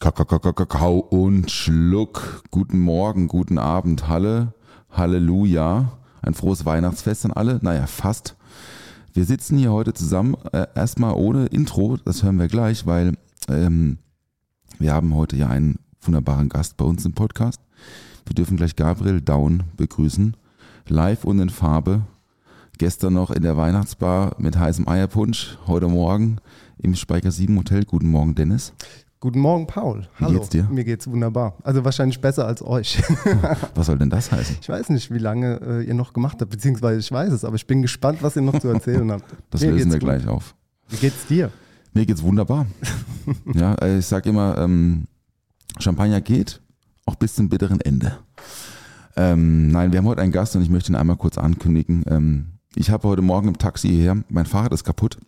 Kakao und Schluck. Guten Morgen, guten Abend, Halle, Halleluja. Ein frohes Weihnachtsfest an alle. Naja, fast. Wir sitzen hier heute zusammen, äh, erstmal ohne Intro, das hören wir gleich, weil ähm, wir haben heute ja einen wunderbaren Gast bei uns im Podcast. Wir dürfen gleich Gabriel Daun begrüßen, live und in Farbe. Gestern noch in der Weihnachtsbar mit heißem Eierpunsch, heute Morgen im Speicher 7 Hotel. Guten Morgen, Dennis. Guten Morgen, Paul. Wie Hallo. geht's dir? Mir geht's wunderbar. Also wahrscheinlich besser als euch. Was soll denn das heißen? Ich weiß nicht, wie lange äh, ihr noch gemacht habt, beziehungsweise ich weiß es, aber ich bin gespannt, was ihr noch zu erzählen habt. Das Mir lösen wir gut. gleich auf. Wie geht's dir? Mir geht's wunderbar. ja, äh, ich sag immer, ähm, Champagner geht, auch bis zum bitteren Ende. Ähm, nein, wir haben heute einen Gast und ich möchte ihn einmal kurz ankündigen. Ähm, ich habe heute Morgen im Taxi hierher, mein Fahrrad ist kaputt.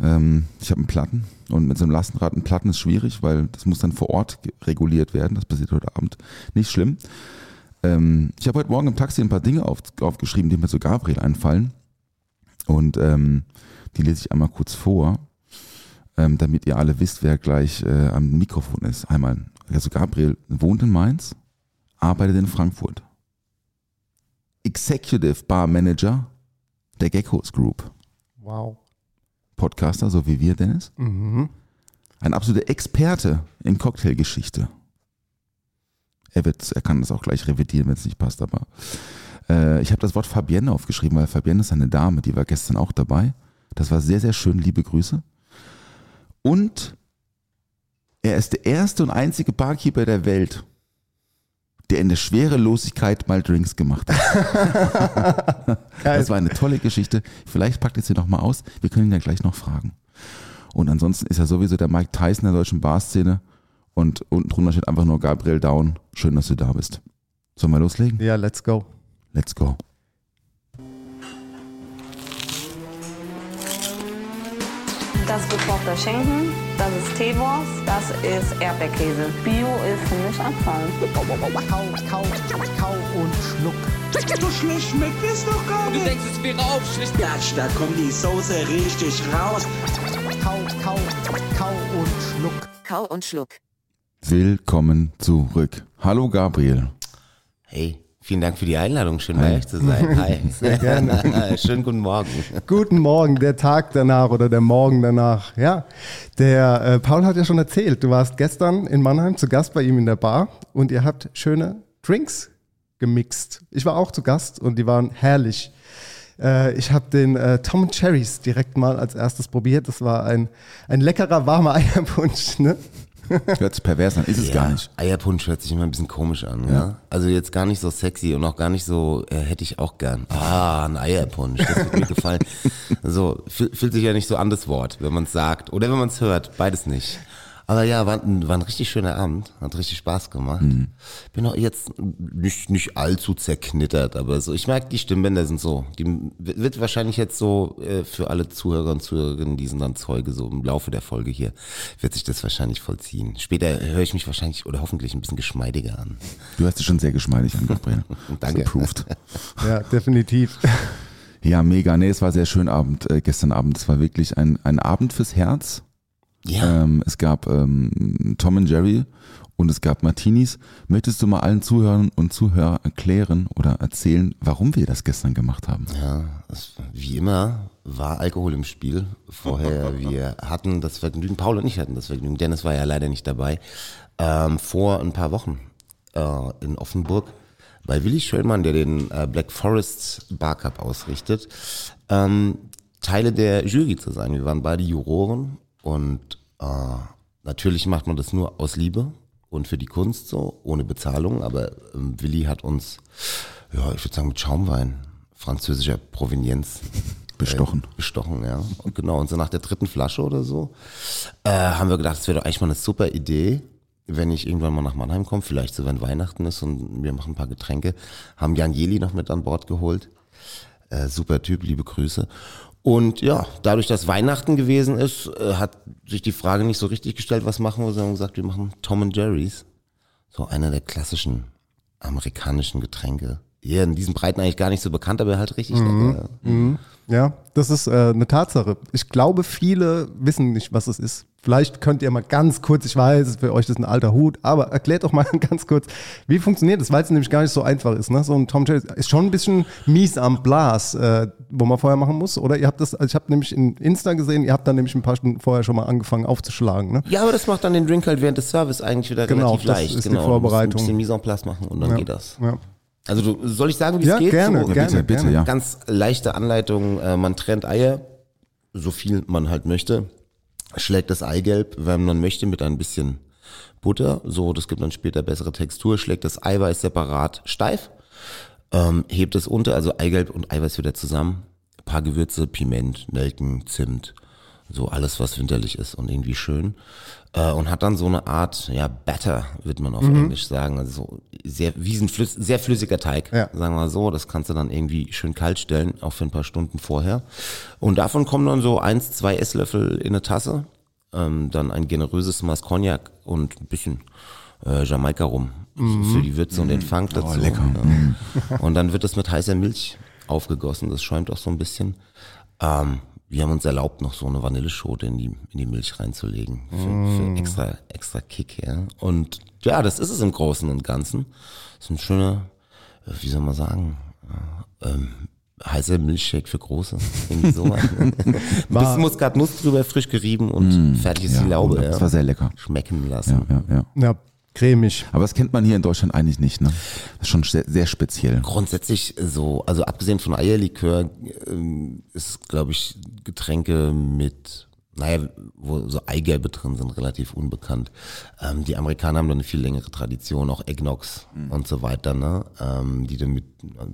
Ähm, ich habe einen Platten und mit so einem Lastenrad einen Platten ist schwierig, weil das muss dann vor Ort reguliert werden. Das passiert heute Abend. Nicht schlimm. Ähm, ich habe heute Morgen im Taxi ein paar Dinge auf, aufgeschrieben, die mir zu Gabriel einfallen. Und ähm, die lese ich einmal kurz vor ähm, damit ihr alle wisst, wer gleich äh, am Mikrofon ist. Einmal, also Gabriel wohnt in Mainz, arbeitet in Frankfurt. Executive Bar Manager der Geckos Group. Wow. Podcaster, so wie wir, Dennis. Mhm. Ein absoluter Experte in Cocktailgeschichte. Er, wird, er kann das auch gleich revidieren, wenn es nicht passt, aber äh, ich habe das Wort Fabienne aufgeschrieben, weil Fabienne ist eine Dame, die war gestern auch dabei. Das war sehr, sehr schön. Liebe Grüße. Und er ist der erste und einzige Barkeeper der Welt, der in der Schwerelosigkeit mal Drinks gemacht hat. Das war eine tolle Geschichte. Vielleicht packt ihr sie noch mal aus. Wir können ihn ja gleich noch fragen. Und ansonsten ist er sowieso der Mike Tyson der deutschen Barszene. Und unten drunter steht einfach nur Gabriel Down. Schön, dass du da bist. Sollen wir loslegen? Ja, let's go. Let's go. Das ist gekochter Schinken, das ist Teewurst, das ist Erdbeerkäse. Bio ist für mich Abfall. Kau, kau, kau und schluck. So schlecht schmeckt es doch gar nicht. Du denkst, es wäre aufschlicht. Gatsch, da kommt die Soße richtig raus. Kau, kau, kau und schluck. Kau und Schluck. Willkommen zurück. Hallo Gabriel. Hey, vielen Dank für die Einladung. Schön bei euch zu sein. Hi. Sehr gerne. Schönen guten Morgen. Guten Morgen, der Tag danach oder der Morgen danach. Ja, der äh, Paul hat ja schon erzählt, du warst gestern in Mannheim zu Gast bei ihm in der Bar und ihr habt schöne Drinks gemixt. Ich war auch zu Gast und die waren herrlich. Äh, ich habe den äh, Tom Cherries direkt mal als erstes probiert. Das war ein, ein leckerer, warmer Eierpunsch. Ne? Hört sich pervers an, ist es gar nicht. Eierpunsch hört sich immer ein bisschen komisch an, ja. Also jetzt gar nicht so sexy und auch gar nicht so, äh, hätte ich auch gern. Ah, ein Eierpunsch, das wird mir gefallen. So, fühl- fühlt sich ja nicht so an das Wort, wenn man es sagt. Oder wenn man es hört, beides nicht. Aber ja, war ein, war ein richtig schöner Abend, hat richtig Spaß gemacht. Bin auch jetzt nicht, nicht allzu zerknittert, aber so, ich merke, die Stimmbänder sind so, die wird wahrscheinlich jetzt so äh, für alle Zuhörer und Zuhörerinnen, die sind dann Zeuge, so im Laufe der Folge hier, wird sich das wahrscheinlich vollziehen. Später höre ich mich wahrscheinlich oder hoffentlich ein bisschen geschmeidiger an. Du hast dich schon sehr geschmeidig an, Gabriel. Danke. Approved. Ja, definitiv. Ja, mega. Nee, es war sehr schön Abend, äh, gestern Abend. Es war wirklich ein, ein Abend fürs Herz. Ja, Ähm, es gab ähm, Tom und Jerry und es gab Martinis. Möchtest du mal allen Zuhörern und Zuhörern erklären oder erzählen, warum wir das gestern gemacht haben? ja, es, wie immer war Alkohol im Spiel. Vorher, wir hatten das Vergnügen, Paul und ich hatten das Vergnügen, Dennis war ja leider nicht dabei, ähm, vor ein paar Wochen äh, in Offenburg bei Willi Schöllmann, der den äh, Black Forest Bar Cup ausrichtet, ähm, Teile der Jury zu sein. Wir waren beide Juroren und äh, natürlich macht man das nur aus Liebe und für die Kunst so, ohne Bezahlung, aber ähm, Willi hat uns, ja, ich würde sagen mit Schaumwein französischer Provenienz Bestochen. Äh, bestochen, ja. Und genau, und so nach der dritten Flasche oder so äh, haben wir gedacht, das wäre doch eigentlich mal eine super Idee, wenn ich irgendwann mal nach Mannheim komme, vielleicht so, wenn Weihnachten ist und wir machen ein paar Getränke, haben Jan Jeli noch mit an Bord geholt. Äh, super Typ, liebe Grüße. Und ja, dadurch, dass Weihnachten gewesen ist, äh, hat sich die Frage nicht so richtig gestellt, was machen wir, sondern gesagt, wir machen Tom and Jerry's. So einer der klassischen amerikanischen Getränke. Hier in diesen Breiten eigentlich gar nicht so bekannt, aber halt richtig lecker. Ja, das ist äh, eine Tatsache. Ich glaube, viele wissen nicht, was es ist. Vielleicht könnt ihr mal ganz kurz, ich weiß, für euch das ist ein alter Hut, aber erklärt doch mal ganz kurz, wie funktioniert das, weil es nämlich gar nicht so einfach ist. Ne? So ein Tom Jerry ist schon ein bisschen mies am Blas, äh, wo man vorher machen muss. Oder ihr habt das, also ich habe nämlich in Insta gesehen, ihr habt dann nämlich ein paar Stunden vorher schon mal angefangen aufzuschlagen. Ne? Ja, aber das macht dann den Drink halt während des Service eigentlich wieder Genau, relativ das leicht. ist die genau, Vorbereitung. Du musst ein bisschen Mise en place machen und dann Ja. geht das. Ja, Also du, soll ich sagen, wie es ja geht? gerne, So, gerne. bitte, bitte, gerne. ja. Ganz leichte Anleitung. Äh, man trennt Eier, so viel man halt möchte. Schlägt das Eigelb, wenn man möchte, mit ein bisschen Butter. So, das gibt dann später bessere Textur. Schlägt das Eiweiß separat steif. Ähm, hebt es unter, also Eigelb und Eiweiß wieder zusammen. Ein paar Gewürze, Piment, Nelken, Zimt. So alles, was winterlich ist und irgendwie schön. Äh, und hat dann so eine Art, ja, Batter, wird man auf Mhm. Englisch sagen. Also so sehr, wie ein flüss, sehr flüssiger Teig, Ja. sagen wir mal so. Das kannst du dann irgendwie schön kalt stellen, auch für ein paar Stunden vorher. Und davon kommen dann so eins, zwei Esslöffel in eine Tasse. Ähm, dann ein generöses Maß Cognac und ein bisschen äh, Jamaika rum für die Würze und den Funk dazu. Oh, lecker. Ja. Und dann wird es mit heißer Milch aufgegossen. Das schäumt auch so ein bisschen. Ähm, wir haben uns erlaubt, noch so eine Vanilleschote in die, in die Milch reinzulegen. Für, für extra, extra Kick, ja. Und ja, das ist es im Großen und Ganzen. Das ist ein schöner, äh, wie soll man sagen, äh, ähm, heißer Milchshake für Große. Irgendwie sowas. ne? Ein bisschen Muskatnuss drüber, frisch gerieben und fertig ist Ja, die Laube. Das Ja. war sehr lecker. Schmecken Ja, lassen. ja, ja. Ja, cremig. Aber das kennt man hier in Deutschland eigentlich nicht, ne? Das ist schon sehr, sehr speziell. Grundsätzlich so, also abgesehen von Eierlikör ähm, ist, glaube ich, Getränke mit, naja, wo so Eigelbe drin sind, relativ unbekannt. Ähm, die Amerikaner haben da eine viel längere Tradition, auch Eggnogs und so weiter, ne? Ähm, die dann mit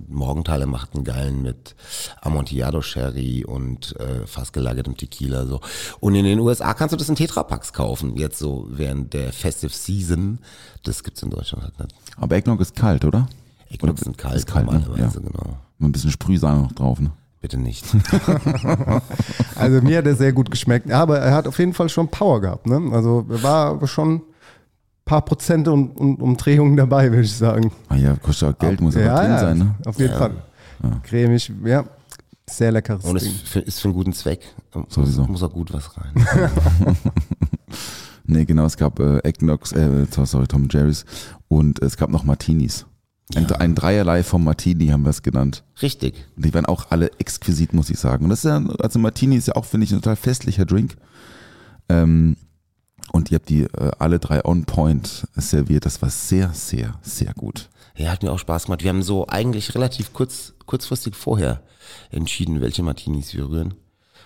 Morgenthaler machten geilen mit Amontillado Sherry und äh, fast gelagertem Tequila so. Und in den USA kannst du das in Tetrapacks kaufen, jetzt so während der Festive Season. Das gibt's in Deutschland halt nicht. Aber Eggnog ist kalt, oder? Eggnogs sind kalt, ist kalt, ne? normalerweise, Ja. genau. Mit ein bisschen Sprühsahne noch drauf, ne? Bitte nicht. Also mir hat er sehr gut geschmeckt. Ja, aber er hat auf jeden Fall schon Power gehabt. Ne? Also er war schon ein paar Prozente und, und Umdrehungen dabei, würde ich sagen. Ah ja, kostet auch Geld, muss aber ja, drin ja, sein, ne? auf jeden Fall. Cremig, ja. Sehr leckeres Und es Ding. für, ist für einen guten Zweck. Muss, Sowieso. muss auch gut was rein. Nee, genau, es gab äh, Eggnogs, äh, sorry, Tom Jerry's und es gab noch Martinis. Ein, ein Dreierlei vom Martini haben wir es genannt. Richtig. Und die waren auch alle exquisit, muss ich sagen. Und das ist ja, also Martini ist ja auch, finde ich, ein total festlicher Drink. Ähm, und ihr habt die äh, alle drei on point serviert. Das war sehr, sehr, sehr gut. Ja, hat mir auch Spaß gemacht. Wir haben so eigentlich relativ kurz, kurzfristig vorher entschieden, welche Martinis wir rühren.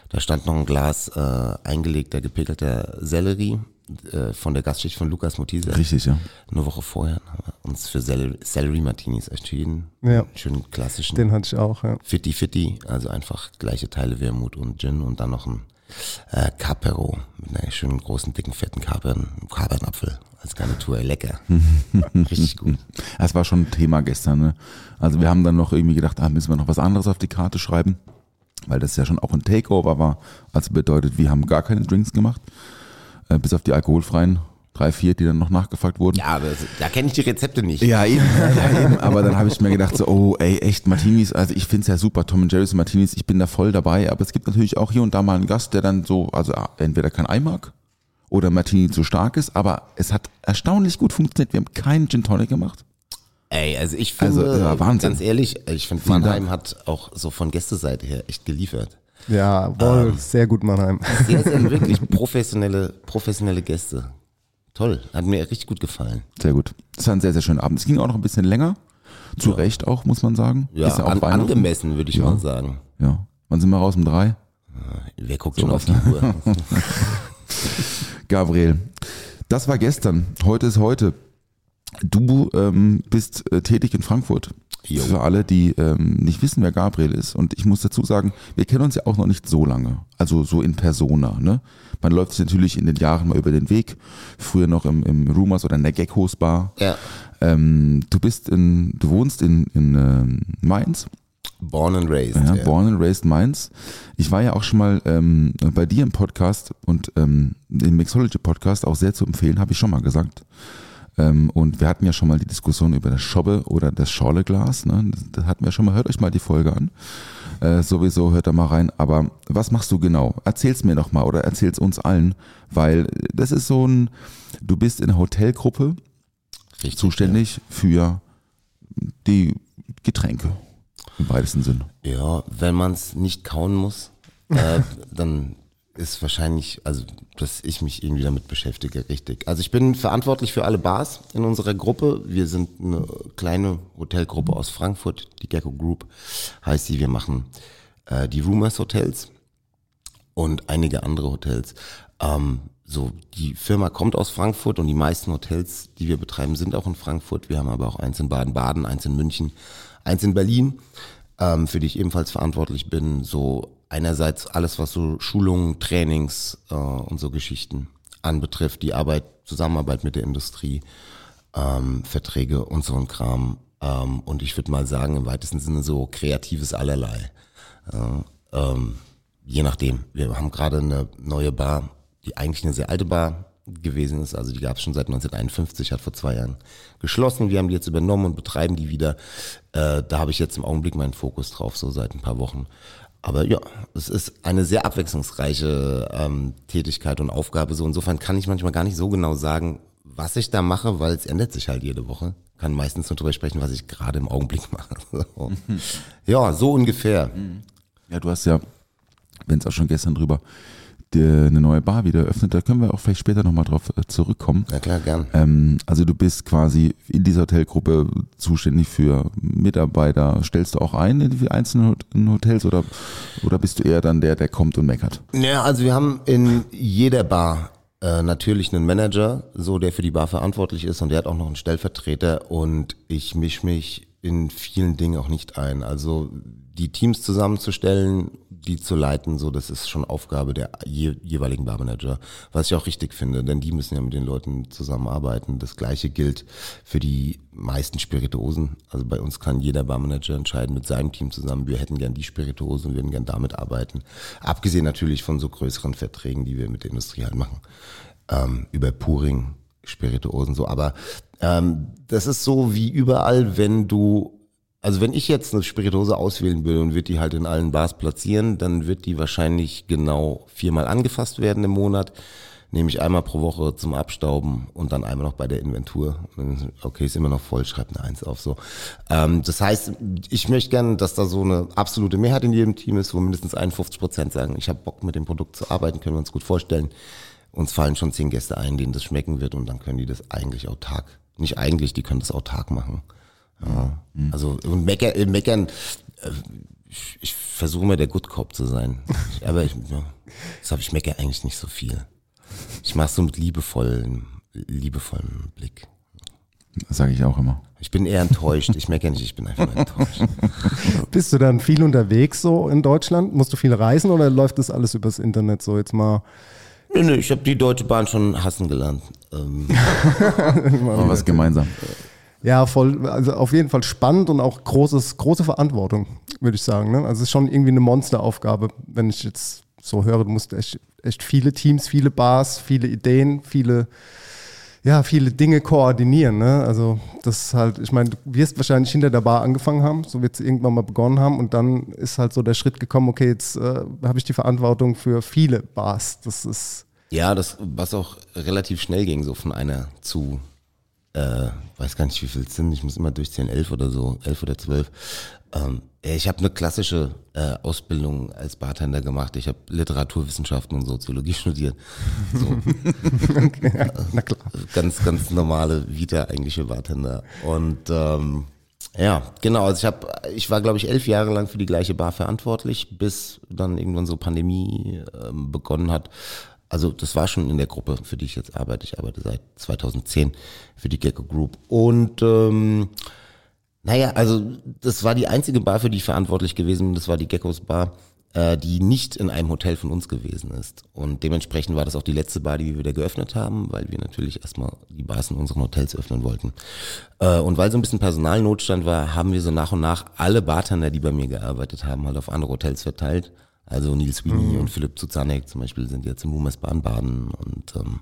Da stand noch ein Glas äh, eingelegter, gepickelter Sellerie äh, von der Gastschicht von Lukas Motise. Richtig, ja. Eine Woche vorher haben wir uns für Celery, Celery Martinis entschieden. Ja. Schönen klassischen. Den hatte ich auch, ja. Fitti Fitti, also einfach gleiche Teile Wermut und Gin und dann noch ein äh, Capero mit einer schönen großen, dicken, fetten Kapern, Kapernapfel als Garnitur. Lecker. Richtig gut. Das war schon ein Thema gestern. Ne? Also wir haben dann noch irgendwie gedacht, ah, müssen wir noch was anderes auf die Karte schreiben, weil das ja schon auch ein Takeover war. Also bedeutet, wir haben gar keine Drinks gemacht, äh, bis auf die alkoholfreien drei, vier, die dann noch nachgefragt wurden. Ja, aber so- da kenne ich die Rezepte nicht. Ja, eben, ja, eben. Aber dann habe ich mir gedacht, so, oh, ey, echt, Martinis, also ich finde es ja super, Tom und Jerry's und Martinis, ich bin da voll dabei, aber es gibt natürlich auch hier und da mal einen Gast, der dann so, also ah, entweder kein Ei mag oder Martini zu stark ist, aber es hat erstaunlich gut funktioniert. Wir haben keinen Gin Tonic gemacht. Ey, also ich finde, Also, ja, ganz ehrlich, ich finde Mannheim hat auch so von Gästeseite her echt geliefert. Ja, wohl, sehr gut, Mannheim. Sehr, sehr wirklich professionelle, professionelle Gäste. Toll, hat mir richtig gut gefallen. Sehr gut. Es war ein sehr, sehr schöner Abend. Es ging auch noch ein bisschen länger. Zu Recht auch, muss man sagen. Ja, Ist auch an, angemessen, würde ich Ja. mal sagen. Ja. Wann sind wir raus? Um drei? Wer guckt schon auf die Uhr? Gabriel, das war gestern. Heute ist heute. Du ähm, bist äh, tätig in Frankfurt. Jo. Für alle, die ähm, nicht wissen, wer Gabriel ist. Und ich muss dazu sagen, wir kennen uns ja auch noch nicht so lange. Also so in Persona. Ne? Man läuft sich natürlich in den Jahren mal über den Weg. Früher noch im, im Rumors oder in der Geckos Bar. Ja. Ähm, du bist in, du wohnst in, in ähm, Mainz. Born and raised. Ja, ja. Born and Raised Mainz. Ich war ja auch schon mal ähm, bei dir im Podcast und ähm, im Mixology Podcast auch sehr zu empfehlen, habe ich schon mal gesagt. Ähm, und wir hatten ja schon mal die Diskussion über das Schobbe oder das Schorleglas. Ne? Das hatten wir schon mal. Hört euch mal die Folge an. Äh, sowieso hört da mal rein. Aber was machst du genau? Erzähl's mir noch mal oder erzähl's uns allen, weil das ist so ein, du bist in einer Hotelgruppe Richtig, zuständig für die Getränke im weitesten Sinn. Ja, wenn man es nicht kauen muss, äh, dann ist wahrscheinlich, also dass ich mich irgendwie damit beschäftige, richtig. Also ich bin verantwortlich für alle Bars in unserer Gruppe. Wir sind eine kleine Hotelgruppe aus Frankfurt, die Gecko Group heißt sie. Wir machen äh, die Rumors Hotels und einige andere Hotels. Ähm, so, die Firma kommt aus Frankfurt und die meisten Hotels, die wir betreiben, sind auch in Frankfurt. Wir haben aber auch eins in Baden-Baden, eins in München, eins in Berlin, ähm, für die ich ebenfalls verantwortlich bin. So einerseits alles, was so Schulungen, Trainings äh, und so Geschichten anbetrifft, die Arbeit, Zusammenarbeit mit der Industrie, ähm, Verträge und so ein Kram. Ähm, und ich würde mal sagen, im weitesten Sinne so kreatives Allerlei. Äh, ähm, je nachdem. Wir haben gerade eine neue Bar, die eigentlich eine sehr alte Bar gewesen ist. Also die gab es schon seit 1951, hat vor zwei Jahren geschlossen. Wir haben die jetzt übernommen und betreiben die wieder. Äh, da habe ich jetzt im Augenblick meinen Fokus drauf, so seit ein paar Wochen. Aber ja, es ist eine sehr abwechslungsreiche ähm, Tätigkeit und Aufgabe. So insofern kann ich manchmal gar nicht so genau sagen, was ich da mache, weil es ändert sich halt jede Woche. Kann meistens nur darüber sprechen, was ich gerade im Augenblick mache. So. Ja, so ungefähr. Ja, du hast ja, wenn es auch schon gestern drüber, eine neue Bar wieder eröffnet, da können wir auch vielleicht später nochmal drauf äh, zurückkommen. Ja klar, gern. Ähm, also du bist quasi in dieser Hotelgruppe zuständig für Mitarbeiter. Stellst du auch ein in die einzelnen Hot- in Hotels oder, oder bist du eher dann der, der kommt und meckert? Ja, also wir haben in jeder Bar äh, natürlich einen Manager, so der für die Bar verantwortlich ist und der hat auch noch einen Stellvertreter und ich mische mich in vielen Dingen auch nicht ein. Also die Teams zusammenzustellen, die zu leiten, so das ist schon Aufgabe der je, jeweiligen Barmanager, was ich auch richtig finde, denn die müssen ja mit den Leuten zusammenarbeiten. Das gleiche gilt für die meisten Spirituosen. Also bei uns kann jeder Barmanager entscheiden mit seinem Team zusammen, wir hätten gern die Spirituosen, würden gern damit arbeiten. Abgesehen natürlich von so größeren Verträgen, die wir mit der Industrie halt machen. Ähm, über Puring, Spirituosen so. Aber ähm, das ist so wie überall, wenn du also wenn ich jetzt eine Spirituose auswählen will und würde die halt in allen Bars platzieren, dann wird die wahrscheinlich genau viermal angefasst werden im Monat. Nehme ich einmal pro Woche zum Abstauben und dann einmal noch bei der Inventur. Okay, ist immer noch voll, schreibt eine Eins auf so. Ähm, das heißt, ich möchte gerne, dass da so eine absolute Mehrheit in jedem Team ist, wo mindestens 51 Prozent sagen, ich habe Bock mit dem Produkt zu arbeiten, können wir uns gut vorstellen. Uns fallen schon zehn Gäste ein, denen das schmecken wird und dann können die das eigentlich autark. Nicht eigentlich, die können das autark machen. Ja. Also und meckern, äh, meckern äh, ich, ich versuche mal der Good Cop zu sein. Aber ich, ja, das habe ich meckere eigentlich nicht so viel. Ich mache so mit liebevollem, liebevollem Blick. Das sage ich auch immer. Ich bin eher enttäuscht. Ich meckere nicht, ich bin einfach enttäuscht. Bist du dann viel unterwegs so in Deutschland? Musst du viel reisen oder läuft das alles übers Internet so jetzt mal? Nö, nö, ich habe die Deutsche Bahn schon hassen gelernt. Ähm, Aber was gemeinsam. Ja, voll, also auf jeden Fall spannend und auch großes, große Verantwortung, würde ich sagen. Ne? Also es ist schon irgendwie eine Monsteraufgabe, wenn ich jetzt so höre, du musst echt, echt viele Teams, viele Bars, viele Ideen, viele, ja, viele Dinge koordinieren. Ne? Also das ist halt, ich meine, du wirst wahrscheinlich hinter der Bar angefangen haben, so wird es irgendwann mal begonnen haben und dann ist halt so der Schritt gekommen, okay, jetzt äh, habe ich die Verantwortung für viele Bars. Das ist ja, das, was auch relativ schnell ging, so von einer zu äh, weiß gar nicht, wie viel es sind, ich muss immer durchzählen, elf oder so, elf oder zwölf. Ähm, ich habe eine klassische äh, Ausbildung als Bartender gemacht. Ich habe Literaturwissenschaften und Soziologie studiert. So. okay, na klar. Ganz, ganz normale Vita eigentlich für Bartender. Und ähm, ja, genau. Also ich habe, ich war glaube ich elf Jahre lang für die gleiche Bar verantwortlich, bis dann irgendwann so Pandemie ähm, begonnen hat. Also das war schon in der Gruppe, für die ich jetzt arbeite. Ich arbeite seit 2010 für die Gecko Group. Und ähm, Naja, also das war die einzige Bar, für die ich verantwortlich gewesen bin. Das war die Geckos Bar, äh, die nicht in einem Hotel von uns gewesen ist. Und dementsprechend war das auch die letzte Bar, die wir wieder geöffnet haben, weil wir natürlich erstmal die Bars in unseren Hotels öffnen wollten. Äh, und weil so ein bisschen Personalnotstand war, haben wir so nach und nach alle Bartender, die bei mir gearbeitet haben, halt auf andere Hotels verteilt. Also Nils Sweeney und Philipp Zuzanek zum Beispiel sind jetzt im Rumes Baden-Baden und ähm,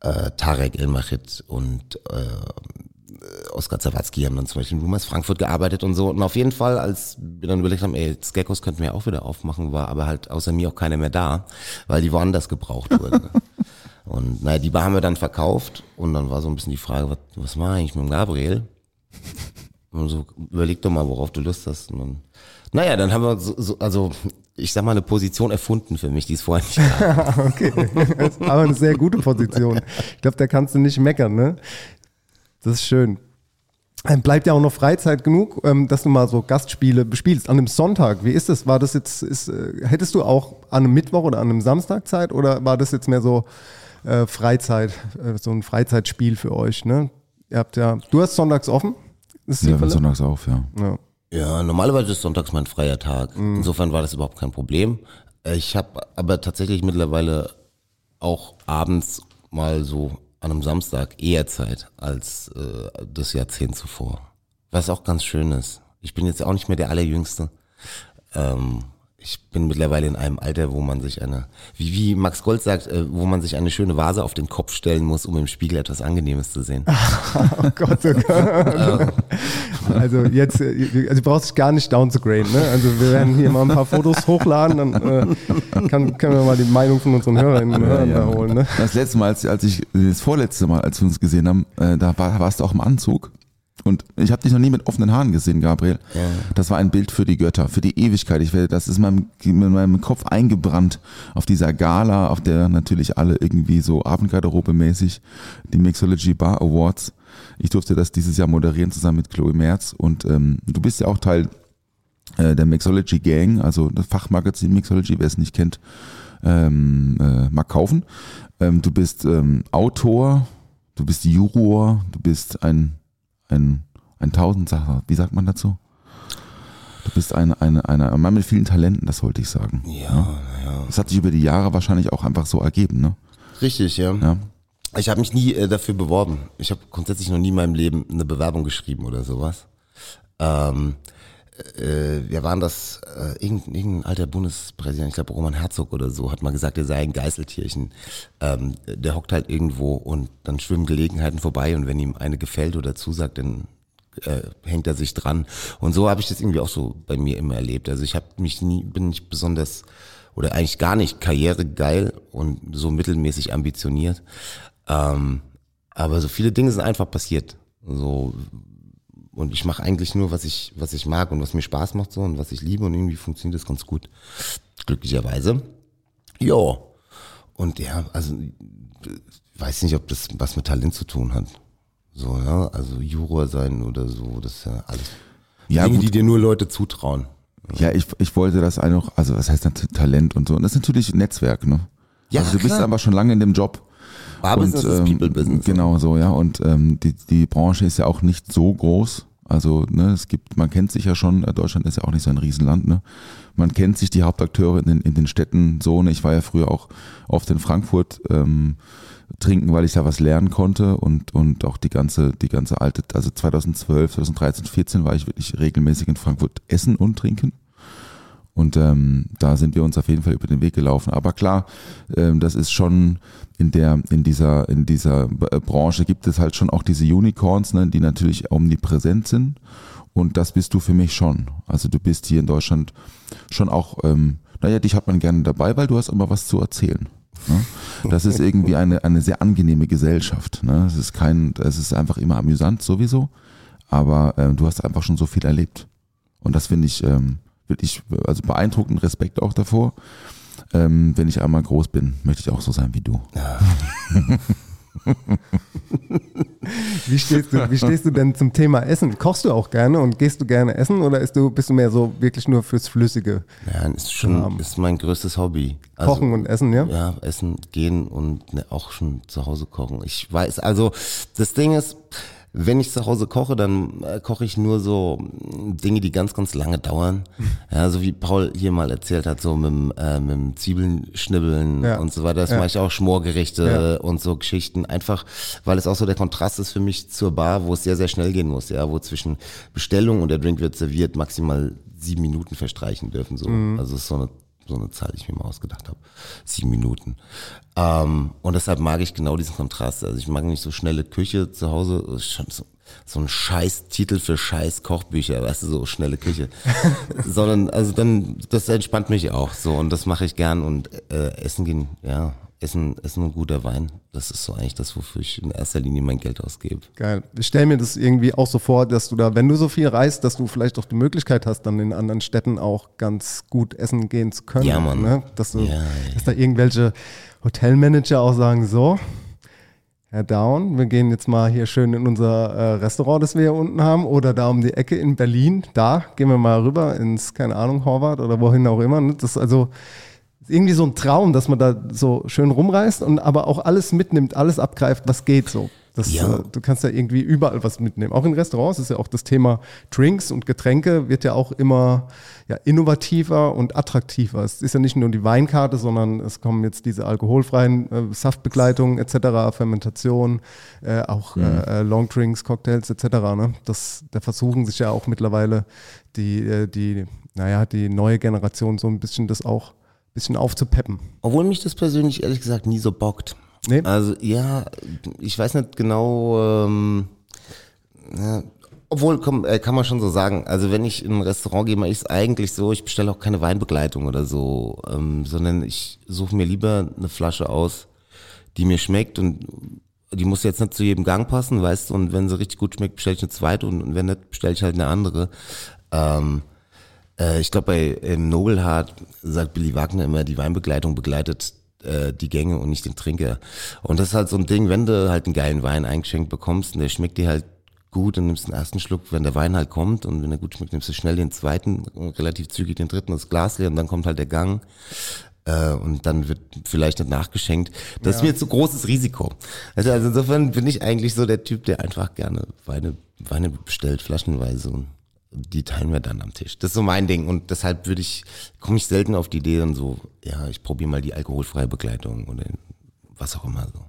äh, Tarek Elmachit und äh, Oskar Zawatzki haben dann zum Beispiel in Rumors Frankfurt gearbeitet und so. Und auf jeden Fall, als wir dann überlegt haben, ey, Geckos könnten wir auch wieder aufmachen, war aber halt außer mir auch keiner mehr da, weil die woanders gebraucht wurden. und naja, die Bar haben wir dann verkauft und dann war so ein bisschen die Frage, was, was war eigentlich mit dem Gabriel? Und so, überleg doch mal, worauf du Lust hast. Und dann, naja, dann haben wir so, so, also ich sag mal, eine Position erfunden für mich, die es vorher nicht gab. okay, das ist aber eine sehr gute Position. Ich glaube, da kannst du nicht meckern, ne? Das ist schön. Dann bleibt ja auch noch Freizeit genug, ähm, dass du mal so Gastspiele bespielst. An einem Sonntag, wie ist das? War das jetzt, ist, äh, hättest du auch an einem Mittwoch oder an einem Samstag Zeit oder war das jetzt mehr so äh, Freizeit, äh, so ein Freizeitspiel für euch, ne? Ihr habt ja, du hast sonntags offen? Ist Ja, sonntags auf, ja. ja. Ja, normalerweise ist sonntags mein freier Tag. Insofern war das überhaupt kein Problem. Ich habe aber tatsächlich mittlerweile auch abends mal so an einem Samstag eher Zeit als äh, das Jahrzehnt zuvor. Was auch ganz schön ist. Ich bin jetzt auch nicht mehr der Allerjüngste. Ähm, ich bin mittlerweile in einem Alter, wo man sich eine, wie, wie Max Gold sagt, äh, wo man sich eine schöne Vase auf den Kopf stellen muss, um im Spiegel etwas Angenehmes zu sehen. Oh Gott, oh Gott. Also jetzt, äh, also du brauchst dich gar nicht downzugraden, ne? Also wir werden hier mal ein paar Fotos hochladen, dann äh, kann, können wir mal die Meinung von unseren Hörerinnen und Hörern da holen, ne? Das letzte Mal, als, als ich, das vorletzte Mal, als wir uns gesehen haben, äh, da war, warst du auch im Anzug. Und ich habe dich noch nie mit offenen Haaren gesehen, Gabriel. Das war ein Bild für die Götter, für die Ewigkeit. Ich werde, das ist meinem, in meinem Kopf eingebrannt auf dieser Gala, auf der natürlich alle irgendwie so Abendgarderobe mäßig die Mixology Bar Awards. Ich durfte das dieses Jahr moderieren zusammen mit Chloe Merz und ähm, du bist ja auch Teil äh, der Mixology Gang, also das Fachmagazin Mixology, wer es nicht kennt, ähm, äh, mag kaufen. Ähm, du bist ähm, Autor, du bist Juror, du bist ein, ein, ein Tausendsacher, wie sagt man dazu? Du bist ein, eine, eine, ein Mann mit vielen Talenten, das wollte ich sagen. Ja, ja. Das hat sich über die Jahre wahrscheinlich auch einfach so ergeben, ne? Richtig, ja. Ja. Ich habe mich nie äh, dafür beworben. Ich habe grundsätzlich noch nie in meinem Leben eine Bewerbung geschrieben oder sowas. Ähm, äh, wir waren das, äh, irgendein, irgendein alter Bundespräsident, ich glaube Roman Herzog oder so, hat mal gesagt, er sei ein Geißeltierchen. Ähm, der hockt halt irgendwo und dann schwimmen Gelegenheiten vorbei und wenn ihm eine gefällt oder zusagt, dann äh, hängt er sich dran. Und so habe ich das irgendwie auch so bei mir immer erlebt. Also ich habe mich nie, bin nicht besonders oder eigentlich gar nicht karrieregeil und so mittelmäßig ambitioniert. Ähm, aber so viele Dinge sind einfach passiert. So und ich mache eigentlich nur, was ich, was ich mag und was mir Spaß macht so und was ich liebe und irgendwie funktioniert das ganz gut. Glücklicherweise. Ja. Und ja, also ich weiß nicht, ob das was mit Talent zu tun hat. So, ja, also Juror sein oder so, das ist ja alles Ja, Dinge, gut. die dir nur Leute zutrauen. Ja, ich, ich wollte das einfach, also was heißt dann Talent und so. Und das ist natürlich ein Netzwerk, ne? Ja, also du bist klar. aber schon lange in dem Job. Barbusiness ist People Business. Genau so, ja. Und ähm, die, die Branche ist ja auch nicht so groß. Also, ne, es gibt, man kennt sich ja schon, äh, Deutschland ist ja auch nicht so ein Riesenland, ne? Man kennt sich die Hauptakteure in den, in den Städten so, ne? Ich war ja früher auch oft in Frankfurt ähm, trinken, weil ich da was lernen konnte und, und auch die ganze, die ganze alte, also 2012, 2013, 2014 war ich wirklich regelmäßig in Frankfurt essen und trinken. Und ähm, da sind wir uns auf jeden Fall über den Weg gelaufen. Aber klar, ähm, das ist schon in der, in dieser, in dieser äh, Branche gibt es halt schon auch diese Unicorns, ne, die natürlich omnipräsent sind. Und das bist du für mich schon. Also du bist hier in Deutschland schon auch, ähm, naja, dich hat man gerne dabei, weil du hast immer was zu erzählen. Ne? Das ist irgendwie eine, eine sehr angenehme Gesellschaft. Ne? Es ist kein, es ist einfach immer amüsant sowieso, aber ähm, du hast einfach schon so viel erlebt. Und das finde ich ähm, wirklich, also beeindruckend Respekt auch davor. Ähm, wenn ich einmal groß bin, möchte ich auch so sein wie du. Wie stehst, du, wie stehst du denn zum Thema Essen? Kochst du auch gerne und gehst du gerne essen oder ist du, bist du mehr so wirklich nur fürs Flüssige? Ja, ist schon, ist mein größtes Hobby. Also, Kochen und Essen, ja? Ja, essen, gehen und ne, auch schon zu Hause kochen. Ich weiß, also das Ding ist, Wenn ich zu Hause koche, dann äh, koche ich nur so Dinge, die ganz, ganz lange dauern. Ja, so wie Paul hier mal erzählt hat, so mit, dem, äh, mit dem Zwiebeln schnibbeln Ja. und so weiter. Das Ja. mache ich auch Schmorgerichte Ja. und so Geschichten. Einfach, weil es auch so der Kontrast ist für mich zur Bar, wo es sehr, sehr schnell gehen muss. Ja, wo zwischen Bestellung und der Drink wird serviert maximal sieben Minuten verstreichen dürfen. So. Mhm. Also es ist so eine, so eine Zahl, die ich mir mal ausgedacht habe. Sieben Minuten. Ähm, und deshalb mag ich genau diesen Kontrast. Also ich mag nicht so schnelle Küche zu Hause. Schon so, so ein scheiß Titel für scheiß Kochbücher, weißt du, so schnelle Küche. Sondern, also dann, das entspannt mich auch so und das mache ich gern und äh, essen gehen, ja, essen, essen und guter Wein. Das ist so eigentlich das, wofür ich in erster Linie mein Geld ausgebe. Geil. Ich stelle mir das irgendwie auch so vor, dass du da, wenn du so viel reist, dass du vielleicht auch die Möglichkeit hast, dann in anderen Städten auch ganz gut essen gehen zu können. Ja, Mann. Ne? Dass, du, Ja, dass da irgendwelche Hotelmanager auch sagen, so, Herr Down, wir gehen jetzt mal hier schön in unser äh, Restaurant, das wir hier unten haben, oder da um die Ecke in Berlin, da gehen wir mal rüber ins, keine Ahnung, Horvath oder wohin auch immer. Ne? Das ist also ist irgendwie so ein Traum, dass man da so schön rumreist und aber auch alles mitnimmt, alles abgreift, was geht so. Das, Ja. äh, du kannst ja irgendwie überall was mitnehmen. Auch in Restaurants ist ja auch das Thema Drinks und Getränke wird ja auch immer ja, innovativer und attraktiver. Es ist ja nicht nur die Weinkarte, sondern es kommen jetzt diese alkoholfreien äh, Saftbegleitungen etc., Fermentation, äh, auch äh, äh, Longdrinks, Cocktails etc. Ne? Das, da versuchen sich ja auch mittlerweile die, äh, die, naja, die neue Generation so ein bisschen das auch bisschen aufzupeppen. Obwohl mich das persönlich ehrlich gesagt nie so bockt. Nee? Also ja, ich weiß nicht genau, ähm, ja, obwohl komm, äh, kann man schon so sagen. Also wenn ich in ein Restaurant gehe, mache ich es eigentlich so, ich bestelle auch keine Weinbegleitung oder so, ähm, sondern ich suche mir lieber eine Flasche aus, die mir schmeckt und die muss jetzt nicht zu jedem Gang passen, weißt du, und wenn sie richtig gut schmeckt, bestelle ich eine zweite und, und wenn nicht, bestelle ich halt eine andere. Ähm, äh, ich glaube, bei im Nobelhart sagt Billy Wagner immer, die Weinbegleitung begleitet äh, die Gänge und nicht den Trinker. Und das ist halt so ein Ding, wenn du halt einen geilen Wein eingeschenkt bekommst und der schmeckt dir halt gut und nimmst den ersten Schluck, wenn der Wein halt kommt und wenn er gut schmeckt, nimmst du schnell den zweiten und relativ zügig den dritten, das Glas leer und dann kommt halt der Gang äh, und dann wird vielleicht nicht nachgeschenkt. Das ist mir zu großes Risiko. Also, also insofern bin ich eigentlich so der Typ, der einfach gerne Weine, Weine bestellt, flaschenweise und die teilen wir dann am Tisch. Das ist so mein Ding und deshalb würde ich, komme ich selten auf die Idee dann so, ja, ich probiere mal die alkoholfreie Begleitung oder was auch immer so.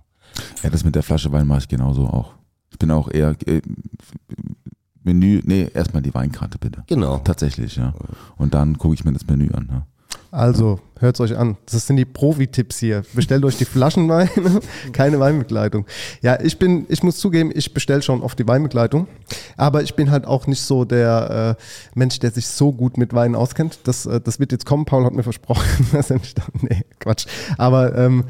Ja, das mit der Flasche Wein mache ich genauso auch. Ich bin auch eher äh, Menü, nee, erstmal die Weinkarte bitte. Genau. Tatsächlich, ja. Und dann gucke ich mir das Menü an. Ja. Also, hört euch an. Das sind die Profi-Tipps hier. Bestellt euch die Flaschenweine, keine Weinbegleitung. Ja, ich bin, ich muss zugeben, ich bestelle schon oft die Weinbegleitung. Aber ich bin halt auch nicht so der äh, Mensch, der sich so gut mit Wein auskennt. Das, äh, das wird jetzt kommen. Paul hat mir versprochen, dass er mich da, nee, Quatsch. Aber ähm,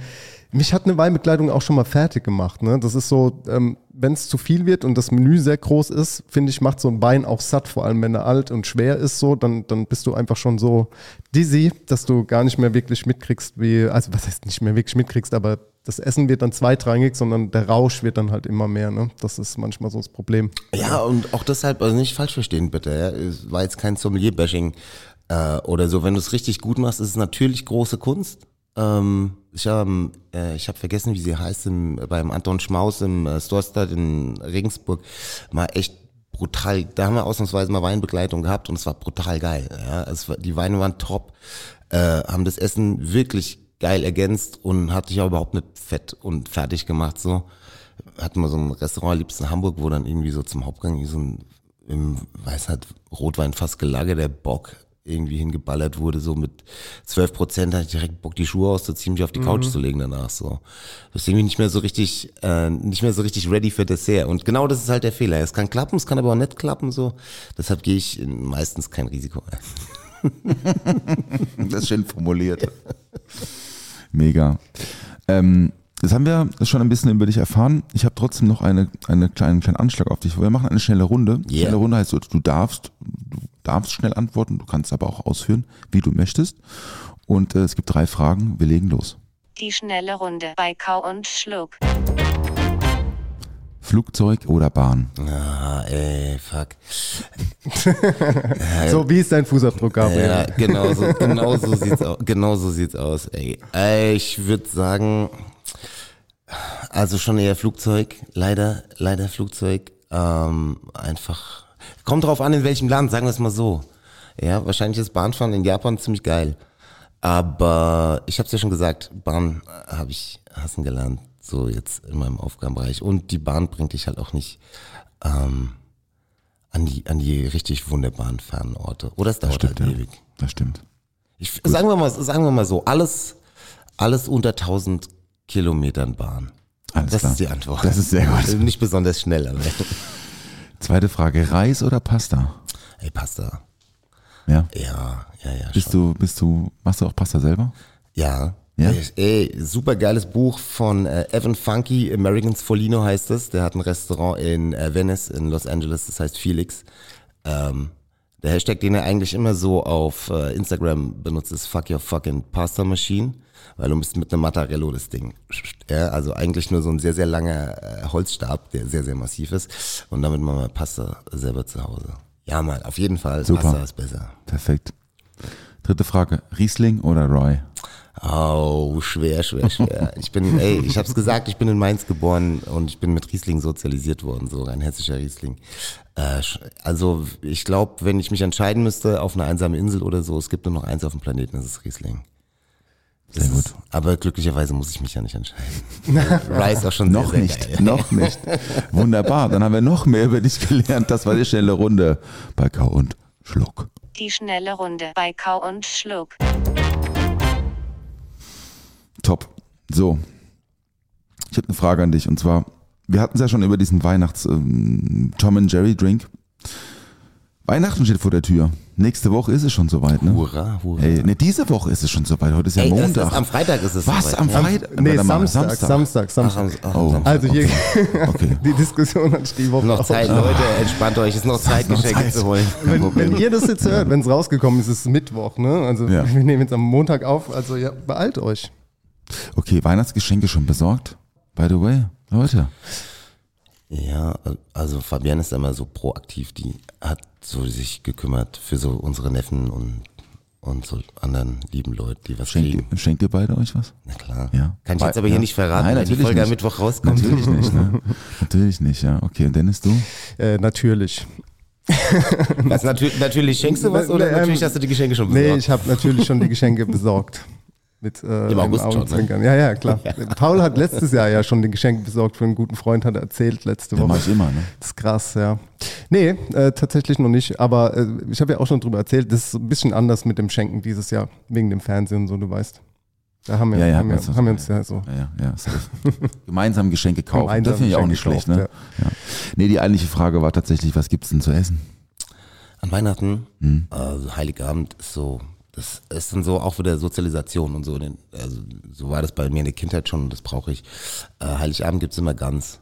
mich hat eine Weinbegleitung auch schon mal fertig gemacht. Ne? Das ist so, ähm, wenn es zu viel wird und das Menü sehr groß ist, finde ich, macht so ein Wein auch satt, vor allem wenn er alt und schwer ist so, dann, dann bist du einfach schon so dizzy, dass du gar nicht mehr wirklich mitkriegst, wie, also was heißt nicht mehr wirklich mitkriegst, aber das Essen wird dann zweitrangig, sondern der Rausch wird dann halt immer mehr. Ne? Das ist manchmal so das Problem. Ja, und auch deshalb, also nicht falsch verstehen bitte, ja. es war jetzt kein Sommelier-Bashing äh, oder so. Wenn du es richtig gut machst, ist es natürlich große Kunst. Ähm, ich habe äh, ich hab vergessen, wie sie heißt, im, beim Anton Schmaus im äh, Storstadt in Regensburg, mal echt brutal, da haben wir ausnahmsweise mal Weinbegleitung gehabt und es war brutal geil. Ja. Es war, die Weine waren top, äh, haben das Essen wirklich geil ergänzt und hat dich auch überhaupt nicht fett und fertig gemacht. So hatten wir so ein Restaurant, liebsten in Hamburg, wo dann irgendwie so zum Hauptgang so ein im weiß halt Rotwein fast gelagerter Bock irgendwie hingeballert wurde, so mit 12 Prozent, hatte ich direkt Bock, die Schuhe auszuziehen, mich auf die Couch zu legen danach, so. Das ist irgendwie nicht mehr so richtig, äh, nicht mehr so richtig ready für Dessert. Und genau das ist halt der Fehler. Es kann klappen, es kann aber auch nicht klappen, so. Deshalb gehe ich in- meistens kein Risiko ein. Das ist schön formuliert. Mega. Ähm, jetzt haben wir schon ein bisschen über dich erfahren. Ich habe trotzdem noch eine, eine kleinen, kleinen Anschlag auf dich. Wir machen eine schnelle Runde. Yeah. Schnelle Runde heißt, so, du darfst, du darfst schnell antworten, du kannst aber auch ausführen, wie du möchtest. Und äh, es gibt drei Fragen. Wir legen los. Die schnelle Runde bei Kau und Schluck. Flugzeug oder Bahn? Ah, ey, fuck. So, wie ist dein Fußabdruck, Gabriel? Ja, genau so, genau so sieht's aus. Genau so sieht's aus, ey. Ey, Ich würde sagen, also schon eher Flugzeug, leider, leider Flugzeug. ähm, einfach, kommt drauf an, in welchem Land, sagen wir es mal so. Ja, wahrscheinlich ist Bahnfahren in Japan ziemlich geil. Aber ich habe es ja schon gesagt, Bahn äh, habe ich hassen gelernt, so jetzt in meinem Aufgabenbereich. Und die Bahn bringt dich halt auch nicht ähm, an, die, an die richtig wunderbaren fernen Orte. Oder es dauert stimmt, halt ja. ewig. Das stimmt. Ich, sagen, wir mal, sagen wir mal so, alles, alles unter 1000 Kilometern Bahn. Alles das klar. ist die Antwort. Das ist sehr gut. Nicht besonders schnell, aber Zweite Frage, Reis oder Pasta? ey, Pasta. Ja. Ja, ja, ja. Bist schon. du, bist du, machst du auch Pasta selber? Ja. Ja? Ey, super geiles Buch von äh, Evan Funky, Americans Folino heißt es. Der hat ein Restaurant in äh, Venice in Los Angeles, das heißt Felix. Ähm, der Hashtag, den er eigentlich immer so auf äh, Instagram benutzt, ist Fuck Your Fucking Pasta Machine, weil du bist mit einem Mattarello das Ding. Ja, also eigentlich nur so ein sehr, sehr langer äh, Holzstab, der sehr, sehr massiv ist. Und damit machen wir Pasta selber zu Hause. Ja, mal, auf jeden Fall. Super. Pasta ist besser. Perfekt. Dritte Frage, Riesling oder Rye? Oh, schwer, schwer, schwer. Ich bin, ey, ich hab's gesagt, ich bin in Mainz geboren und ich bin mit Riesling sozialisiert worden, so ein hessischer Riesling. Äh, also ich glaube, wenn ich mich entscheiden müsste auf einer einsamen Insel oder so, es gibt nur noch eins auf dem Planeten, das ist Riesling. Sehr gut. Aber glücklicherweise muss ich mich ja nicht entscheiden. Rice auch schon Noch sehr, sehr nicht, geil. noch nicht. Wunderbar, dann haben wir noch mehr über dich gelernt. Das war die schnelle Runde bei Kau und Schluck. Die schnelle Runde bei Kau und Schluck. Top. So, ich habe eine Frage an dich und zwar, wir hatten es ja schon über diesen Weihnachts ähm, Tom and Jerry Drink. Weihnachten steht vor der Tür. Nächste Woche ist es schon soweit, ne? Hurra, hurra. Ey, ne, diese Woche ist es schon soweit. Heute ist ja Ey, das Montag. ist, am Freitag ist es Was? soweit, Am ne? Freitag? Nee, Warte mal, Samstag, Samstag, Ach, Samstag. am, ach, Oh. am Samstag. Also hier, Okay. die Diskussion hat die Woche Noch auch. Zeit, Leute, entspannt euch, es ist noch Zeit, noch Geschenke Zeit. zu holen. Wenn, wenn ihr das jetzt hört, wenn es rausgekommen ist, ist es Mittwoch, ne? Also Ja. wir nehmen jetzt am Montag auf, also ja, beeilt euch. Okay, Weihnachtsgeschenke schon besorgt? By the way, Leute. Ja, also Fabienne ist immer so proaktiv, die hat so sich gekümmert für so unsere Neffen und, und so anderen lieben Leute, die was Schenkt, kriegen. ihr- schenkt ihr beide euch was? Na klar. Ja. Kann ich jetzt aber Ja. hier nicht verraten, Nein, wenn die natürlich Folge am nicht. Mittwoch rauskommt. Natürlich nicht, ne? Natürlich nicht, ja. Okay, und Dennis, du? Äh, natürlich. Was, natürlich, natürlich schenkst du was oder Ähm, natürlich hast du die Geschenke schon Nee, besorgt? ich habe natürlich schon die Geschenke besorgt. Mit, äh, Im August schon, ne? Augenzwinkern. Ja, ja, klar. Paul hat letztes Jahr ja schon die Geschenke besorgt für einen guten Freund, hat er erzählt letzte Woche. mach ich immer, ne? Das ist krass, ja. Nee, äh, tatsächlich noch nicht. Aber äh, ich habe ja auch schon drüber erzählt, das ist ein bisschen anders mit dem Schenken dieses Jahr, wegen dem Fernsehen und so, du weißt. Da haben wir, Ja, ja, haben wir, haben wir uns ja so. Ja, ja. Gemeinsam Geschenke kaufen. Gemeinsam das finde ich auch nicht schlecht, gekauft, ne? Ja. Nee, die eigentliche Frage war tatsächlich, was gibt's denn zu essen? An Weihnachten, Hm. also Heiligabend ist so, das ist dann so auch wieder Sozialisation und so. Also so war das bei mir in der Kindheit schon und das brauche ich. Äh, Heiligabend gibt's immer Gans.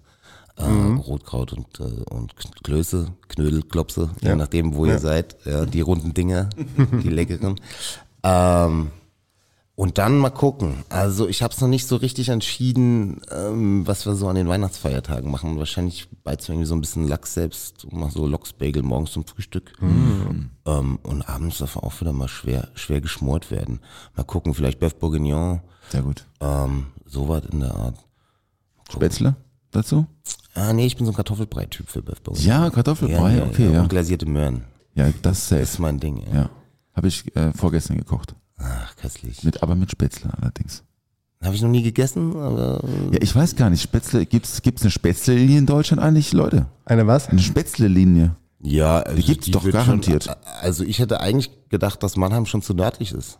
Äh, Mhm. Rotkraut und, äh, und Klöße, Knödel, Klopse, je Ja. nachdem, wo ihr seid. Ja, die runden Dinger, die leckeren. Ähm, und dann mal gucken. Also ich habe es noch nicht so richtig entschieden, ähm, was wir so an den Weihnachtsfeiertagen machen. Wahrscheinlich beizt irgendwie so ein bisschen Lachs selbst und mach so Locksbagel morgens zum Frühstück. Ähm, und abends darf auch wieder mal schwer, schwer geschmort werden. Mal gucken, vielleicht Bœuf Bourguignon, Sehr gut. ähm, sowas in der Art. Spätzle dazu? Ah nee, ich bin so ein Kartoffelbrei-Typ für Bœuf Bourguignon. Ja, Kartoffelbrei, okay, ja. Und glasierte Möhren. Ja, das ist Das ist mein Ding. Ja. Ja. Habe ich äh, vorgestern gekocht. Ach, köstlich. Mit, aber mit Spätzle allerdings. Habe ich noch nie gegessen, aber Ja, ich weiß gar nicht, Spätzle, gibt's, gibt's eine Spätzle-Linie in Deutschland eigentlich, Leute? Eine was? Eine Spätzle-Linie. Ja, also gibt's doch wird garantiert. Schon, also ich hätte eigentlich gedacht, dass Mannheim schon zu nördlich ist.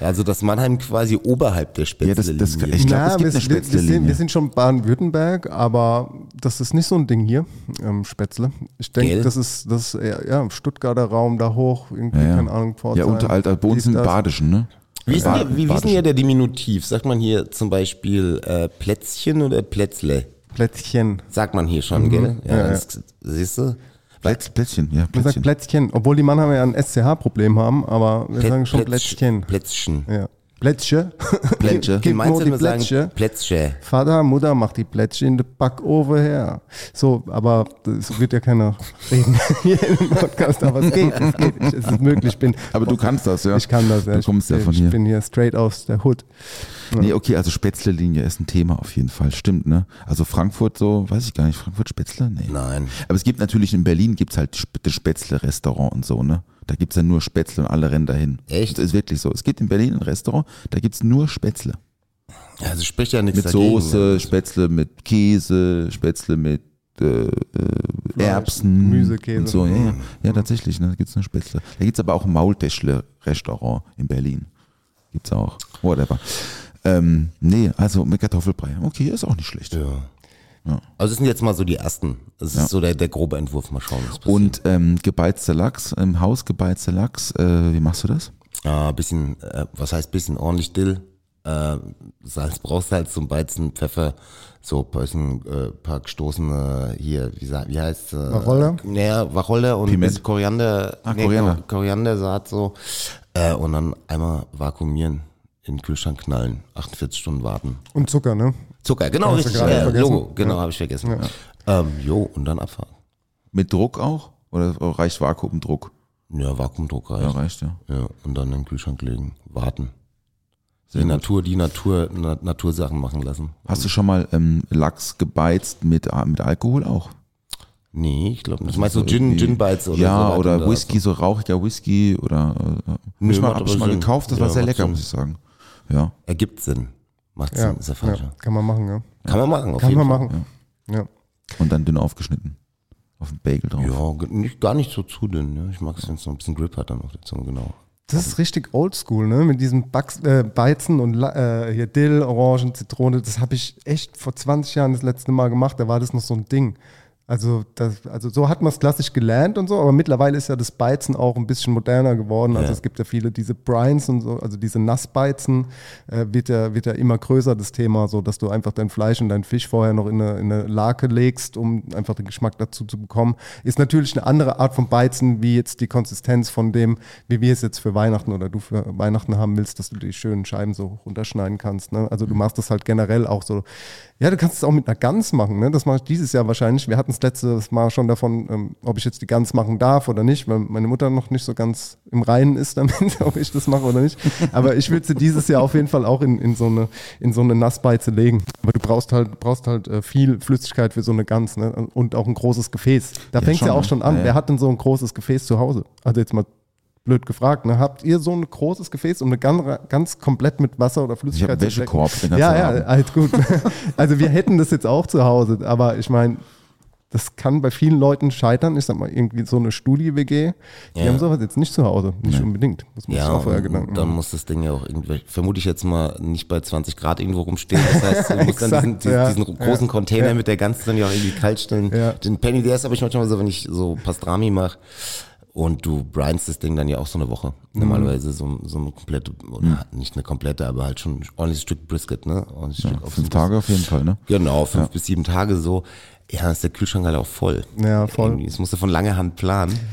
Also dass Mannheim quasi oberhalb der Ja, das- Spätzle das- ich glaub, Na, es gibt wir, eine wir, sind, wir sind schon Baden-Württemberg, aber das ist nicht so ein Ding hier, ähm, Spätzle. Ich denke, das ist das ist eher, ja, Stuttgarter Raum da hoch, irgendwie, Ja, ja. keine Ahnung, Pforzheim. Ja, uns dies, sind. Badischen, ne? Wie ist, denn hier, wie, wie ist denn hier der Diminutiv? Sagt man hier zum Beispiel äh, Plätzchen oder Plätzle? Plätzchen. Sagt man hier schon, gell? Ja, ja. das, siehst du? Plätz, Plätzchen, ja, Man sagt Plätzchen. Plätzchen, obwohl die Mannheimer ja ein SCH-Problem haben, aber wir Plä- sagen schon Plätzch- Plätzchen. Plätzchen. Ja. Plätzchen. Plätzchen. Gib würden die Plätzchen. Plätzchen. Vater, Mutter, mach die Plätzchen in den Backofen her. So, aber das wird ja keiner reden hier im Podcast, aber es geht, es geht, es ist möglich. Ich bin, Aber du kannst das, ja. ich kann das, ja. Du kommst ja ich, von ich hier. bin hier straight aus der Hood. Nee, okay, also Spätzle-Linie ist ein Thema auf jeden Fall, stimmt, ne? Also Frankfurt so, weiß ich gar nicht, Frankfurt Spätzle? Nee. Nein. Aber es gibt natürlich in Berlin gibt's halt Sp- das Spätzle-Restaurant und so, ne? Da gibt's ja nur Spätzle und alle rennen dahin. Echt? Das ist wirklich so. Es gibt in Berlin ein Restaurant, da gibt's nur Spätzle. Ja, also spricht ja nichts Mit dagegen. Soße, Spätzle mit Käse, Spätzle mit äh, äh, Erbsen Gemüse, Käse. und so. Ja, ja. ja tatsächlich, ne? da gibt's nur Spätzle. Da gibt's aber auch ein Maultäschle-Restaurant in Berlin. Gibt's auch. Whatever. Ähm, nee, also mit Kartoffelbrei. Okay, ist auch nicht schlecht. Ja. Also das sind jetzt mal so die ersten. Das ist so der, der grobe Entwurf. Mal schauen, was passiert. Und ähm, gebeizter Lachs, im Haus gebeizter Lachs, äh, wie machst du das? Ah, bisschen, äh, was heißt bisschen ordentlich Dill. Äh, Salz, Brauchsalz zum Beizen, Pfeffer, so ein bisschen, äh, paar gestoßene hier, wie, sa- wie heißt äh, Wacholder? Naja, Wacholder und Piment. bisschen Koriander, Ah, nee, Koriander. Kor- Koriandersaat so. Äh, und dann einmal vakuumieren, in den Kühlschrank knallen, 48 Stunden warten. Und Zucker, ne? Zucker, genau, Hast richtig. Ja, vergessen? Logo, genau, habe ich vergessen. Ähm, jo, und dann abfahren. Mit Druck auch? Oder reicht Vakuumdruck? Ja, Vakuumdruck Ja, reicht. reicht, ja. Ja, und dann in den Kühlschrank legen, warten. Sehr die gut. Natur, die Natur, Na Natursachen machen lassen. Hast du schon mal ähm, Lachs gebeizt mit, äh, mit Alkohol auch? Nee, ich glaube nicht. Meinst du So Gin, Gin Bites oder Ja, so? weiter oder Whisky, so rauchiger Whisky oder äh, Nö, ich mal, hab ich mal gekauft, das war Ja, sehr macht lecker, Sinn. muss ich sagen. Ja. Ergibt Sinn. Macht Ja, Sinn, ist ja falsch. ja, kann man machen, ja. Kann man machen, auf Kann jeden man Fall. machen. Ja. Und dann dünn aufgeschnitten. Auf den Bagel drauf. Ja, nicht, gar nicht so zu dünn. Ne? Ich mag es, wenn es noch ein bisschen Grip hat dann auf der Zunge, genau. Das ist richtig oldschool, ne? Mit diesem Bugs, äh, Beizen und äh, hier Dill, Orangen, Zitrone. Das habe ich echt vor 20 Jahren das letzte Mal gemacht. Da war das noch so ein Ding. Also, das, also so hat man es klassisch gelernt und so, aber mittlerweile ist ja das Beizen auch ein bisschen moderner geworden. Also Ja. es gibt ja viele diese Brines und so, also diese Nassbeizen äh, wird, ja, wird ja immer größer, das Thema, so dass du einfach dein Fleisch und deinen Fisch vorher noch in eine, in eine Lake legst, um einfach den Geschmack dazu zu bekommen. Ist natürlich eine andere Art von Beizen, wie jetzt die Konsistenz von dem, wie wir es jetzt für Weihnachten oder du für Weihnachten haben willst, dass du die schönen Scheiben so runterschneiden kannst. Ne? Also du machst das halt generell auch so. Ja, du kannst es auch mit einer Gans machen. Ne? Das mache ich dieses Jahr wahrscheinlich. Wir hatten es letztes Mal schon davon, ähm, ob ich jetzt die Gans machen darf oder nicht, weil meine Mutter noch nicht so ganz im Reinen ist damit, ob ich das mache oder nicht. Aber ich würde sie dieses Jahr auf jeden Fall auch in, in, so, eine, in so eine Nassbeize legen. Aber du brauchst halt, brauchst halt äh, viel Flüssigkeit für so eine Gans ne? und auch ein großes Gefäß. Da Ja, fängt schon, ja auch ne? schon an. Ja, ja. Wer hat denn so ein großes Gefäß zu Hause? Also jetzt mal blöd gefragt, ne? habt ihr so ein großes Gefäß, um eine ganz, ganz komplett mit Wasser oder Ich Flüssigkeit habe einen zu Wäschekorb. den ja, ja, haben. halt gut. Also wir hätten das jetzt auch zu Hause, aber ich meine, das kann bei vielen Leuten scheitern. Ich sag mal, irgendwie so eine Studie-WG, die Ja. haben sowas jetzt nicht zu Hause. Nicht unbedingt. Das muss ich Ja, auch vorher Gedanken dann machen. muss das Ding ja auch irgendwie, vermute ich jetzt mal, nicht bei 20 Grad irgendwo rumstehen. Das heißt, du musst dann Exakt, diesen, diesen, ja. diesen großen Ja. Container mit der ganzen dann ja auch irgendwie kalt stellen. Den Penny, der ist aber ich manchmal so, wenn ich so Pastrami mache und du brinest das Ding dann ja auch so eine Woche. Mhm. Normalerweise so, so eine komplette, oder nicht eine komplette, aber halt schon ein ordentliches Stück Brisket, ne? Auf Fünf Tage auf jeden Fall, ne? Genau, fünf bis sieben Tage so. Ja, dann ist der Kühlschrank halt auch voll. Ja, voll. Irgendwie, Das musst du von langer Hand planen.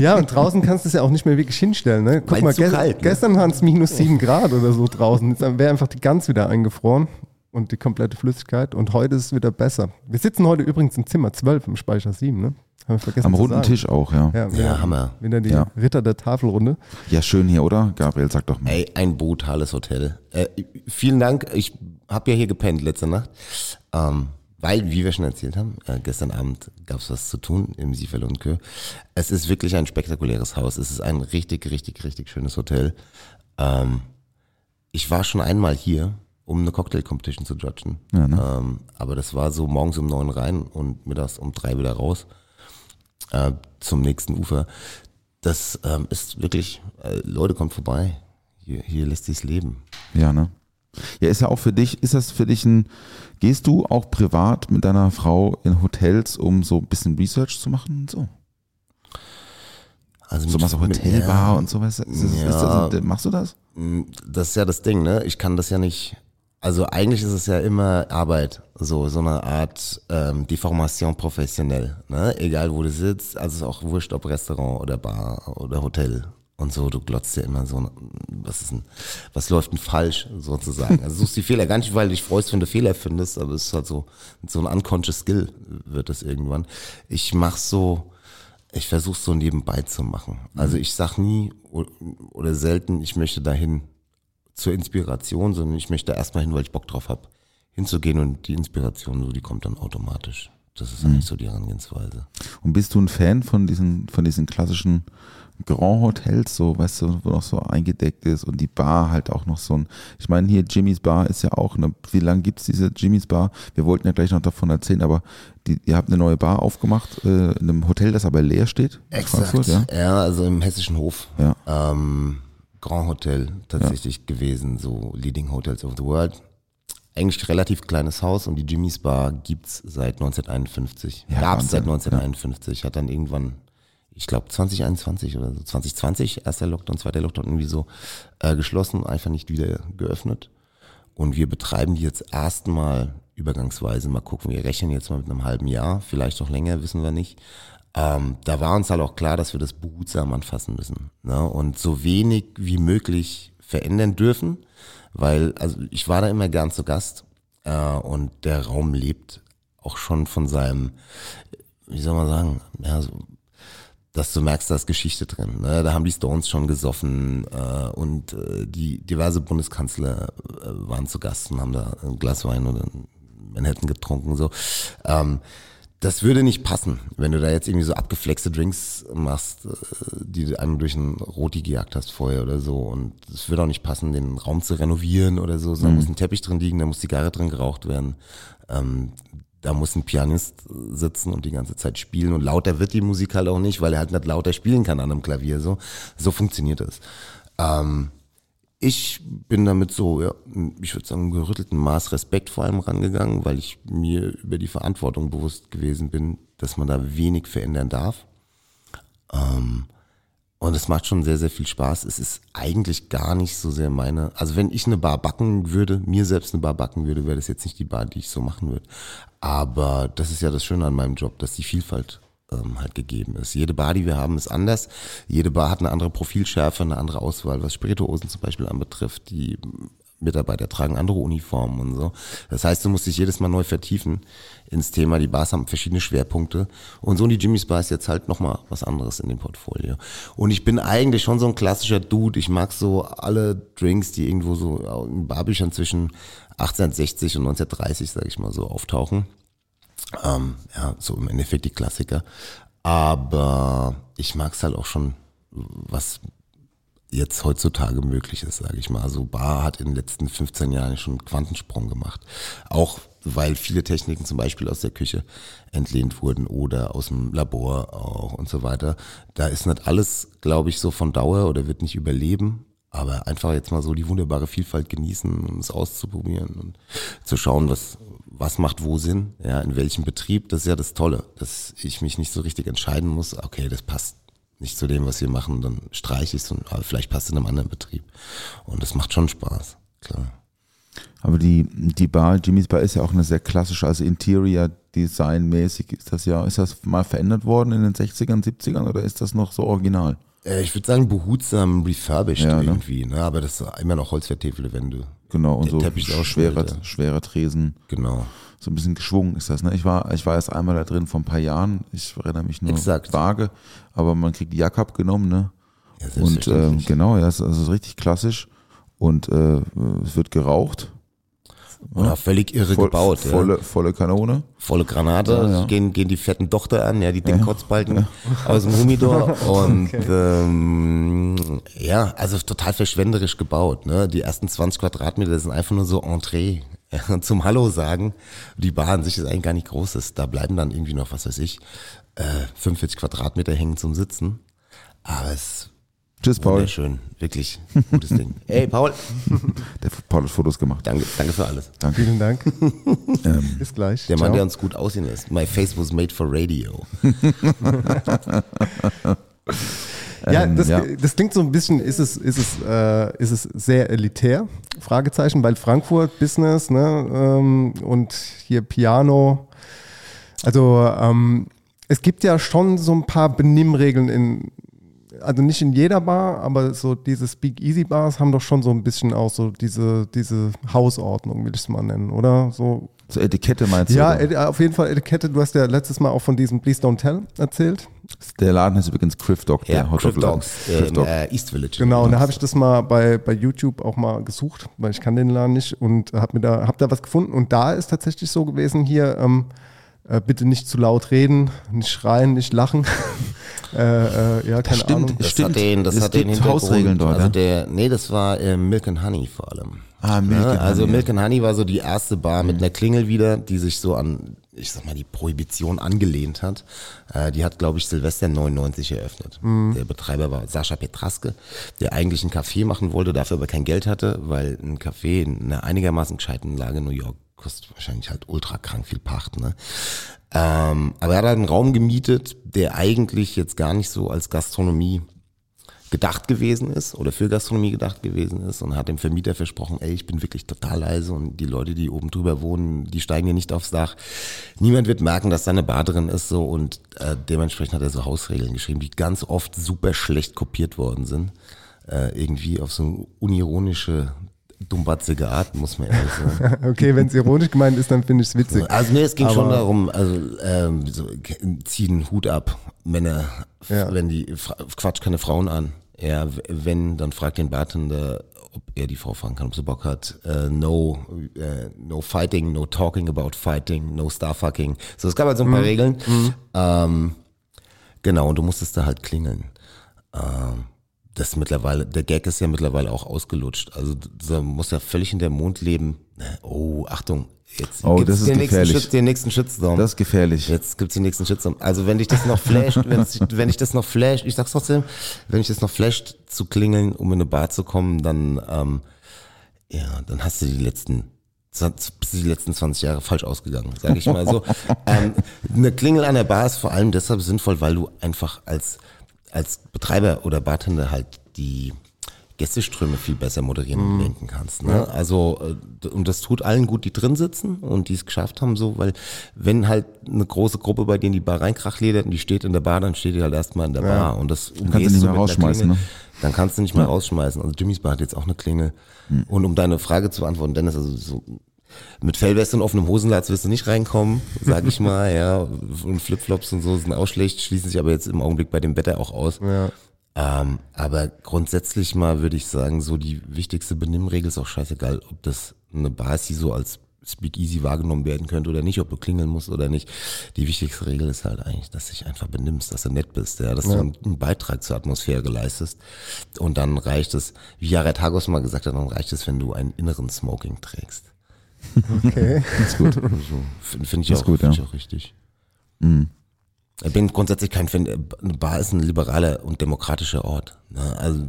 Ja, und draußen kannst du es ja auch nicht mehr wirklich hinstellen. Ne? Guck Weil mal, ge kalt, ne? gestern waren es minus sieben Grad oder so draußen. Jetzt wäre einfach die Gans wieder eingefroren und die komplette Flüssigkeit. Und heute ist es wieder besser. Wir sitzen heute übrigens im Zimmer 12 im Speicher 7, ne? Haben wir vergessen Am runden sagen. Tisch auch, ja. Ja, wieder, Hammer. Wieder die Ja. Ritter der Tafelrunde. Ja, schön hier, oder? Gabriel, sag doch mal. Ey, ein brutales Hotel. Äh, vielen Dank. Ich habe ja hier gepennt letzte Nacht. Ähm, weil, wie wir schon erzählt haben, äh, gestern Abend gab es was zu tun im Siefel und Kö. Es ist wirklich ein spektakuläres Haus. Es ist ein richtig, richtig, richtig schönes Hotel. Ähm, ich war schon einmal hier, um eine Cocktail-Competition zu judgen. Ja, ne? ähm, aber das war so morgens um neun rein und mittags um drei wieder raus äh, zum nächsten Ufer. Das ähm, ist wirklich, äh, Leute, kommt vorbei. Hier, hier lässt sich's leben. Ja, ne? Ja, ist ja auch für dich, ist das für dich ein, gehst du auch privat mit deiner Frau in Hotels, um so ein bisschen Research zu machen und so? Also So mit- machst du mit- Hotelbar ja, und sowas. Ist das, ist Ja. das, machst du das? Das ist ja das Ding, ne? Ich kann das ja nicht. Also eigentlich ist es ja immer Arbeit, so so eine Art ähm, Deformation professionell, ne? Egal wo du sitzt, also ist auch wurscht ob Restaurant oder Bar oder Hotel und so, du glotzt ja immer so, was ist denn, was läuft denn falsch, sozusagen. Also suchst die Fehler gar nicht, weil du dich freust, wenn du Fehler findest, aber es ist halt so, so ein unconscious Skill wird das irgendwann. Ich mach so, ich versuche so nebenbei zu machen. Also ich sag nie oder selten, ich möchte dahin zur Inspiration, sondern ich möchte da erstmal hin, weil ich Bock drauf habe, hinzugehen und die Inspiration, so die kommt dann automatisch. Das ist eigentlich so die Herangehensweise. Und bist du ein Fan von diesen, von diesen klassischen Grand Hotels, so, weißt du, wo noch so eingedeckt ist und die Bar halt auch noch so ein, ich meine, hier Jimmy's Bar ist ja auch eine, wie lange gibt's diese Jimmy's Bar? Wir wollten ja gleich noch davon erzählen, aber die, ihr habt eine neue Bar aufgemacht, äh, in einem Hotel, das aber leer steht. in Frankfurt, ja? ja, also im Hessischen Hof. Ja. Ähm, Grand Hotel tatsächlich gewesen, so Leading Hotels of the World. Eigentlich relativ kleines Haus und die Jimmy's Bar gibt's seit 1951. Ja, Gab's seit Wahnsinn, 1951. Hat dann irgendwann, ich glaube 2021 oder so, 2020, erster Lockdown, zweiter Lockdown irgendwie so äh, geschlossen, einfach nicht wieder geöffnet. Und wir betreiben die jetzt erstmal übergangsweise. Mal gucken, wir rechnen jetzt mal mit einem halben Jahr, vielleicht auch länger, wissen wir nicht. Ähm, da war uns halt auch klar, dass wir das behutsam anfassen müssen. Ne? Und so wenig wie möglich verändern dürfen, weil, also ich war da immer gern zu Gast äh, und der Raum lebt auch schon von seinem, wie soll man sagen, ja, so, dass du merkst, da ist Geschichte drin. Ne? Da haben die Stones schon gesoffen äh, und äh, die diverse Bundeskanzler äh, waren zu Gast und haben da ein Glas Wein oder Manhattan getrunken. So. Ähm, das würde nicht passen, wenn du da jetzt irgendwie so abgeflexte Drinks machst, äh, die du einem durch ein Roti gejagt hast vorher oder so. Und es würde auch nicht passen, den Raum zu renovieren oder so. Da muss ein Teppich drin liegen, da muss Zigarre drin geraucht werden. Ähm, da muss ein Pianist sitzen und die ganze Zeit spielen und lauter wird die Musik halt auch nicht, weil er halt nicht lauter spielen kann an einem Klavier. So, so funktioniert es. Ähm, ich bin damit so, ja, ich würde sagen, gerüttelten Maß Respekt vor allem rangegangen, weil ich mir über die Verantwortung bewusst gewesen bin, dass man da wenig verändern darf. Ähm, und es macht schon sehr, sehr viel Spaß. Es ist eigentlich gar nicht so sehr meine. Also wenn ich eine Bar backen würde, mir selbst eine Bar backen würde, wäre das jetzt nicht die Bar, die ich so machen würde. Aber das ist ja das Schöne an meinem Job, dass die Vielfalt ähm, halt gegeben ist. Jede Bar, die wir haben, ist anders. Jede Bar hat eine andere Profilschärfe, eine andere Auswahl, was Spirituosen zum Beispiel anbetrifft. Die Mitarbeiter tragen andere Uniformen und so. Das heißt, du musst dich jedes Mal neu vertiefen ins Thema. Die Bars haben verschiedene Schwerpunkte. Und so die Jimmy's Bar ist jetzt halt nochmal was anderes in dem Portfolio. Und ich bin eigentlich schon so ein klassischer Dude. Ich mag so alle Drinks, die irgendwo so in Barbüchern zwischen 1860 und 1930, sage ich mal so, auftauchen. Ähm, ja, so im Endeffekt die Klassiker. Aber ich mag es halt auch schon, was jetzt heutzutage möglich ist, sage ich mal. Also Bar hat in den letzten 15 Jahren schon einen Quantensprung gemacht. Auch weil viele Techniken zum Beispiel aus der Küche entlehnt wurden oder aus dem Labor auch und so weiter. Da ist nicht alles, glaube ich, so von Dauer oder wird nicht überleben. Aber einfach jetzt mal so die wunderbare Vielfalt genießen und es auszuprobieren und zu schauen, was, was macht wo Sinn, ja, in welchem Betrieb. Das ist ja das Tolle, dass ich mich nicht so richtig entscheiden muss, okay, das passt nicht zu dem, was wir machen, dann streiche ich es und aber vielleicht passt es in einem anderen Betrieb. Und das macht schon Spaß, klar. Aber die, die Bar, Jimmy's Bar ist ja auch eine sehr klassische, also Interior Design mäßig ist das ja, ist das mal verändert worden in den 60ern, 70ern oder ist das noch so original? Äh, Ich würde sagen, behutsam refurbished Ja, ne? irgendwie, ne? aber das ist immer noch holzvertäfelte Wände. Genau, und Der so Teppich ist auch schwerer, ja. schwerer Tresen. Genau. So ein bisschen geschwungen ist das, ne? Ich war, ich war erst einmal da drin vor ein paar Jahren. Ich erinnere mich nur Exakt. vage, aber man kriegt die Jacke abgenommen, ne? Ja, Und ähm, genau, ja, es ist, es ist richtig klassisch. Und äh, es wird geraucht. Oder völlig irre Voll- gebaut. ja. Volle, volle Kanone. volle Granate, Ja, ja. Gehen, gehen die fetten Dochter an, ja, die dicken Kotzbalken aus dem Humidor und ähm, ja, also total verschwenderisch gebaut. Ne? Die ersten 20 Quadratmeter sind einfach nur so Entree zum Hallo sagen. Die Bar an sich ist eigentlich gar nicht groß, ist. da bleiben dann irgendwie noch, was weiß ich, äh, 45 Quadratmeter hängen zum Sitzen. Aber es Tschüss, Paul. wunderschön, wirklich gutes Ding. Hey Paul, Der Paul hat Fotos gemacht. danke, danke für alles. Danke. Vielen Dank. Ähm, Bis gleich. Der Mann, Ciao. der uns gut aussehen lässt. My face was made for radio. Ja, Ähm, das, ja. das klingt so ein bisschen, ist es, ist es, äh, ist es sehr elitär? Fragezeichen, weil Frankfurt Business ne, ähm, und hier Piano. Also ähm, es gibt ja schon so ein paar Benimmregeln in, also nicht in jeder Bar, aber so diese Speak-Easy Bars haben doch schon so ein bisschen auch so diese, diese Hausordnung, will ich es mal nennen, oder? So, So Etikette meinst du? ja, oder? Auf jeden Fall Etikette. Du hast ja letztes Mal auch von diesem Please Don't Tell erzählt. Der Laden heißt übrigens Criff Dog, der Ja, Hot Criff Dog. Dogs äh, Dog. äh, East Village. Genau, und da habe ich das mal bei, bei YouTube auch mal gesucht, weil ich kann den Laden nicht und habe mir da, hab da was gefunden. Und da ist tatsächlich so gewesen hier, ähm, äh, bitte nicht zu laut reden, nicht schreien, nicht lachen. äh, äh, ja, keine stimmt. Ahnung. Das Stimmt. hat den, das Es hat den. Hausregeln dort, Also ja? der, nee, das war äh, Milk and Honey vor allem. Ah, Milk Ja, and also Honey, Milk and Honey war so die erste Bar mit einer Klingel wieder, die sich so an, ich sag mal, die Prohibition angelehnt hat. Äh, die hat, glaube ich, Silvester 99 eröffnet. Der Betreiber war Sascha Petraske, der eigentlich ein Café machen wollte, dafür aber kein Geld hatte, weil ein Café in einer einigermaßen gescheiten Lage in New York kostet wahrscheinlich halt ultra krank viel Pacht. Ne? Ähm, aber er hat einen Raum gemietet, der eigentlich jetzt gar nicht so als Gastronomie gedacht gewesen ist oder für Gastronomie gedacht gewesen ist und hat dem Vermieter versprochen, ey, ich bin wirklich total leise und die Leute, die oben drüber wohnen, die steigen hier nicht aufs Dach. Niemand wird merken, dass da eine Bar drin ist so und äh, dementsprechend hat er so Hausregeln geschrieben, die ganz oft super schlecht kopiert worden sind. Äh, irgendwie auf so eine unironische, dummbatzige Art, muss man ehrlich sagen. Okay, wenn es ironisch gemeint ist, dann finde ich es witzig. Also nee, es ging schon Aber- darum, also ähm, so, ziehen Hut ab, Männer, Ja. wenn die Quatsch keine Frauen an. Ja, wenn, dann fragt den Bartender, ob er die Frau fragen kann, ob sie Bock hat. Äh, no, äh, no fighting, no talking about fighting, no starfucking. So, es gab halt so ein paar Regeln. Ähm, genau, und du musstest da halt klingeln. Ähm, das mittlerweile, der Gag ist ja mittlerweile auch ausgelutscht. Also da muss ja völlig in der Mond leben. Oh, Achtung, jetzt Oh, gibt's das ist den, nächsten gefährlich. Schutz, den nächsten Shitstorm. Das ist gefährlich. Jetzt gibt's den nächsten Shitstorm. Also wenn dich das noch flasht, wenn's- wenn ich das noch flasht, ich sag's trotzdem, wenn ich das noch flasht zu klingeln, um in eine Bar zu kommen, dann ähm, ja, dann hast du die letzten bist die letzten 20 Jahre falsch ausgegangen, sage ich mal so. ähm, eine Klingel an der Bar ist vor allem deshalb sinnvoll, weil du einfach als als Betreiber oder Bartender halt die Gästeströme viel besser moderieren und lenken kannst. Ne? Also äh, und das tut allen gut, die drin sitzen und die es geschafft haben, so, weil wenn halt eine große Gruppe bei denen die Bar reinkrachledert und die steht in der Bar, dann steht die halt erstmal in der Bar und das kannst du nicht mehr rausschmeißen, Klingel, ne? Dann kannst du nicht mehr rausschmeißen. Also Jimmys Bar hat jetzt auch eine Klingel. Und um deine Frage zu beantworten, Dennis, also so mit Fellweste und offenem Hosenlatz wirst du nicht reinkommen, sag ich mal, ja. Und Flipflops und so sind auch schlecht, schließen sich aber jetzt im Augenblick bei dem Wetter auch aus. Ja. Ähm, aber grundsätzlich mal würde ich sagen, so die wichtigste Benimmregel ist auch scheißegal, ob das eine Bar ist, die so als Speakeasy wahrgenommen werden könnte oder nicht, ob du klingeln musst oder nicht. Die wichtigste Regel ist halt eigentlich, dass du dich einfach benimmst, dass du nett bist, ja, dass du einen, einen Beitrag zur Atmosphäre leistest. Und dann reicht es, wie Jared Hagos mal gesagt hat, dann reicht es, wenn du einen inneren Smoking trägst. Okay. ist gut. So, Finde find ich, auch- gut, find ja. ich auch richtig. Mhm. Ich bin grundsätzlich kein Fan. Eine Bar ist ein liberaler und demokratischer Ort. Ne? Also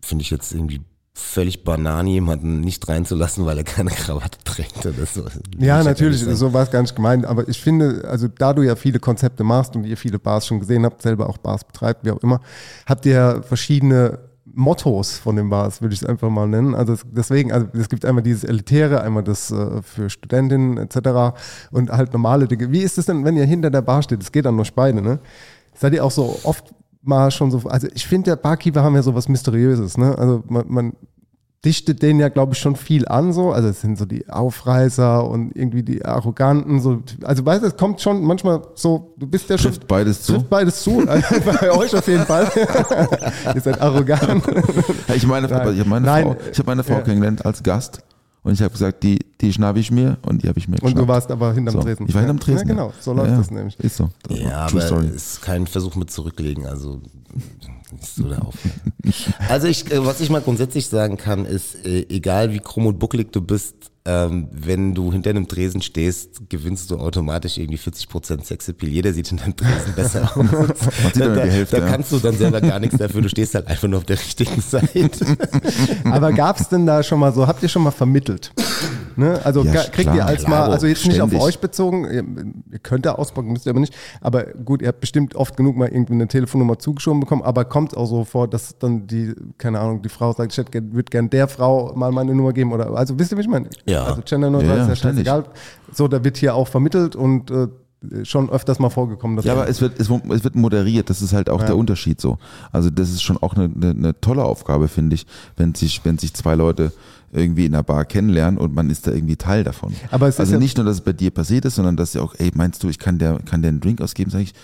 finde ich jetzt irgendwie völlig Banane, jemanden nicht reinzulassen, weil er keine Krawatte trägt oder so. Ja, Ich natürlich, so war es gar nicht gemeint, aber ich finde, also da du ja viele Konzepte machst und ihr viele Bars schon gesehen habt, selber auch Bars betreibt, wie auch immer, habt ihr ja verschiedene Mottos von den Bars, würde ich es einfach mal nennen. Also es- deswegen, also es gibt einmal dieses Elitäre, einmal das äh, für Studentinnen etc. und halt normale Dinge. Wie ist es denn, wenn ihr hinter der Bar steht? Es geht an euch beide, ne? Seid ihr auch so oft mal schon so, also ich finde, der Barkeeper haben ja so was Mysteriöses, ne? Also man, man dichtet denen ja, glaube ich, schon viel an, so. Also es sind so die Aufreißer und irgendwie die Arroganten, so. Also weißt du, es kommt schon manchmal so, du bist ja schon. Trifft beides zu. Trifft beides zu. Also bei euch auf jeden Fall. Ihr seid arrogant. Ich meine, ich habe meine Nein. Frau, ich habe meine Frau Ja. kennengelernt als Gast und ich habe gesagt, die, die schnappe ich mir und die habe ich mir Und geschnappt. du warst aber hinterm so. Tresen. Ich war hinterm Ja. Tresen. Ja, genau, so läuft das nämlich. Ist so. Das Ja, aber Story. es ist kein Versuch mit zurücklegen, also ist so der Aufwand. Also ich, äh, was ich mal grundsätzlich sagen kann, ist, äh, egal wie krumm und bucklig du bist, ähm, wenn du hinter einem Tresen stehst, gewinnst du automatisch irgendwie 40% Sexappeal. Jeder sieht hinter dem Tresen besser aus. sieht da, da, die Hälfte, da kannst du dann selber gar nichts dafür. Du stehst halt einfach nur auf der richtigen Seite. Aber gab es denn da schon mal so, habt ihr schon mal vermittelt? Ne? Also Ja, kriegt klar. ihr als mal, also jetzt nicht auf ständig. euch bezogen, ihr, könnt da auspacken, müsst ihr aber nicht, aber gut, ihr habt bestimmt oft genug mal irgendwie eine Telefonnummer zugeschoben bekommen, aber kommt auch so vor, dass dann die, keine Ahnung, die Frau sagt, ich würde gern der Frau mal meine Nummer geben oder, also wisst ihr, wie ich meine? Ja. Also genderneutral Ja, ist ja, ja scheißegal. So, da wird hier auch vermittelt und äh, schon öfters mal vorgekommen. Dass Ja, aber es wird, es, es wird moderiert, das ist halt auch Ja. der Unterschied so. Also das ist schon auch eine, eine, eine tolle Aufgabe, finde ich, wenn sich, wenn sich zwei Leute irgendwie in einer Bar kennenlernen und man ist da irgendwie Teil davon. Aber es ist also ja- nicht nur, dass es bei dir passiert ist, sondern dass ja auch, ey, meinst du, ich kann der, kann der einen Drink ausgeben? Sag ich,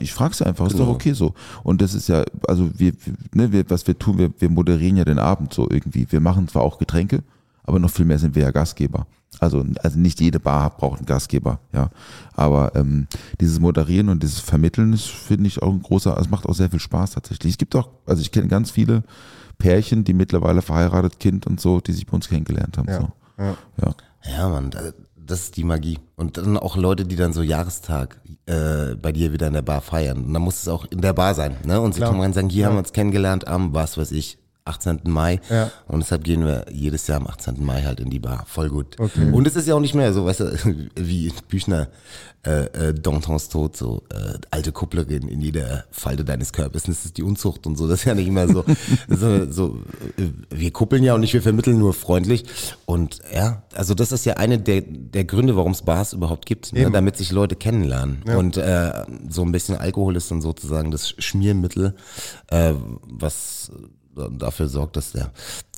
ich frage sie einfach, ist Genau. doch okay so. Und das ist ja, also wir, wir- ne, wir, was wir tun, wir, wir moderieren ja den Abend so irgendwie. Wir machen zwar auch Getränke, aber noch viel mehr sind wir ja Gastgeber. Also, also nicht jede Bar braucht einen Gastgeber, ja. Aber ähm, dieses Moderieren und dieses Vermitteln ist, finde ich, auch ein großer, es macht auch sehr viel Spaß tatsächlich. Es gibt auch, also ich kenne ganz viele Pärchen, die mittlerweile verheiratet, Kind und so, die sich bei uns kennengelernt haben. Ja, So. ja. Ja. Ja, Mann, da- das ist die Magie. Und dann auch Leute, die dann so Jahrestag äh, bei dir wieder in der Bar feiern. Und dann muss es auch in der Bar sein. Ne? Und sie Klar. kommen rein und sagen, hier haben wir uns kennengelernt am, was weiß ich, 18. Mai. Ja. Und deshalb gehen wir jedes Jahr am 18. Mai halt in die Bar. Voll gut. Okay. Und es ist ja auch nicht mehr so, weißt du, wie Büchner, äh, äh, Dantons Tod, so äh, alte Kupplerin in jeder Falte deines Körpers. Das ist die Unzucht und so. Das ist ja nicht immer so. so, so äh, wir kuppeln ja auch nicht, wir vermitteln nur freundlich. Und ja, also das ist ja eine der, der Gründe, warum es Bars überhaupt gibt, ne? Damit sich Leute kennenlernen. Und äh, so ein bisschen Alkohol ist dann sozusagen das Schmiermittel, äh, was dafür sorgt, dass der,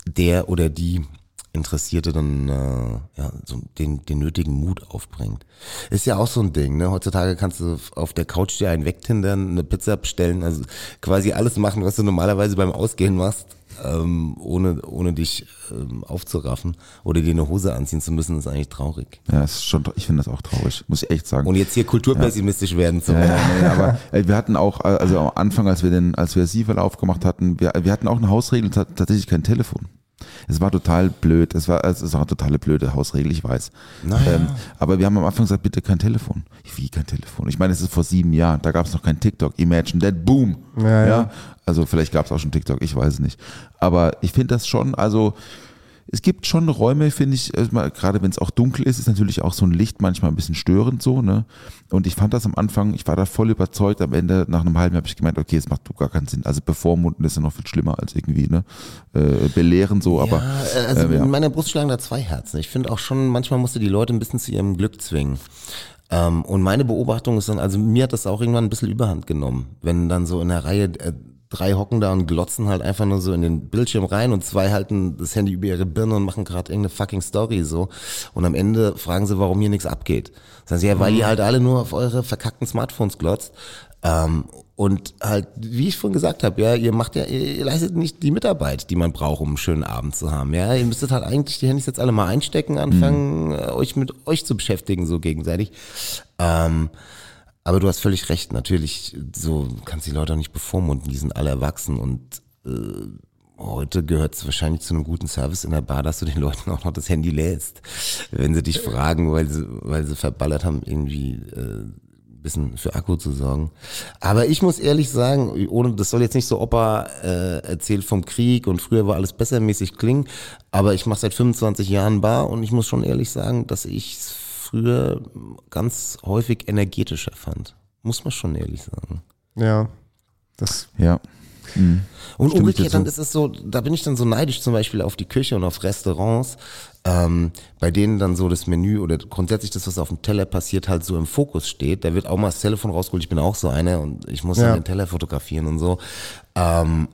der oder die Interessierte dann äh, ja, so den, den nötigen Mut aufbringt. Ist ja auch so ein Ding, ne? Heutzutage kannst du auf der Couch dir einen wegtindern, eine Pizza bestellen, also quasi alles machen, was du normalerweise beim Ausgehen machst, ähm, ohne, ohne dich ähm, aufzuraffen oder dir eine Hose anziehen zu müssen, ist eigentlich traurig. Ja, ist schon, ich finde das auch traurig, muss ich echt sagen. Und jetzt hier kulturpessimistisch werden zu Ja, ja, nee, aber äh, wir hatten auch, äh, also am Anfang, als wir den, als wir Sievel aufgemacht hatten, wir, wir hatten auch eine Hausregel, ta- tatsächlich kein Telefon. Es war total blöd, es war, es war eine totale blöde Hausregel, ich weiß. Ähm, aber wir haben am Anfang gesagt, bitte kein Telefon. Wie kein Telefon? Ich meine, es ist vor sieben Jahren, da gab es noch kein TikTok. Imagine that, boom. Ja, ja. Also vielleicht gab es auch schon TikTok, ich weiß es nicht. Aber ich finde das schon, also es gibt schon Räume, finde ich, äh, gerade wenn es auch dunkel ist, ist natürlich auch so ein Licht manchmal ein bisschen störend so, ne? Und ich fand das am Anfang, ich war da voll überzeugt, am Ende, nach einem halben Jahr habe ich gemeint, okay, es macht gar keinen Sinn. Also bevormunden ist ja noch viel schlimmer als irgendwie, ne? Äh, belehren so, aber Ja, also äh, ja. in meiner Brust schlagen da zwei Herzen. Ich finde auch schon, manchmal musst du die Leute ein bisschen zu ihrem Glück zwingen. Ähm, und meine Beobachtung ist dann, also mir hat das auch irgendwann ein bisschen überhand genommen. Wenn dann so in der Reihe äh, drei hocken da und glotzen halt einfach nur so in den Bildschirm rein und zwei halten das Handy über ihre Birne und machen gerade irgendeine fucking Story so. Und am Ende fragen sie, warum hier nichts abgeht. Sagen sie, ja, weil ihr halt alle nur auf eure verkackten Smartphones glotzt. Ähm, und halt, wie ich vorhin gesagt habe, ja, ihr macht ja, ihr leistet nicht die Mitarbeit, die man braucht, um einen schönen Abend zu haben. Ja, ihr müsstet halt eigentlich die Handys jetzt alle mal einstecken, anfangen, äh, euch mit euch zu beschäftigen, so gegenseitig. Ähm, aber du hast völlig recht, natürlich, so kannst die Leute auch nicht bevormunden, die sind alle erwachsen und äh, heute gehört es wahrscheinlich zu einem guten Service in der Bar, dass du den Leuten auch noch das Handy lädst, wenn sie dich fragen, weil sie, weil sie verballert haben, irgendwie äh, ein bisschen für Akku zu sorgen. Aber ich muss ehrlich sagen, ohne das soll jetzt nicht so Opa äh, erzählt vom Krieg und früher war alles besser mäßig klingen, aber ich mache seit 25 Jahren Bar und ich muss schon ehrlich sagen, dass ich früher ganz häufig energetischer fand. Muss man schon ehrlich sagen. Ja. Das, ja. Mhm. Und Stimme umgekehrt, dann ist es so, da bin ich dann so neidisch zum Beispiel auf die Küche und auf Restaurants, ähm, bei denen dann so das Menü oder grundsätzlich das, was auf dem Teller passiert, halt so im Fokus steht. Da wird auch mal das Telefon rausgeholt, ich bin auch so einer und ich muss Ja. dann den Teller fotografieren und so. Ähm,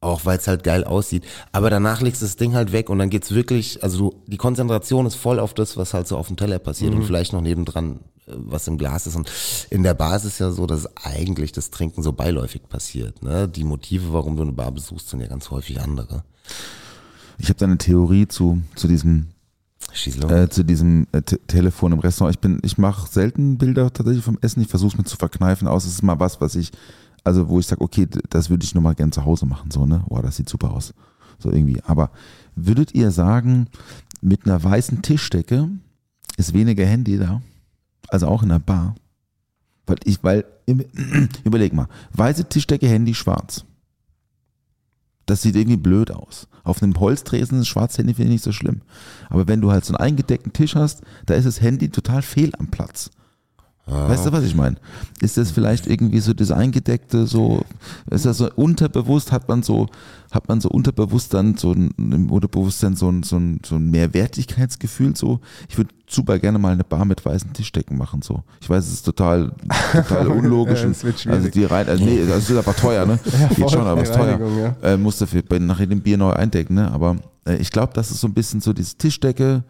auch weil es halt geil aussieht. Aber danach legst du das Ding halt weg und dann geht's wirklich, also du, die Konzentration ist voll auf das, was halt so auf dem Teller passiert Mhm. und vielleicht noch nebendran, äh, was im Glas ist. Und in der Bar ist es ja so, dass eigentlich das Trinken so beiläufig passiert. Ne? Die Motive, warum du eine Bar besuchst, sind ja ganz häufig andere. Ich habe da eine Theorie zu, zu diesem äh, zu diesem äh, Te- Telefon im Restaurant. Ich bin, ich mache selten Bilder tatsächlich vom Essen. Ich versuche es mir zu verkneifen, aus. Es ist mal was, was ich, also wo ich sage, okay, das würde ich nur mal gern zu Hause machen, so ne. Boah, das sieht super aus, so irgendwie. Aber würdet ihr sagen, mit einer weißen Tischdecke ist weniger Handy da, also auch in der Bar? Weil ich, weil überleg mal, weiße Tischdecke, Handy schwarz. Das sieht irgendwie blöd aus. Auf einem Holztresen ist schwarz Handy finde ich nicht so schlimm. Aber wenn du halt so einen eingedeckten Tisch hast, da ist das Handy total fehl am Platz. Weißt du, was ich meine? Ist das vielleicht irgendwie so das Eingedeckte, so, ist das so unterbewusst, hat man so, hat man so unterbewusst dann so ein, im Unterbewusstsein so ein, so ein, so ein Mehrwertigkeitsgefühl, so. Ich würde super gerne mal eine Bar mit weißen Tischdecken machen, so. Ich weiß, es ist total, total unlogisch. Ja, schwierig. also die rein, also nee, das ist aber teuer, ne? Geht voll, schon, aber ist teuer. Ja. Äh, musst du für, bei, nachher dem Bier neu eindecken, ne? Aber äh, ich glaube, das ist so ein bisschen so diese Tischdecke,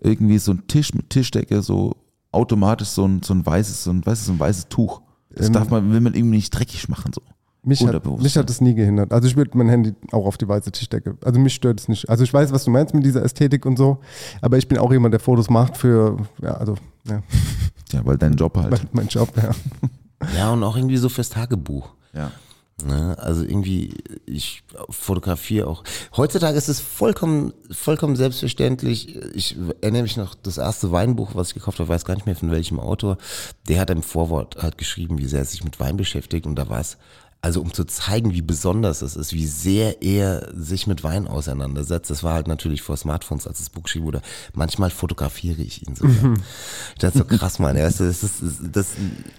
irgendwie so ein Tisch mit Tischdecke, so automatisch so ein, so ein weißes, so ein, weißt du, so ein weißes Tuch. Das Ähm, darf man, will man irgendwie nicht dreckig machen, so. Mich hat, mich hat es nie gehindert. Also ich würde mein Handy auch auf die weiße Tischdecke. Also mich stört es nicht. Also ich weiß, was du meinst mit dieser Ästhetik und so, aber ich bin auch jemand, der Fotos macht für, ja, also, ja, Ja, weil dein Job halt. mein, mein Job, ja. Ja, und auch irgendwie so fürs Tagebuch. Ja. Ne? Also irgendwie, ich fotografiere auch. Heutzutage ist es vollkommen, vollkommen selbstverständlich. Ich erinnere mich noch, das erste Weinbuch, was ich gekauft habe, weiß gar nicht mehr von welchem Autor. Der hat im Vorwort halt geschrieben, wie sehr er sich mit Wein beschäftigt. Und da war es, also um zu zeigen, wie besonders es ist, wie sehr er sich mit Wein auseinandersetzt. Das war halt natürlich vor Smartphones, als das Buch geschrieben wurde. Manchmal fotografiere ich ihn sogar. Das ist so krass, Mann. Ja, Das ist das, das,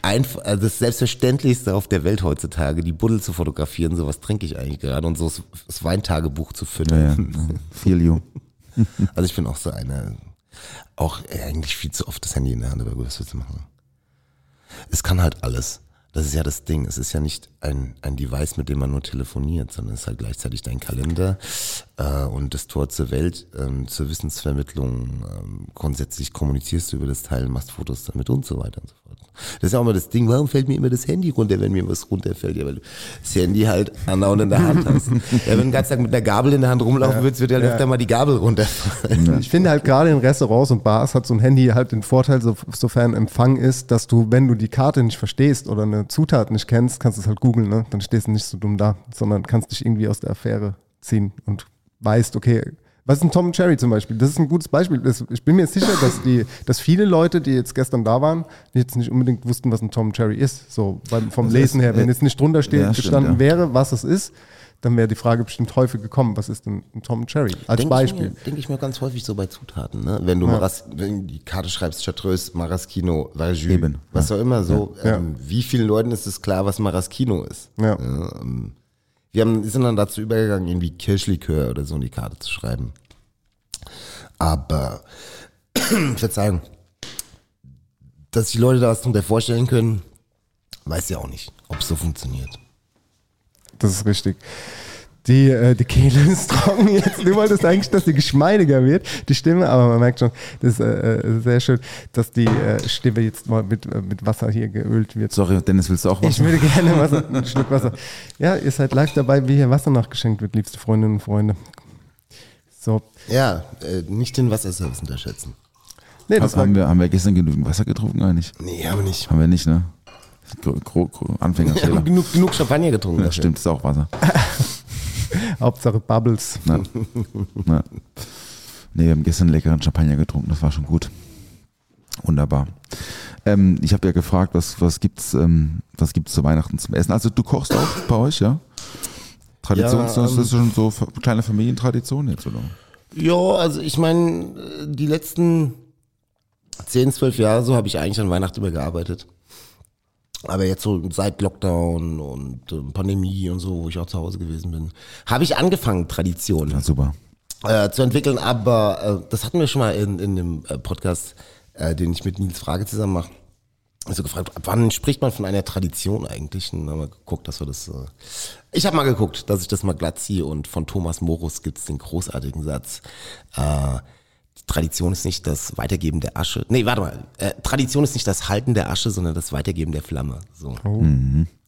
einfach, also das Selbstverständlichste auf der Welt heutzutage, die Buddel zu fotografieren. So was trinke ich eigentlich gerade und so das- Weintagebuch zu Ja, füttern. ja. Feel you. Also ich bin auch so einer, auch eigentlich viel zu oft das Handy in der Hand, aber gut, was willst du machen? Es kann halt alles. Das ist ja das Ding. Es ist ja nicht ein, ein Device, mit dem man nur telefoniert, sondern es ist halt gleichzeitig dein Kalender und das Tor zur Welt, ähm, zur Wissensvermittlung. Ähm, grundsätzlich kommunizierst du über das Teil, machst Fotos damit und so weiter und so fort. Das ist ja auch immer das Ding, warum fällt mir immer das Handy runter, wenn mir was runterfällt? Ja, weil du das Handy halt andauernd in der Hand hast. ja, wenn du den ganzen Tag mit einer Gabel in der Hand rumlaufen würdest, wird ja, Ja. öfter mal die Gabel runterfallen. Ich finde halt gerade in Restaurants und Bars hat so ein Handy halt den Vorteil, so, sofern Empfang ist, dass du, wenn du die Karte nicht verstehst oder eine Zutat nicht kennst, kannst du es halt googeln, ne? Dann stehst du nicht so dumm da, sondern kannst dich irgendwie aus der Affäre ziehen und weißt, okay, was ist ein Tom Cherry zum Beispiel? Das ist ein gutes Beispiel. Ich bin mir sicher, dass die, dass viele Leute, die jetzt gestern da waren, jetzt nicht unbedingt wussten, was ein Tom Cherry ist. So beim, vom Also Lesen es- her. Wenn äh, jetzt nicht drunter steht, ja, stimmt, gestanden ja. wäre, was es ist, dann wäre die Frage bestimmt häufig gekommen, was ist denn ein Tom Cherry? Als Denk Beispiel. Denke ich mir ganz häufig so bei Zutaten, ne? Wenn du Maras, wenn die Karte schreibst, Chartreuse, Maraschino, Eben, was auch immer so, Ja. ähm, wie vielen Leuten ist es klar, was Maraschino ist? Ja. ähm, wir haben, sind dann dazu übergegangen, irgendwie Kirschlikör oder so in die Karte zu schreiben. Aber, Verzeihung, dass die Leute da was drunter vorstellen können, weiß ja auch nicht, ob es so funktioniert. Das ist richtig. Die, äh, die Kehle ist trocken jetzt. Du wolltest eigentlich, dass die geschmeidiger wird, die Stimme, aber man merkt schon, das ist äh, äh, sehr schön, dass die äh, Stimme jetzt mal mit, äh, mit Wasser hier geölt wird. Sorry, Dennis, willst du auch was? Ich würde gerne Wasser, einen Schluck Wasser. Ja, ihr seid live dabei, wie hier Wasser nachgeschenkt wird, liebste Freundinnen und Freunde. So. Ja, äh, nicht den Wasserservice unterschätzen. Nee, das Haben, war, haben, wir, haben wir gestern genügend Wasser getrunken eigentlich? Nee, aber nicht. Haben wir nicht, ne? Wir Anfängerfehler. haben genug, genug Champagner getrunken. Ja, stimmt, ist auch Wasser. Hauptsache Bubbles. Na, na. Nee, wir haben gestern leckeren Champagner getrunken, das war schon gut. Wunderbar. Ähm, ich habe ja gefragt, was, was gibt's, ähm, was gibt's zu Weihnachten zum Essen? Also du kochst auch bei euch, ja? Tradition, Ja, ist das ähm, ist schon so kleine Familientradition jetzt, oder? Ja, also ich meine, die letzten 10, 12 Jahre so habe ich eigentlich an Weihnachten über gearbeitet. Aber jetzt so seit Lockdown und ähm, Pandemie und so, wo ich auch zu Hause gewesen bin, habe ich angefangen, Traditionen Ja, super. äh, zu entwickeln. Aber äh, das hatten wir schon mal in, in dem äh, Podcast, äh, den ich mit Nils Frage zusammen mache. Also gefragt, ab wann spricht man von einer Tradition eigentlich? Und haben wir geguckt, dass wir das. Äh ich habe mal geguckt, dass ich das mal glatt ziehe und von Thomas Morus gibt's den großartigen Satz. Äh, Tradition ist nicht das Weitergeben der Asche. Nee, warte mal. Äh, Tradition ist nicht das Halten der Asche, sondern das Weitergeben der Flamme. So.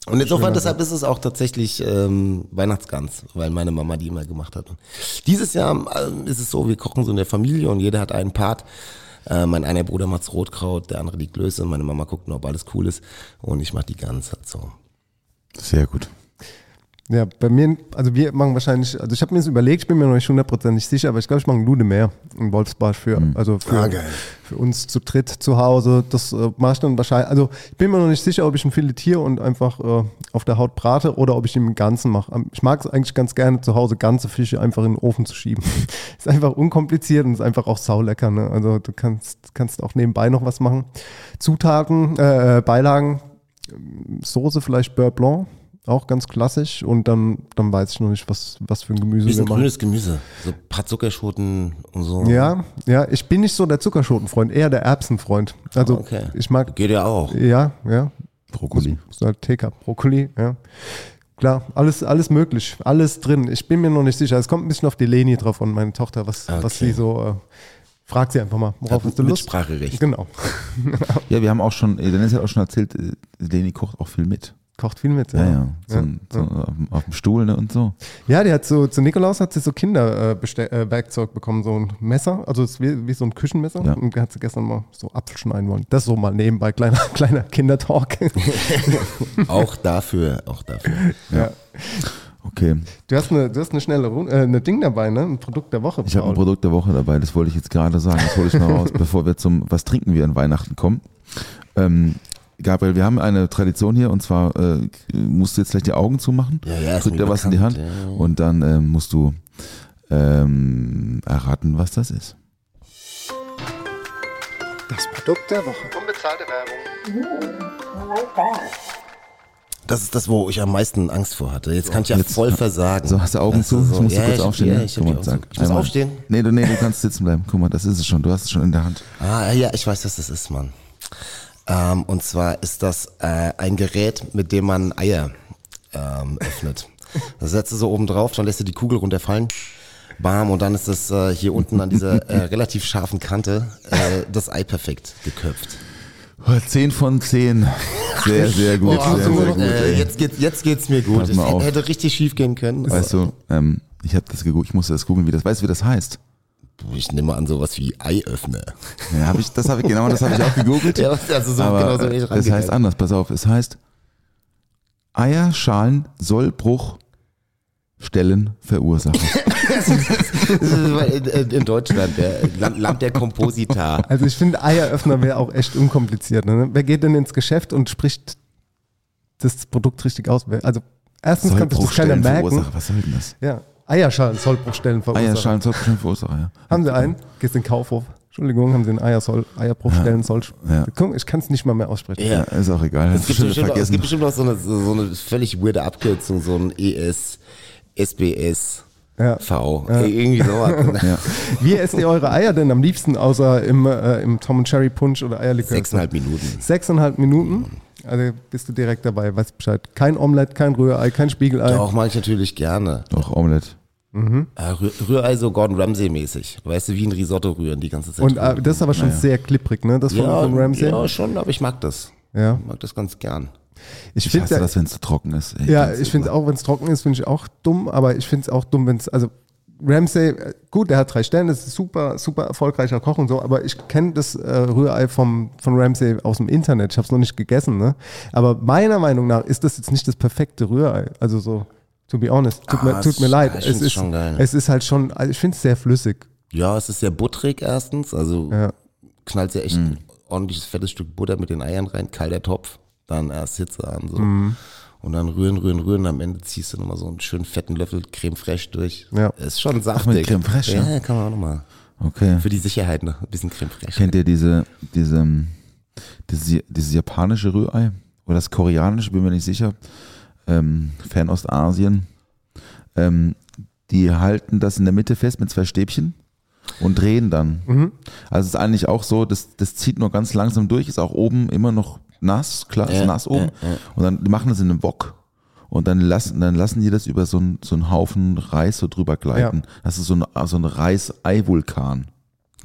Und insofern, deshalb ist es auch tatsächlich ähm, Weihnachtsgans, weil meine Mama die immer gemacht hat. Und dieses Jahr ähm, ist es so, wir kochen so in der Familie und jeder hat einen Part. Äh, mein einer Bruder macht's Rotkraut, der andere die Klöße, meine Mama guckt nur, ob alles cool ist und ich mach die Gans halt so. Sehr gut. Ja, bei mir, also wir machen wahrscheinlich, also ich habe mir das überlegt, ich bin mir noch nicht hundertprozentig sicher, aber ich glaube, ich mache ein Lude mehr in Wolfsbarsch für, also für, Ah, für uns zu dritt zu Hause. Das äh, mache ich dann wahrscheinlich, also ich bin mir noch nicht sicher, ob ich ihn filetiere und einfach äh, auf der Haut brate oder ob ich ihn im Ganzen mache. Ähm, Ich mag es eigentlich ganz gerne zu Hause, ganze Fische einfach in den Ofen zu schieben. ist einfach unkompliziert und ist einfach auch saulecker. Ne? Also du kannst, kannst auch nebenbei noch was machen. Zutaten, äh, Beilagen, Soße vielleicht Beurre Blanc, auch ganz klassisch. Und dann, dann weiß ich noch nicht, was, was für ein Gemüse wir Bisschen machen. grünes Gemüse. So ein paar Zuckerschoten und so. Ja, ja, ich bin nicht so der Zuckerschotenfreund, eher der Erbsenfreund. Also Ah, okay. ich mag, Geht ja auch. ja, ja, Brokkoli. so halt TK, Brokkoli, ja. Klar, alles, alles möglich, alles drin. Ich bin mir noch nicht sicher. Es kommt ein bisschen auf die Leni drauf an, meine Tochter, was, was Okay. sie so, äh, frag sie einfach mal, worauf Hat hast du Lust? Mitspracherecht. Genau. Ja, wir haben auch schon, äh, Dennis hat auch schon erzählt, äh, Leni kocht auch viel mit. Kocht viel mit, Ja, ja. ja. So, ein- so Auf, dem- auf dem Stuhl ne, und so. Ja, die hat so, zu Nikolaus hat sie so Kinderwerkzeug äh, bekommen, so ein Messer, also wie, wie so ein Küchenmesser. Ja. Und hat sie gestern mal so Apfel schneiden wollen. Das so mal nebenbei, kleiner, kleiner Kindertalk. Auch dafür, auch dafür. ja. Okay. Du hast eine, du hast eine schnelle Runde, äh, eine Ding dabei, ne? Ein Produkt der Woche. Ich habe ein. Produkt der Woche dabei, das wollte ich jetzt gerade sagen. Das hole ich mal raus, bevor wir zum Was trinken wir an Weihnachten kommen. Ähm, Gabriel, wir haben eine Tradition hier und zwar äh, musst du jetzt gleich die Augen zumachen, Ja, ja, ist drück mir dir was in die Hand ja. und dann ähm, musst du ähm, erraten, was das ist. Das Produkt der Woche. Unbezahlte Werbung. Das ist das, wo ich am meisten Angst vor hatte. Jetzt kann ich ja voll versagen. So, hast du Augen zu? so, Ich muss ja, kurz ich, aufstehen. Ja, ne? ich, Guck mal, ich muss Einmal. aufstehen. Nee, du, nee, du kannst sitzen bleiben. Guck mal, das ist es schon. Du hast es schon in der Hand. Ah, ja, ich weiß, was das ist, Mann. Ähm, und zwar ist das äh, ein Gerät, mit dem man Eier ähm, öffnet. Das setzt du so oben drauf, dann lässt du die Kugel runterfallen. Bam, und dann ist das äh, hier unten an dieser äh, relativ scharfen Kante äh, das Ei perfekt geköpft. Oh, 10 von 10. Sehr, sehr gut. Oh, sehr, so, sehr gut. äh, jetzt, geht's, jetzt geht's mir gut. Es hätte richtig schief gehen können. Weißt du, ähm, ich habe das gegoogelt, ich musste das googeln, wie das, weißt du, wie das heißt? Ich nehme an sowas wie Eiöffner. Ja, hab ich, das habe ich, genau, das habe ich auch gegoogelt. Ja, also so Aber genau so bin äh, ich es rangegangen. heißt anders, pass auf, es heißt Eierschalen Sollbruch Stellen verursachen. Das ist in, in, in Deutschland, der Land, Land der Komposita. Also ich finde, Eieröffner wäre auch echt unkompliziert. Ne? Wer geht denn ins Geschäft und spricht das Produkt richtig aus? Also erstens kann sich das keiner merken. Was soll denn das? Ja, Eierschalen, Sollbruchstellen verursachen. Eierschalen Sollbruchstellen verursachen, ja. Haben Sie einen? Gehst in den Kaufhof. Entschuldigung, haben Sie einen Eiersoll, Eierbruchstellen, Soll. Ja. Guck, ich kann es nicht mal mehr aussprechen. Ja, ist auch egal. Es gibt, bestimmt, auch- es gibt bestimmt auch so eine, so eine völlig weirde Abkürzung, so ein ES, SBS, Ja. V, irgendwie sowas. Ja. Wie esst ihr eure Eier denn am liebsten, außer im, äh, im Tom Cherry Punch oder Eierlikör? Sechseinhalb Minuten. Sechseinhalb Minuten. Also bist du direkt dabei, weißt Bescheid. Kein Omelette, kein Rührei, kein Spiegelei. Doch, mag ich natürlich gerne. Doch, Omelette. Äh, Rühr, Rührei so Gordon Ramsay mäßig. Weißt du, wie ein Risotto rühren die ganze Zeit. Und äh, das ist aber schon sehr klipprig, ne? Das von, ja, von Ramsay. ja, schon, aber ich mag das. Ja. Ich mag das ganz gern. Ich Ich finde hasse ja, das, wenn es zu trocken ist. ey. ja, ich finde es auch, wenn es trocken ist, finde ich auch dumm, aber ich finde es auch dumm, wenn es, also Ramsay, äh, gut, der hat drei Sterne, das ist super, super erfolgreicher Koch und so, aber ich kenne das äh, Rührei vom, von Ramsay aus dem Internet, ich habe es noch nicht gegessen, ne? Aber meiner Meinung nach ist das jetzt nicht das perfekte Rührei, also so, to be honest, tut, Ah, mir, tut es- mir leid, ich es ist, schon geil. es ist halt schon, also ich finde es sehr flüssig, Ja, es ist sehr butterig erstens. Also Ja. knallt ja echt Mhm. ein ordentliches fettes Stück Butter mit den Eiern rein, kalter Topf, dann erst Hitze an so. Mhm. Und dann rühren, rühren, rühren. Am Ende ziehst du nochmal so einen schönen fetten Löffel Creme Fraiche durch. Ja. Ist schon saftig. Creme Fraiche, Ja, ja? kann man auch nochmal. Okay. Für die Sicherheit noch ein bisschen Creme Fraiche. Kennt ihr diese, diese, ähm, diese, dieses japanische Rührei? Oder das koreanische, bin mir nicht sicher. Ähm, Fernostasien. Ähm, die halten das in der Mitte fest mit zwei Stäbchen und drehen dann. Mhm. Also es ist eigentlich auch so, das, das zieht nur ganz langsam durch, ist auch oben immer noch nass, klar, ist Ja, nass oben. ja, ja. Und dann die machen das in einem Wok. Und dann lassen, dann lassen die das über so, einen- so einen Haufen Reis so drüber gleiten. Das ist so ein, so ein Reis-Ei-Vulkan.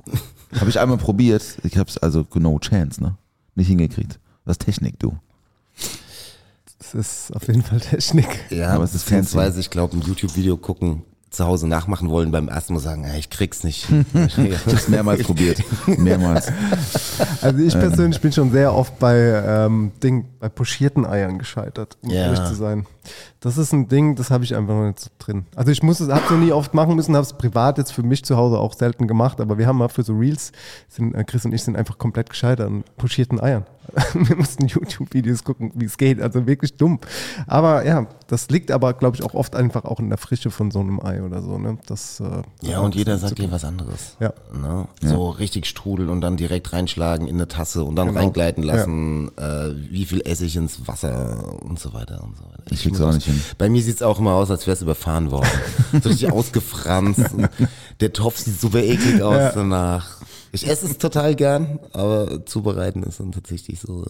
Habe ich einmal probiert. Ich habe es also no chance, ne? Nicht hingekriegt. Das ist Technik, du. das ist auf jeden Fall Technik. Ja, Aber es ist fancy. ich glaube, ein YouTube-Video gucken zu Hause nachmachen wollen, beim ersten Mal sagen, ich krieg's nicht. Ich habe es mehrmals probiert. Mehrmals. Also ich persönlich bin schon sehr oft bei ähm, Ding, bei pochierten Eiern gescheitert, um Ja. ehrlich zu sein. Das ist ein Ding, das habe ich einfach noch nicht so drin. Also ich muss es, habe es noch nie oft machen müssen, habe es privat jetzt für mich zu Hause auch selten gemacht, aber wir haben mal für so Reels, sind, äh, Chris und ich sind einfach komplett gescheitert an pochierten Eiern. wir mussten YouTube-Videos gucken, wie es geht, also wirklich dumm. Aber ja, das liegt aber, glaube ich, auch oft einfach auch in der Frische von so einem Ei oder so. Ne? Das, äh, Ja, und jeder sagt dir was anderes. Ja. Ne? So richtig strudeln und dann direkt reinschlagen in eine Tasse und dann Genau. reingleiten lassen, äh, wie viel Essig ins Wasser und so weiter und so weiter. Ich krieg's muss auch nicht hin. Bei mir sieht's auch immer aus, als wär's überfahren worden. so richtig ausgefranst. und der Topf sieht super eklig aus Ja. danach. Ich esse es total gern, aber zubereiten ist dann tatsächlich so.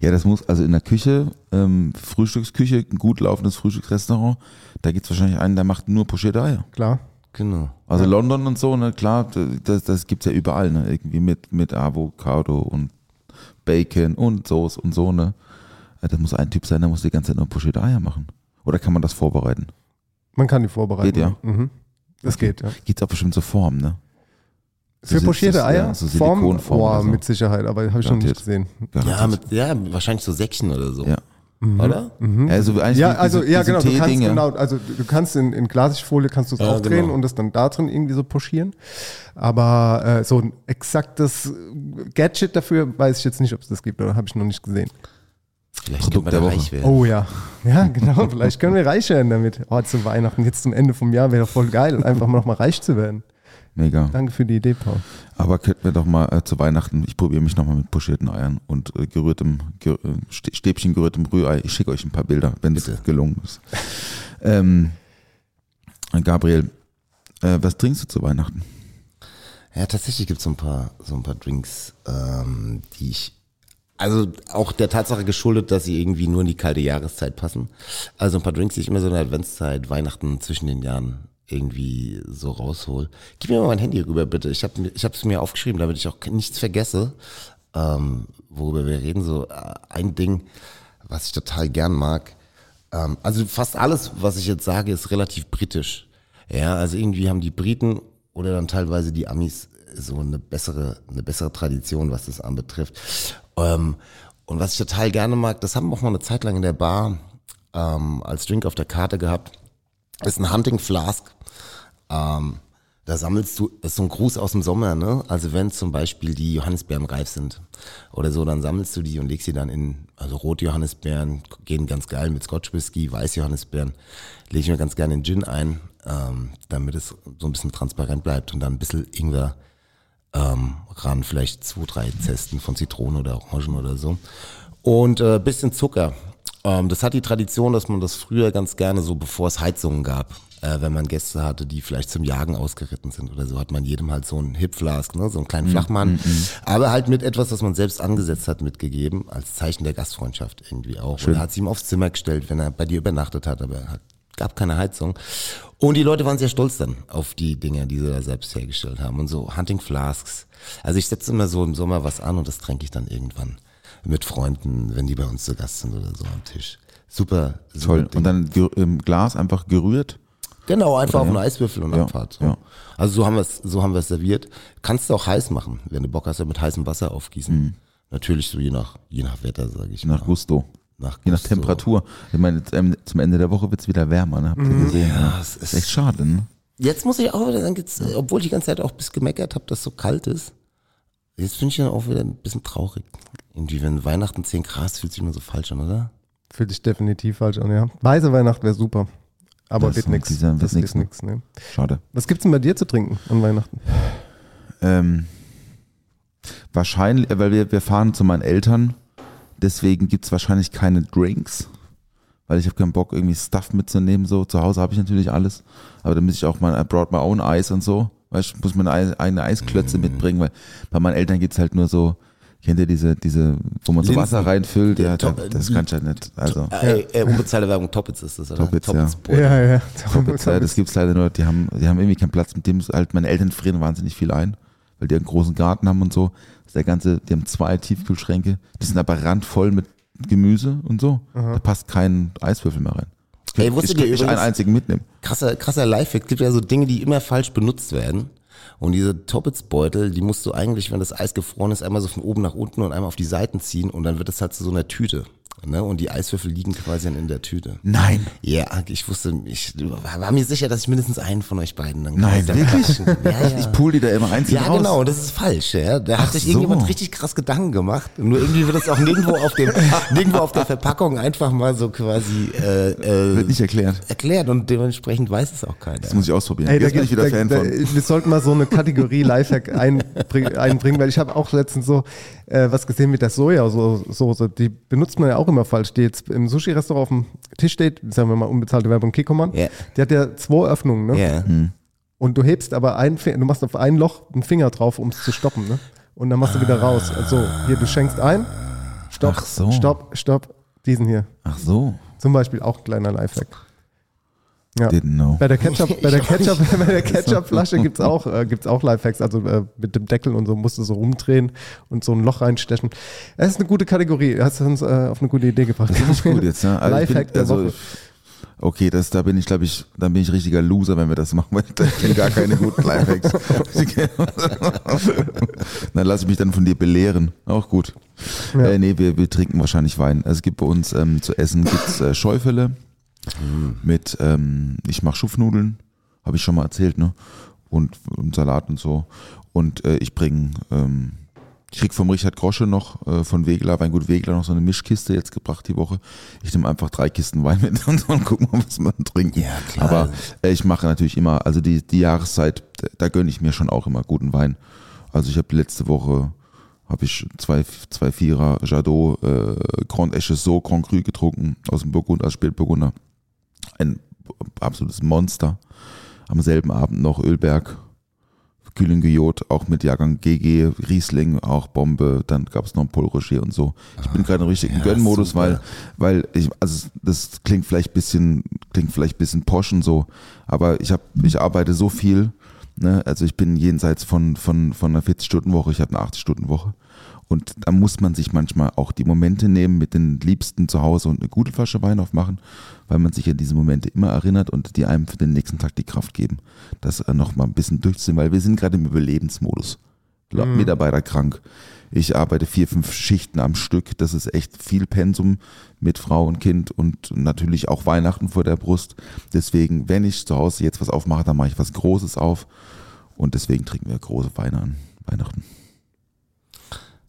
Ja, das muss, also in der Küche, ähm, Frühstücksküche, ein gut laufendes Frühstücksrestaurant, da gibt's wahrscheinlich einen, der macht nur pochierte Eier. Klar. Genau. Also London und so, ne, klar, das, das gibt's ja überall, ne, irgendwie mit, mit Avocado und Bacon und Soße und so, ne. Ja, Das muss ein Typ sein, der muss die ganze Zeit nur pochierte Eier machen. Oder kann man das vorbereiten? Man kann die vorbereiten. Geht, ja. Mhm. Das geht, ja. Gibt's auch bestimmt so Formen, ne? Für So pochierte das- Eier? ja, so Form, Silikonform boah, so. mit Sicherheit, aber habe ich noch nicht Garantiert. gesehen. Ja, mit, ja, wahrscheinlich so Säckchen oder so. Ja. Oder? Also eigentlich Ja, also diese, ja diese genau, du kannst genau, also du kannst in, in Glasigfolie kannst du es Ja, aufdrehen genau. und das dann da drin irgendwie so pochieren. Aber äh, so ein exaktes Gadget dafür weiß ich jetzt nicht, ob es das gibt oder habe ich noch nicht gesehen. Vielleicht Produkt der Woche. reich werden. Oh ja, ja genau. Vielleicht können wir reich werden damit. Oh, zu Weihnachten jetzt zum Ende vom Jahr wäre doch voll geil, einfach mal noch mal reich zu werden. Mega. Danke für die Idee, Paul. Aber könnten wir doch mal äh, zu Weihnachten, ich probiere mich nochmal mit pochierten Eiern und äh, gerührtem, ger, äh, Stä- Stäbchen gerührtem Rührei. Ich schicke euch ein paar Bilder, wenn es gelungen ist. ähm, Gabriel, äh, was trinkst du zu Weihnachten? Ja, tatsächlich gibt es so ein paar, so ein paar Drinks, ähm, die ich, also auch der Tatsache geschuldet, dass sie irgendwie nur in die kalte Jahreszeit passen. Also ein paar Drinks, die ich immer so in der Adventszeit, Weihnachten zwischen den Jahren irgendwie so raushol. Gib mir mal mein Handy rüber, bitte. Ich habe es mir aufgeschrieben, damit ich auch nichts vergesse, ähm, worüber wir reden. So äh, ein Ding, was ich total gern mag. Ähm, also fast alles, was ich jetzt sage, ist relativ britisch. Ja, also irgendwie haben die Briten oder dann teilweise die Amis so eine bessere, eine bessere Tradition, was das anbetrifft. Ähm, und was ich total gerne mag, das haben wir auch mal eine Zeit lang in der Bar ähm, als Drink auf der Karte gehabt, ist ein Hunting Flask. Ähm, da sammelst du, ist so ein Gruß aus dem Sommer, ne? Also wenn zum Beispiel die Johannisbeeren reif sind oder so, dann sammelst du die und legst sie dann in, also rote Johannisbeeren gehen ganz geil mit Scotch Whisky, weiße Johannisbeeren lege ich mir ganz gerne in Gin ein, ähm, damit es so ein bisschen transparent bleibt und dann ein bisschen Ingwer ähm, ran, vielleicht zwei, drei Zesten von Zitronen oder Orangen oder so. Und äh, bisschen Zucker. Ähm, das hat die Tradition, dass man das früher ganz gerne so, bevor es Heizungen gab, äh, wenn man Gäste hatte, die vielleicht zum Jagen ausgeritten sind oder so, hat man jedem halt so einen Hip-Flask, ne, so einen kleinen Flachmann, aber halt mit etwas, das man selbst angesetzt hat, mitgegeben, als Zeichen der Gastfreundschaft irgendwie auch. Oder hat sie ihm aufs Zimmer gestellt, wenn er bei dir übernachtet hat, aber hat, gab keine Heizung. Und die Leute waren sehr stolz dann auf die Dinge, die sie da selbst hergestellt haben und so Hunting Flasks. Also ich setze immer so im Sommer was an und das tränke ich dann irgendwann mit Freunden, wenn die bei uns zu Gast sind oder so am Tisch. Super, super Toll. Ding. Und dann im Glas einfach gerührt. Genau, einfach auf ja. einen Eiswürfel und Ja, Abfahrt. So. ja. Also so haben wir es, so haben wir es serviert. Kannst du auch heiß machen, wenn du Bock hast, ja mit heißem Wasser aufgießen. Natürlich so je nach, je nach Wetter, sage ich Mhm. Nach mal. Gusto. Nach Je nach. Temperatur. Ich meine, ähm, zum Ende der Woche wird's wieder wärmer, ne? Habt ihr gesehen? Ja, es das ist ist- echt schade, ne? Jetzt muss ich auch wieder sagen, äh, obwohl ich die ganze Zeit auch bis gemeckert habe, dass es so kalt ist. Jetzt finde ich dann auch wieder ein bisschen traurig. Irgendwie, wenn Weihnachten 10 Grad ist, fühlt sich immer so falsch an, oder? Fühlt sich definitiv falsch an, ja. Weiße Weihnacht wäre super. Aber Das wird wird Das nix, wird ne? nix, ne? Schade. Was gibt's denn bei dir zu trinken an Weihnachten? Ähm, wahrscheinlich, äh, weil wir, wir fahren zu meinen Eltern, deswegen gibt's wahrscheinlich keine Drinks, weil ich habe keinen Bock, irgendwie Stuff mitzunehmen. So Zu Hause habe ich natürlich alles, aber dann muss ich auch mal, I brought my own Eis und so. Weißt du, muss Ei- eigene Eisklötze mitbringen, weil bei meinen Eltern gibt's halt nur so, kennt ihr diese, diese, wo man so Linsen. Wasser reinfüllt? Ja, Top- das kann ich halt nicht. Also, Äh, äh, unbezahlte Werbung, Toppitz ist das, oder? Toppitz, ja. Brot. Ja, ja. Toppitz, ja, das gibt's leider nur, die haben, die haben irgendwie keinen Platz, mit dem halt, meine Eltern frieren wahnsinnig viel ein, weil die einen großen Garten haben und so. Das ist der ganze, die haben zwei Tiefkühlschränke, die sind aber randvoll mit Gemüse und so. Da passt kein Eiswürfel mehr rein. Ey, ich könnte nicht einen einzigen mitnehmen. krasser, krasser Lifehack, es gibt ja so Dinge, die immer falsch benutzt werden. Und diese Toppets-Beutel, die musst du eigentlich, wenn das Eis gefroren ist, einmal so von oben nach unten und einmal auf die Seiten ziehen und dann wird es halt zu so einer Tüte. Ne? Und die Eiswürfel liegen quasi in der Tüte. Nein. Ja, ich wusste, ich war mir sicher, dass ich mindestens einen von euch beiden dann Nein, dann wirklich? Ja, ja. Ich pool die da immer einzeln Ja, raus. genau, das ist falsch. Ja. Da Ach hat sich so. irgendjemand richtig krass Gedanken gemacht. Nur irgendwie wird das auch nirgendwo auf dem, nirgendwo auf der Verpackung einfach mal so quasi äh, äh, Wird nicht erklärt. erklärt und dementsprechend weiß es auch keiner. Das muss ich ausprobieren. Ey, da Jetzt bin ich wieder da, Fan da, von. Wir sollten mal so eine Kategorie Lifehack einbring, einbringen, weil ich habe auch letztens so äh, was gesehen mit der Sojasauce. Die benutzt man ja auch immer falsch. Die jetzt im Sushi-Restaurant auf dem Tisch steht, sagen wir mal unbezahlte Werbung Kikoman. Ja. Die hat ja zwei Öffnungen, ne? Ja. Und du hebst aber ein, du machst auf ein Loch einen Finger drauf, um es zu stoppen, ne? Und dann machst du wieder raus. Also hier, du schenkst ein, stopp, Ach so. stopp, stopp, diesen hier. Ach so. Zum Beispiel auch ein kleiner Lifehack. Ja. Didn't know. Bei der Ketchup, bei der Ketchup, bei der Ketchupflasche gibt's auch, äh, gibt's auch Lifehacks. Also äh, mit dem Deckel und so musst du so rumdrehen und so ein Loch reinstechen. Das ist eine gute Kategorie. Hast du uns äh, auf eine gute Idee gebracht. Finde ich gut jetzt, ne? Also Lifehack bin, der also, Woche. Okay, das, da bin ich, glaube ich, da bin ich richtiger Loser, wenn wir das machen, weil ich kenne gar keine guten Lifehacks. dann lasse ich mich dann von dir belehren. Auch gut. Ja. Äh, nee, wir, wir trinken wahrscheinlich Wein. Also es gibt bei uns ähm, zu essen gibt's äh, Mit, ähm, ich mache Schupfnudeln, habe ich schon mal erzählt, ne? Und, und Salat und so. Und äh, ich bringe, ähm, ich krieg vom Richard Grosche noch äh, von Wegler, Weingut Wegler noch so eine Mischkiste jetzt gebracht die Woche. Ich nehme einfach drei Kisten Wein mit und, so und gucken mal, was wir trinken. Ja, klar. Aber äh, ich mache natürlich immer, also die, die Jahreszeit, da, da gönne ich mir schon auch immer guten Wein. Also ich habe letzte Woche habe ich zwei, zwei Vierer Jadot äh, Grand Echezeau Grand Cru getrunken aus dem Burgund, als Spätburgunder. Ein absolutes Monster. Am selben Abend noch Ölberg, Kühlen auch mit Jahrgang GG, Riesling, auch Bombe, dann gab es noch ein Paul Rocher und so. Ich bin gerade im richtigen ja, Gönnmodus, super. weil, weil ich, also das klingt vielleicht bisschen, klingt vielleicht bisschen posch und so, aber ich habe, ich arbeite so viel, ne, also ich bin jenseits von, von, von einer 40-Stunden-Woche, ich habe eine 80-Stunden-Woche. Und da muss man sich manchmal auch die Momente nehmen mit den Liebsten zu Hause und eine gute Flasche Wein aufmachen, weil man sich an diese Momente immer erinnert und die einem für den nächsten Tag die Kraft geben, das äh, noch mal ein bisschen durchzuziehen, weil wir sind gerade im Überlebensmodus. Le- Mitarbeiter krank. Ich arbeite vier, fünf Schichten am Stück. Das ist echt viel Pensum mit Frau und Kind und natürlich auch Weihnachten vor der Brust. Deswegen, wenn ich zu Hause jetzt was aufmache, dann mache ich was Großes auf. Und deswegen trinken wir große Weine an Weihnachten.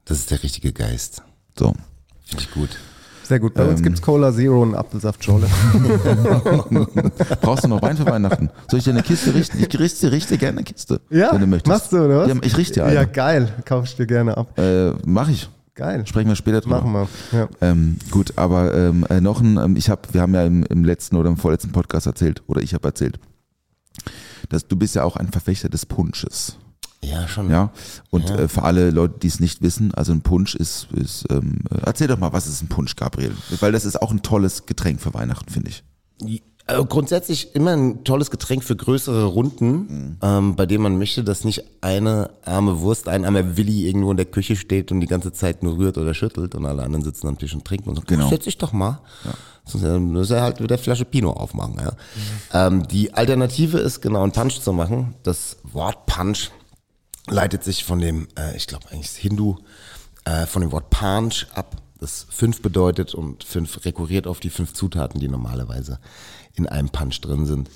Das ist der richtige Geist. So. Finde ich gut. Sehr gut. Bei uns Ähm. gibt's Cola Zero und Apfelsaftschorle. Brauchst du noch Wein für Weihnachten? Soll ich dir eine Kiste richten? Ich richte, richte gerne eine Kiste, Ja, wenn du möchtest. machst du, oder was? Ja, ich richte dir eine. Ja, geil. Kauf ich dir gerne ab. Äh, mach ich. Geil. Sprechen wir später drüber. Machen wir. Ja. Ähm, gut, aber ähm, äh, noch ein, ähm, ich habe, wir haben ja im, im letzten oder im vorletzten Podcast erzählt, oder ich habe erzählt, dass du bist ja auch ein Verfechter des Punsches. Ja, schon. Ja. Und Ja. Äh, für alle Leute, die es nicht wissen, also ein Punsch ist, ist ähm, äh, erzähl doch mal, was ist ein Punsch, Gabriel? Weil das ist auch ein tolles Getränk für Weihnachten, finde ich. Äh, Grundsätzlich immer ein tolles Getränk für größere Runden, Mhm. ähm, bei dem man möchte, dass nicht eine arme Wurst, ein armer Willi irgendwo in der Küche steht und die ganze Zeit nur rührt oder schüttelt und alle anderen sitzen am Tisch und trinken und so, Genau. setz dich doch mal. Sonst äh, muss er halt wieder Flasche Pinot aufmachen. Ja. Ähm, die Alternative ist genau einen Punch zu machen. Das Wort Punch leitet sich von dem, äh, ich glaube eigentlich Hindu, äh, von dem Wort Panch ab, das fünf bedeutet und fünf rekurriert auf die fünf Zutaten, die normalerweise in einem Punch drin sind.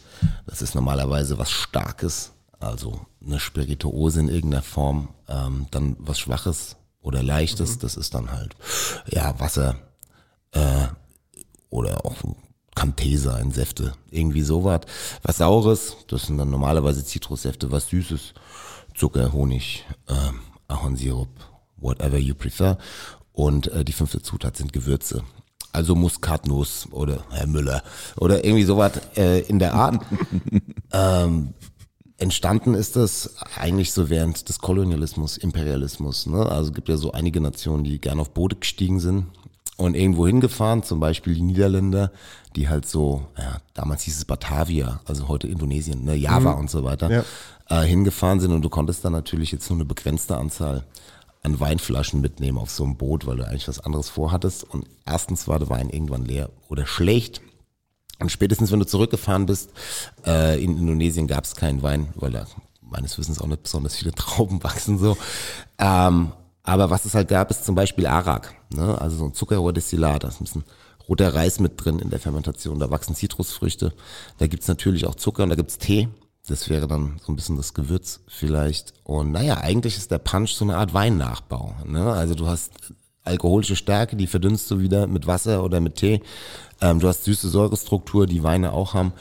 Das ist normalerweise was Starkes, also eine Spirituose in irgendeiner Form, ähm, dann was Schwaches oder Leichtes, das ist dann halt, ja, Wasser, äh, oder auch ein Cantesa in Säfte, irgendwie sowas. Was Saures, das sind dann normalerweise Zitrussäfte, was Süßes, Zucker, Honig, ähm, Ahornsirup, whatever you prefer. Und äh, die fünfte Zutat sind Gewürze. Also Muskatnuss oder Herr Müller oder irgendwie sowas äh, in der Art. ähm, entstanden ist das eigentlich so während des Kolonialismus, Imperialismus. Ne? Also es gibt ja so einige Nationen, die gern auf Boote gestiegen sind und irgendwo hingefahren, zum Beispiel die Niederländer, die halt so, ja, damals hieß es Batavia, also heute Indonesien, ne, Java und so weiter, Ja. äh, hingefahren sind und du konntest dann natürlich jetzt nur eine begrenzte Anzahl an Weinflaschen mitnehmen auf so einem Boot, weil du eigentlich was anderes vorhattest und erstens war der Wein irgendwann leer oder schlecht Und spätestens, wenn du zurückgefahren bist, äh, in Indonesien gab es keinen Wein, weil da meines Wissens auch nicht besonders viele Trauben wachsen so. Ähm, aber was es halt gab, ist zum Beispiel Arak, ne? also so ein Zuckerrohrdestillat, da ist ein bisschen roter Reis mit drin in der Fermentation, da wachsen Zitrusfrüchte, da gibt's natürlich auch Zucker und da gibt's Tee, das wäre dann so ein bisschen das Gewürz vielleicht. Und naja, eigentlich ist der Punch so eine Art Weinnachbau. Ne? Also du hast alkoholische Stärke, die verdünnst du wieder mit Wasser oder mit Tee. Ähm, du hast süße Säurestruktur, die Weine auch haben.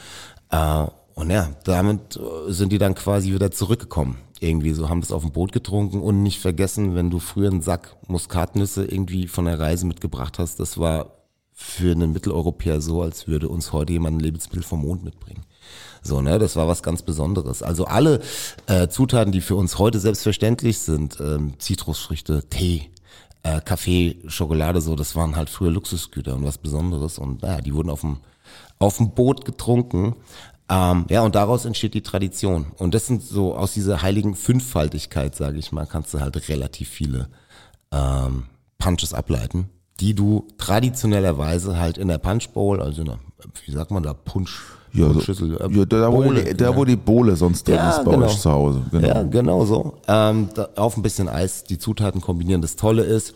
Äh, und ja, damit äh, sind die dann quasi wieder zurückgekommen. Irgendwie so haben das auf dem Boot getrunken und nicht vergessen, wenn du früher einen Sack Muskatnüsse irgendwie von der Reise mitgebracht hast, das war für einen Mitteleuropäer so, als würde uns heute jemand ein Lebensmittel vom Mond mitbringen. So, ne, das war was ganz Besonderes. Also alle äh, Zutaten, die für uns heute selbstverständlich sind, ähm, Zitrusfrüchte, Tee, äh, Kaffee, Schokolade, so, das waren halt früher Luxusgüter und was Besonderes. Und naja, die wurden auf dem, auf dem Boot getrunken. Ähm, ja, und daraus entsteht die Tradition. Und das sind so aus dieser heiligen Fünffaltigkeit, sage ich mal, kannst du halt relativ viele ähm, Punches ableiten, die du traditionellerweise halt in der Punch Bowl, also in einer, wie sagt man da, Punsch, Ja, so, Punschschüssel, äh, ja da, wo Bowle, die, da, wo die Bohle sonst drin Ja, ist bei genau. euch zu Hause. Genau. Ja, genau so. Ähm, da, auf ein bisschen Eis die Zutaten kombinieren. Das Tolle ist,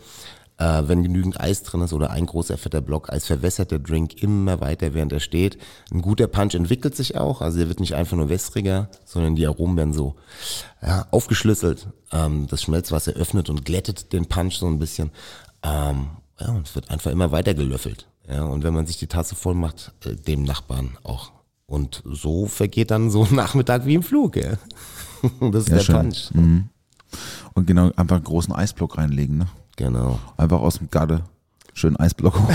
äh, wenn genügend Eis drin ist oder ein großer fetter Block Eis, verwässert der Drink immer weiter, während er steht. Ein guter Punch entwickelt sich auch, also er wird nicht einfach nur wässriger, sondern die Aromen werden so ja, aufgeschlüsselt. Ähm, das Schmelzwasser öffnet und glättet den Punch so ein bisschen. Ähm, ja, und es wird einfach immer weiter gelöffelt. Ja, und wenn man sich die Tasse voll macht, äh, dem Nachbarn auch. Und so vergeht dann so ein Nachmittag wie im Flug. Ja. Das ist Ja, der schön. Punch. Mhm. Und genau, einfach einen großen Eisblock reinlegen, ne? Genau. Einfach aus dem Garde schönen Eisblock hoch.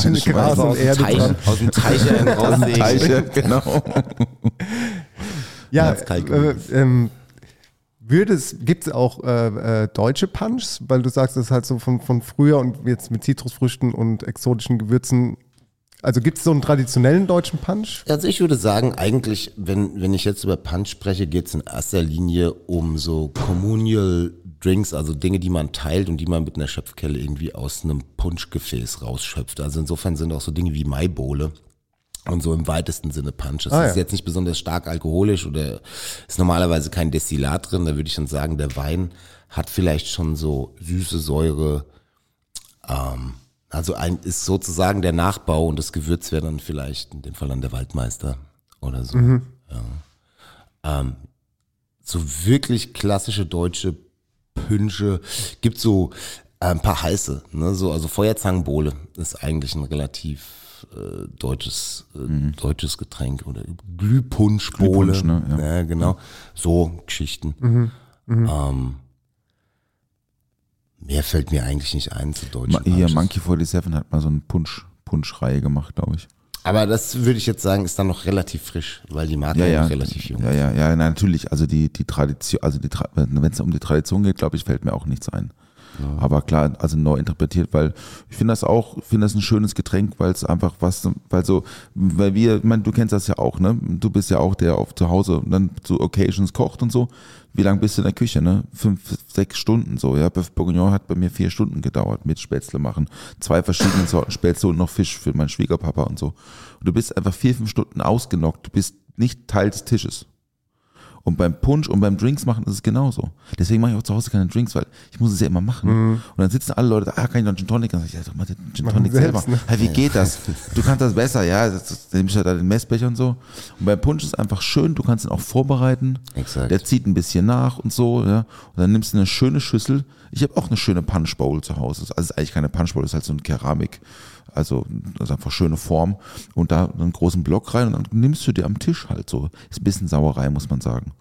Schöne Gras und aus, dem Erde Teich, dran. aus dem Teich einen rauslegen. Teiche, genau. Ja, äh, ähm, würde es, gibt es auch äh, äh, deutsche Punchs? Weil du sagst, das ist halt so von, von früher und jetzt mit Zitrusfrüchten und exotischen Gewürzen. Also gibt es so einen traditionellen deutschen Punch? Also ich würde sagen, eigentlich, wenn, wenn ich jetzt über Punch spreche, geht es in erster Linie um so Communal Drinks, also Dinge, die man teilt und die man mit einer Schöpfkelle irgendwie aus einem Punschgefäß rausschöpft. Also insofern sind auch so Dinge wie Maibowle und so im weitesten Sinne Punch. Das Ah, ist ja. jetzt nicht besonders stark alkoholisch oder ist normalerweise kein Destillat drin. Da würde ich dann sagen, der Wein hat vielleicht schon so süße Säure. Ähm, also ein, ist sozusagen der Nachbau und das Gewürz wäre dann vielleicht in dem Fall dann der Waldmeister oder so. Ja. Ähm, so wirklich klassische deutsche Pünsche gibt so äh, ein paar heiße, ne? so also Feuerzangenbowle ist eigentlich ein relativ äh, deutsches äh, deutsches Getränk oder Glühpunschbowle, Glühpunsch, ne? Ja. ja. genau, so Geschichten. Ähm, mehr fällt mir eigentlich nicht ein zu deutschen Ma- Hier. Monkey 47 hat mal so eine Punsch, Punschreihe gemacht, glaube ich. Aber das würde ich jetzt sagen, ist dann noch relativ frisch, weil die Marke Ja, ja, ja. noch relativ jung Ja, ist. ja, ja, na, natürlich. Also die, die Tradition, also die, wenn es um die Tradition geht, glaube ich, fällt mir auch nichts ein. Aber klar, also neu interpretiert, weil ich finde das auch, finde das ein schönes Getränk, weil es einfach was, weil so, weil wir, ich meine, du kennst das ja auch, ne? Du bist ja auch der auf zu Hause dann zu Occasions kocht und so. Wie lange bist du in der Küche, ne? Fünf, sechs Stunden so, ja. Bœuf Bourguignon hat bei mir vier Stunden gedauert mit Spätzle machen. Zwei verschiedene Sorten Spätzle und noch Fisch für meinen Schwiegerpapa und so. Und du bist einfach vier, fünf Stunden ausgenockt. Du bist nicht Teil des Tisches. Und beim Punsch und beim Drinks machen ist es genauso. Deswegen mache ich auch zu Hause keine Drinks, weil ich muss es ja immer machen. Und dann sitzen alle Leute da, ah, kann ich noch einen Gin Tonic? Dann sag ich, ja, doch mal den Gin Tonic selbst, selber. ne? Hey, wie geht das? Du kannst das besser, ja. Das, das, dann nimmst du da den Messbecher und so. Und beim Punsch ist einfach schön, du kannst ihn auch vorbereiten. Exakt. Der zieht ein bisschen nach und so, ja. Und dann nimmst du eine schöne Schüssel. Ich habe auch eine schöne Punch Bowl zu Hause. Also es ist eigentlich keine Punch Bowl, das ist halt so eine Keramik. Also das ist einfach schöne Form. Und da einen großen Block rein und dann nimmst du dir am Tisch halt so. Ist ein bisschen Sauerei, muss man sagen.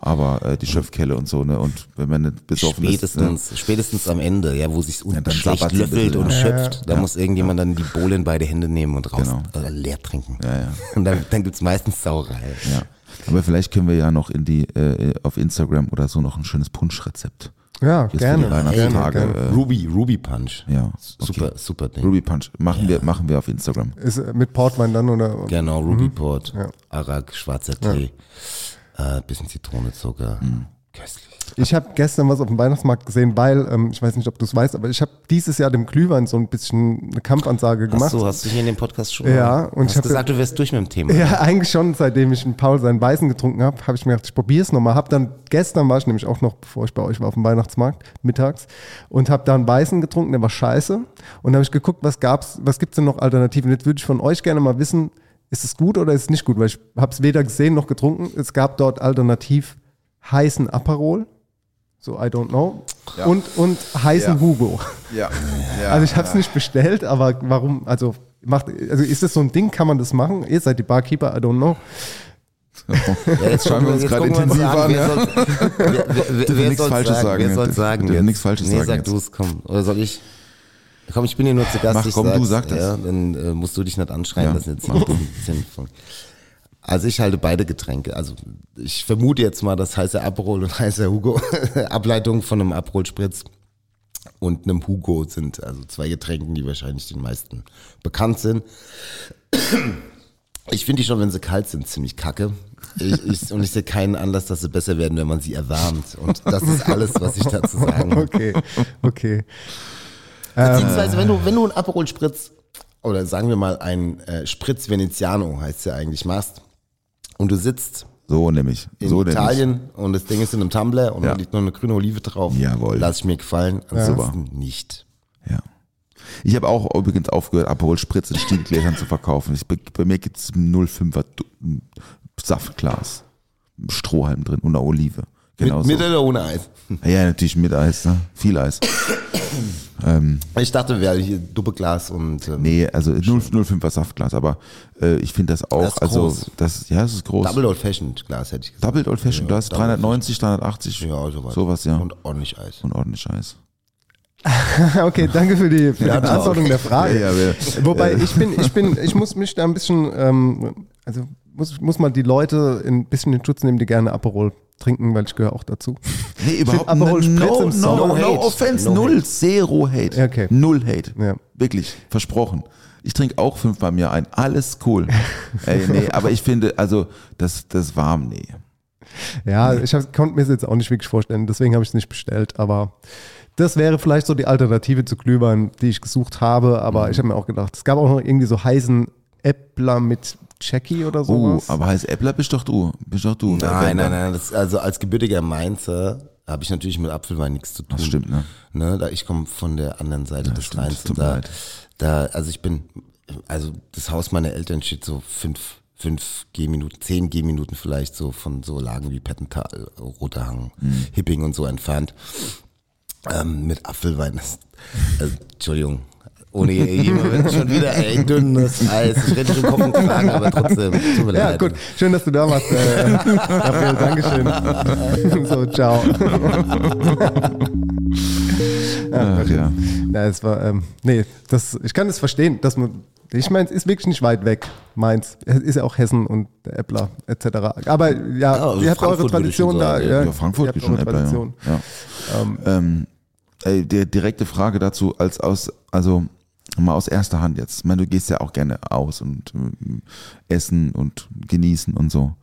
Aber äh, die Schöpfkelle und so, ne? Und wenn man nicht besoffen Spätestens, ist. Ne? spätestens am Ende, ja, wo sich's unten dann schlecht löffelt und ja. schöpft, da muss irgendjemand dann die Bohle in beide Hände nehmen und raus Genau. äh, leer trinken. Ja, ja. Und dann, dann gibt's meistens Sauerei. Ja. Aber vielleicht können wir ja noch in die äh, auf Instagram oder so noch ein schönes Punschrezept. Ja, Jetzt für gerne. die Weihnachtstage. gerne, Äh, Ruby, Ruby Punch. ja, Super, okay. super Ding. Ruby Punch. Machen wir, machen wir auf Instagram. Ist äh, mit Portwein dann oder? Genau, Ruby Port, Ja. Arak, schwarzer Tee, äh, bisschen Zitrone, Zucker, Köstlich. Ich habe gestern was auf dem Weihnachtsmarkt gesehen, weil, ähm, ich weiß nicht, ob du es weißt, aber ich habe dieses Jahr dem Glühwein so ein bisschen eine Kampfansage gemacht. Hast du, hast du hier in dem Podcast schon Ja, und ich hast hab- gesagt, du wärst durch mit dem Thema. Ja, eigentlich schon, seitdem ich einen Paul seinen Weißen getrunken habe, habe ich mir gedacht, ich probiere es nochmal. Hab dann, gestern war ich nämlich auch noch, bevor ich bei euch war, auf dem Weihnachtsmarkt, mittags, und habe da einen Weißen getrunken, der war scheiße. Und habe ich geguckt, was gab's, was gibt's denn noch Alternativen? Jetzt würde ich von euch gerne mal wissen, ist es gut oder ist es nicht gut? Weil ich habe es weder gesehen noch getrunken. Es gab dort alternativ heißen Aperol, so I don't know, und, und heißen Ja. Hugo. Ja. ja. Also ich habe es nicht bestellt, aber warum, also macht, also ist das so ein Ding, kann man das machen? Ihr seid die Barkeeper, I don't know. Ja, jetzt Schauen wir uns gerade intensiv an. Wer ja. soll- wer- wer- wer- Dürfen wer nichts Falsches sagen? sagen Wer soll sagen? Jetzt? nichts Falsches nee, sagen sag du es, komm. Oder soll ich? Komm, ich bin hier nur zu Gast. Mach, ich komm, du sag das. Ja, dann äh, musst du dich nicht anschreien Ja, lassen jetzt. mach du. Sinnvoll. Also ich halte beide Getränke. Also ich vermute jetzt mal, dass heißer Aperol und heißer Hugo Ableitungen von einem Aperol Spritz und einem Hugo sind. Also zwei Getränken, die wahrscheinlich den meisten bekannt sind. Ich finde die schon, wenn sie kalt sind, ziemlich kacke. Ich, ich, und ich sehe keinen Anlass, dass sie besser werden, wenn man sie erwärmt. Und das ist alles, was ich dazu sagen habe. Okay, okay. Beziehungsweise, wenn du, wenn du einen Aperol Spritz oder sagen wir mal ein äh, Spritz Veneziano heißt ja eigentlich machst und du sitzt so nämlich. in so nämlich. Italien und das Ding ist in einem Tumbler und Ja. da liegt noch eine grüne Olive drauf. Jawohl. Lass ich mir gefallen, ansonsten nicht. Ja. Ich habe auch übrigens aufgehört, Aperol Spritz in Stielgläsern zu verkaufen. Ich, bei, mir gibt es 0,5er Du- Saftglas. Strohhalm drin und eine Olive. Genau mit, so. mit oder ohne Eis? Ja, natürlich mit Eis, ne? Viel Eis. ähm, Ich dachte, wäre hier Doppelglas und ähm, nee, also 0, 0,5er Saftglas, aber äh, ich finde das auch, Das ist also groß. das, ja, das ist groß. Double Old Fashioned Glas hätte ich gesagt. Double Old Fashioned, Ja, ist Double 390, 380, Ja, sowas. sowas, ja. Und ordentlich Eis. Und ordentlich Eis. Okay, danke für die, für die Beantwortung der Frage. Ja, ja, Wobei ich bin, ich bin, ich muss mich da ein bisschen, ähm, also muss, muss mal die Leute ein bisschen in Schutz nehmen, die gerne Aperol trinken, weil ich gehöre auch dazu. Nee, überhaupt nicht. No, no, no, No hate. offense, No null, hate. zero Hate. Okay. Null Hate. Ja. Wirklich, versprochen. Ich trinke auch fünfmal im Jahr ein. Alles cool. Ey, nee, aber ich finde, also, das, das warm, nee. Ja, ich hab, konnte mir das jetzt auch nicht wirklich vorstellen, deswegen habe ich es nicht bestellt, aber das wäre vielleicht so die Alternative zu Glühwein, die ich gesucht habe, aber Mhm. ich habe mir auch gedacht, es gab auch noch irgendwie so heißen Äppler mit Jackie oder Oh, sowas. aber heißt Äppler bist doch du. Bist doch du. Nein, nein, nein. Das, also als gebürtiger Mainzer habe ich natürlich mit Apfelwein nichts zu tun. Das stimmt, ne? Ne, da ich komme von der anderen Seite des stimmt, Rheins. und Da, leid. da, also ich bin, also das Haus meiner Eltern steht so fünf, fünf Gehminuten, zehn Gehminuten vielleicht so von so Lagen wie Pettental, Roter Hang, Mhm. Hipping und so entfernt. Ähm, mit Apfelwein. Das, also, Entschuldigung. Ohne jemand schon wieder, ey, dünnes Eis. Ich rede schon Kopf und Kragen, aber trotzdem. Tut mir Ja, leid. gut. Schön, dass du da warst. Äh, Raphael, Dankeschön. so, ciao. Ach, ja. Ja, es war, ähm, nee, das, ich kann das verstehen, dass man, ich meine, es ist wirklich nicht weit weg, Mainz. Es ist ja auch Hessen und der Äppler etc. Aber ja, also ihr habt eure Tradition da. sagen, Ja, Ja, Frankfurt ihr habt ist schon eure Äppler, ja. Tradition. ja. Ähm, ey, die direkte Frage dazu, als aus, also mal aus erster Hand jetzt. Ich meine, du gehst ja auch gerne aus und äh, essen und genießen und so.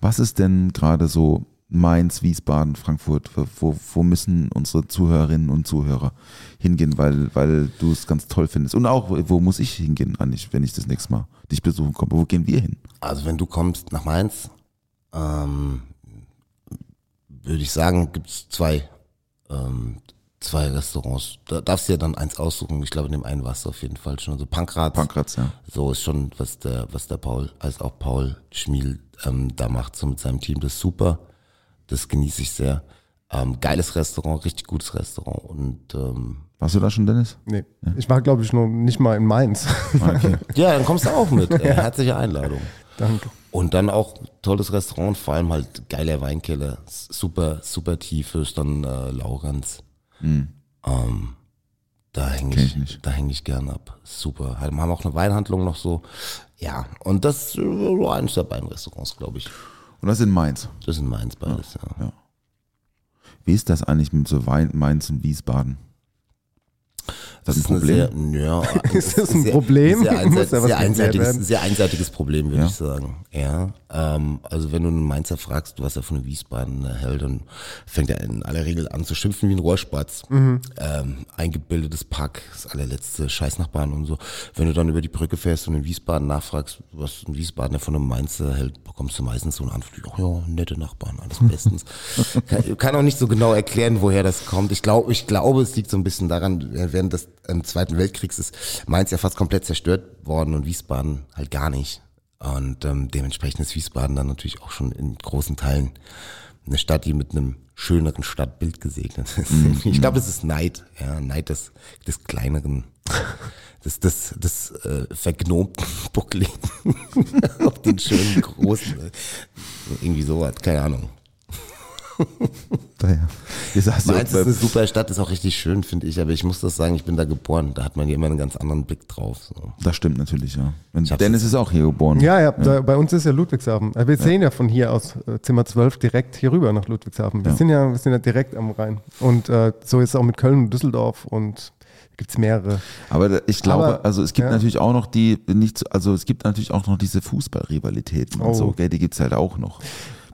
Was ist denn gerade so Mainz, Wiesbaden, Frankfurt? Wo, wo müssen unsere Zuhörerinnen und Zuhörer hingehen, weil, weil du es ganz toll findest? Und auch, wo muss ich hingehen, eigentlich, wenn ich das nächste Mal dich besuchen komme? Wo gehen wir hin? Also wenn du kommst nach Mainz, ähm, würde ich sagen, gibt es zwei, ähm, zwei Restaurants. Da darfst du ja dann eins aussuchen. Ich glaube, in dem einen warst du auf jeden Fall schon. Also Pankratz. Pankratz, ja. So ist schon, was der, was der Paul, als auch Paul Schmiel ähm, da macht, so mit seinem Team. Das ist super. Das genieße ich sehr. Ähm, geiles Restaurant, richtig gutes Restaurant. Und ähm, Warst du da schon, Dennis? Nee, ich war, glaube ich, noch nicht mal in Mainz. Ah, Okay. ja, dann kommst du auch mit. Äh, Herzliche Einladung. Danke. Und dann auch tolles Restaurant, vor allem halt geiler Weinkeller, super, super tief ist dann äh, Laurenz. Ähm, da hänge ich, ich da häng ich gern ab. Super. Halt, wir haben auch eine Weinhandlung noch so. Ja, und das ist äh, eines der beiden Restaurants, glaube ich. Und das in Mainz. Das sind meins beides, ja. Ja. Wie ist das eigentlich mit so Wein, Mainz und Wiesbaden? Ist das ein Problem? Sehr, ja, Ist das ein sehr- Problem? Sehr, einseit, sehr, einseitiges, sehr einseitiges Problem, würde Ja. ich sagen. Ja. Ähm, also wenn du einen Mainzer fragst, was er von einem Wiesbadener hält, dann fängt er in aller Regel an zu schimpfen wie ein Rohrspatz. Ähm, eingebildetes Pack, das allerletzte Scheißnachbarn und so. Wenn du dann über die Brücke fährst und in Wiesbaden nachfragst, was ein Wiesbadener von einem Mainzer hält, bekommst du meistens so eine Antwort, ach ja, nette Nachbarn, alles bestens. kann, kann auch nicht so genau erklären, woher das kommt. Ich glaube, ich glaube, es liegt so ein bisschen daran, während des Zweiten Weltkriegs ist Mainz ja fast komplett zerstört worden und Wiesbaden halt gar nicht. Und ähm, dementsprechend ist Wiesbaden dann natürlich auch schon in großen Teilen eine Stadt, die mit einem schöneren Stadtbild gesegnet ist. Ich glaube, das ist Neid, ja, Neid des, des kleineren, des, des, des äh, vergnomten Buckligen auf den schönen großen, äh, irgendwie sowas, keine Ahnung. Daher. Ja Mainz ist eine super Stadt, ist auch richtig schön, finde ich, aber ich muss das sagen, ich bin da geboren, da hat man ja immer einen ganz anderen Blick drauf. So. Das stimmt natürlich, ja. Und Dennis ist auch hier geboren. Ja, ja, Da, bei uns ist ja Ludwigshafen. Äh, Wir sehen ja von hier aus äh, Zimmer 12 direkt hier rüber nach Ludwigshafen. Wir, Ja. sind, ja, wir sind ja direkt am Rhein. Und äh, so ist es auch mit Köln und Düsseldorf und gibt es mehrere. Aber ich glaube, Aber, also es gibt ja. natürlich auch noch die, nicht, so- also es gibt natürlich auch noch diese Fußballrivalitäten und Oh. so, gell, die gibt's halt auch noch.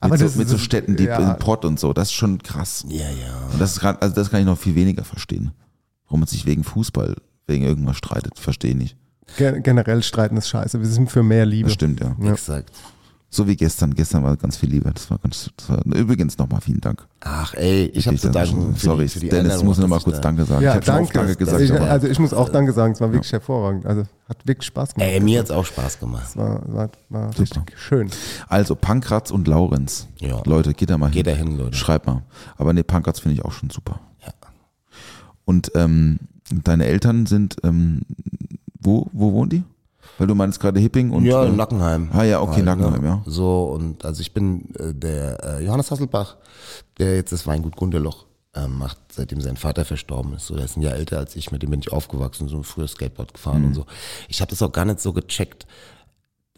Aber Mit, so, mit so Städten, die ja. Pott und so, das ist schon krass. Ja, ja. Und das ist grad, also das kann ich noch viel weniger verstehen. Warum man sich wegen Fußball, wegen irgendwas streitet, verstehe ich nicht. Gen generell streiten ist scheiße. Wir sind für mehr Liebe. Das stimmt, ja. Ja. Exakt. So wie gestern. Gestern war ganz viel Liebe. Das war ganz, das war, übrigens nochmal vielen Dank. Ach ey, ich habe Ich zu dann danken. Sorry, die, für die Dennis, ich muss Einladung, noch mal dass kurz ich da- Danke sagen. Ja, ich habe schon danke. oft Danke gesagt, ich, aber also ich muss auch Danke sagen, es war wirklich hervorragend. Also hat wirklich Spaß gemacht. Ey, mir hat's auch Spaß gemacht. Es war, war, war schön. Also Pankratz und Laurenz. Ja. Leute, geht da mal hin. Geht da hin, Leute. Schreibt mal. Aber nee, Pankratz finde ich auch schon super. Ja. Und ähm, deine Eltern sind, ähm, wo, wo wohnen die? Weil du meinst gerade Hipping und. ja, äh, in Nackenheim. Ah ja, okay, Halt, Nackenheim, ja. So, und also ich bin äh, der äh, Johannes Hasselbach, der jetzt das Weingut Gunderloch ähm, macht, seitdem sein Vater verstorben ist. So, der ist ein Jahr älter als ich, mit dem bin ich aufgewachsen, so früher Skateboard gefahren Mhm. und so. Ich habe das auch gar nicht so gecheckt.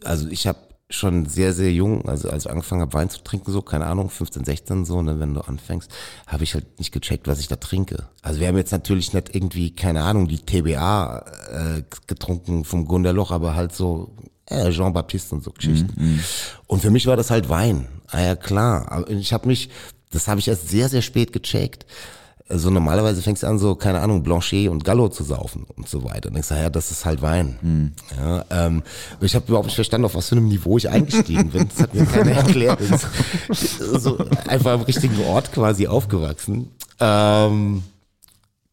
Also ich habe schon sehr, sehr jung, also als ich angefangen habe Wein zu trinken, so, keine Ahnung, 15, 16 so, ne, wenn du anfängst, habe ich halt nicht gecheckt, was ich da trinke. Also wir haben jetzt natürlich nicht irgendwie, keine Ahnung, die TBA äh, getrunken vom Gunderloch, aber halt so äh, Jean-Baptiste und so Geschichten. Und für mich war das halt Wein. Ah ja, klar. Aber ich habe mich, das habe ich erst sehr, sehr spät gecheckt. Also normalerweise fängst du an, so, keine Ahnung, Blanchet und Gallo zu saufen und so weiter. Und denkst du, ja, das ist halt Wein. Ja, ähm, ich habe überhaupt nicht verstanden, auf was für einem Niveau ich eingestiegen bin. Das hat mir keiner erklärt. Ich- so einfach am richtigen Ort quasi aufgewachsen. Ähm,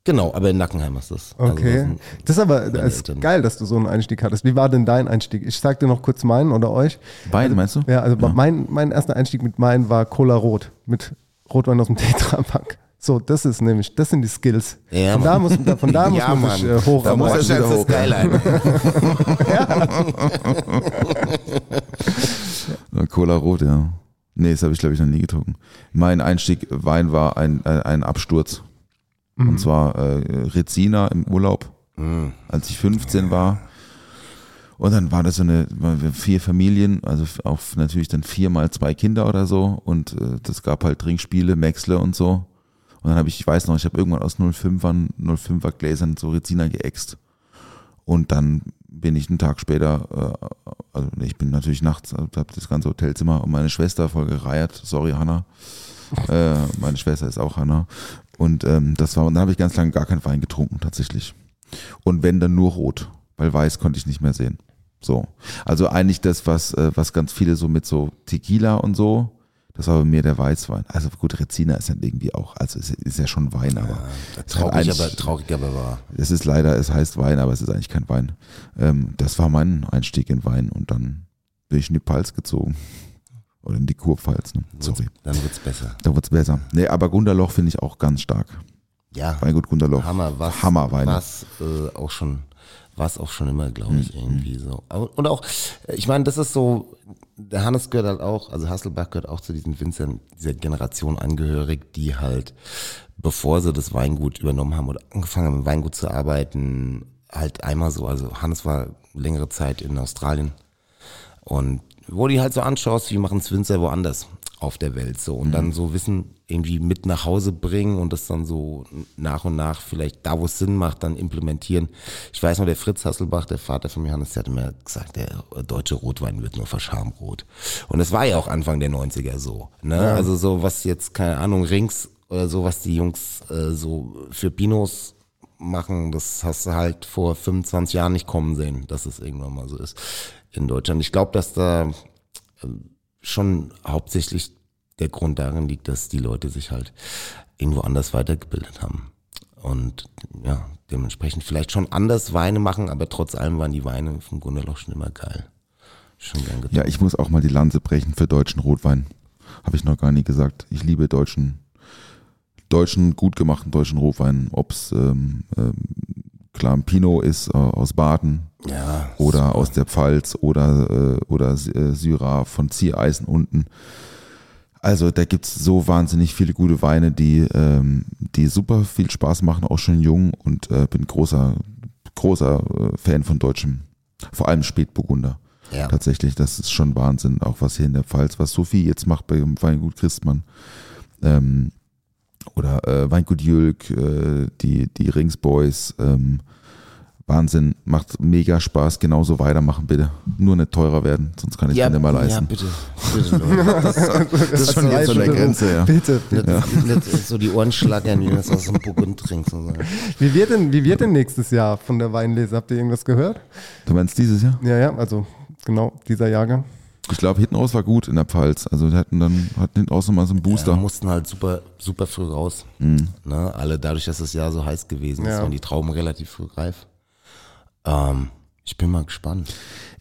genau, aber in Nackenheim ist das. Also Okay. sind- Das ist aber das ist geil, dass du so einen Einstieg hattest. Wie war denn dein Einstieg? Ich sag dir noch kurz meinen oder euch. Wein, meinst du? Ja, also Mein, mein erster Einstieg mit Wein war Cola Rot. Mit Rotwein aus dem Tetrapack. So, das ist nämlich, das sind die Skills. Ja, von, da muss, von da muss ja, man sich äh, Da muss das hoch. Skyline. Äh, Cola Rot, ja. Nee, das habe ich glaube ich noch nie getrunken. Mein Einstieg Wein war ein, ein, ein Absturz. Und zwar äh, Rezina im Urlaub, als ich 15 war. Und dann war das so eine, vier Familien, also auch natürlich dann viermal zwei Kinder oder so. Und äh, das gab halt Trinkspiele, Maxle und so. Und dann habe ich, ich weiß noch, ich habe irgendwann aus 05ern, 05er Gläsern so Rezina geäxt. Und dann bin ich einen Tag später, äh, also ich bin natürlich nachts, habe das ganze Hotelzimmer und meine Schwester voll gereiert. Sorry, Hanna. äh, meine Schwester ist auch Hanna. Und ähm, das war, und dann habe ich ganz lange gar keinen Wein getrunken, tatsächlich. Und wenn, dann nur rot, weil weiß konnte ich nicht mehr sehen. So. Also eigentlich das, was, äh, was ganz viele so mit so Tequila und so, das war bei mir der Weißwein. Also gut, Rezina ist dann irgendwie auch, also ist, ist ja schon Wein, aber. halt Traurig, aber, traurig aber wahr. es ist leider, es heißt Wein, aber es ist eigentlich kein Wein. Ähm, das war mein Einstieg in Wein und dann bin ich in die Pfalz gezogen. Oder in die Kurpfalz, ne? Sorry. Dann wird's besser. Da wird's besser. Nee, aber Gunderloch finde ich auch ganz stark. Ja. Weingut Gunderloch. Hammer, was, Hammerweine. was äh, auch schon, was auch schon immer, glaube ich, irgendwie so. Und auch, ich meine, das ist so, der Hannes gehört halt auch, also Hasselbach gehört auch zu diesen Winzern dieser Generation angehörig, die halt, bevor sie das Weingut übernommen haben oder angefangen haben, im Weingut zu arbeiten, halt einmal so, also Hannes war längere Zeit in Australien und wo die halt so anschaust, wie machen's Winzer woanders. Auf der Welt so und dann so Wissen irgendwie mit nach Hause bringen und das dann so nach und nach vielleicht da, wo es Sinn macht, dann implementieren. Ich weiß noch, der Fritz Hasselbach, der Vater von Johannes, der hat immer gesagt, der deutsche Rotwein wird nur verscharmrot. Und es war ja auch Anfang der 90er so. Ne? Also so was jetzt, keine Ahnung, Rings oder so, was die Jungs äh, so für Pinos machen, das hast du halt vor 25 Jahren nicht kommen sehen, dass es irgendwann mal so ist in Deutschland. Ich glaube, dass da ähm, schon hauptsächlich der Grund darin liegt, dass die Leute sich halt irgendwo anders weitergebildet haben. Und ja, dementsprechend vielleicht schon anders Weine machen, aber trotz allem waren die Weine von Gunderloch schon immer geil. Schon gern. Ja, ich muss auch mal die Lanze brechen für deutschen Rotwein. Habe ich noch gar nie gesagt. Ich liebe deutschen, deutschen, gut gemachten deutschen Rotwein. Ob es ähm, ähm, klar ein Pinot ist äh, aus Baden ja, oder aus der Pfalz oder, äh, oder äh, Syrah von Ziereisen unten. Also da gibt's so wahnsinnig viele gute Weine, die, ähm, die super viel Spaß machen, auch schon jung und äh, bin großer, großer äh, Fan von deutschem, vor allem Spätburgunder. Ja. Tatsächlich, das ist schon Wahnsinn, auch was hier in der Pfalz, was Sophie jetzt macht bei Weingut Christmann. Ähm, oder äh, Weingut Jülk, äh, die, die Ringsboys, ähm, Wahnsinn, macht mega Spaß, genauso weitermachen bitte. Nur nicht teurer werden, sonst kann ich es mir nicht mehr ja, leisten. bitte. bitte Leute. das, das ist schon jetzt so der Grenze, ja. Bitte. Nicht, nicht so die Ohren schlackern, wie du das aus dem Burgund trinkst. Und so. Wie wird, denn, wie wird denn nächstes Jahr von der Weinlese? Habt ihr irgendwas gehört? Du meinst dieses Jahr? Ja, ja, also genau, dieser Jahrgang. Ich glaube, hinten raus war gut in der Pfalz. Also die hatten dann hatten hinten raus nochmal so einen Ja, Booster. mussten halt super, super früh raus. Mhm. Ne? Alle dadurch, dass das Jahr so heiß gewesen ist, Ja. waren die Trauben relativ früh reif. Ähm, ich bin mal gespannt.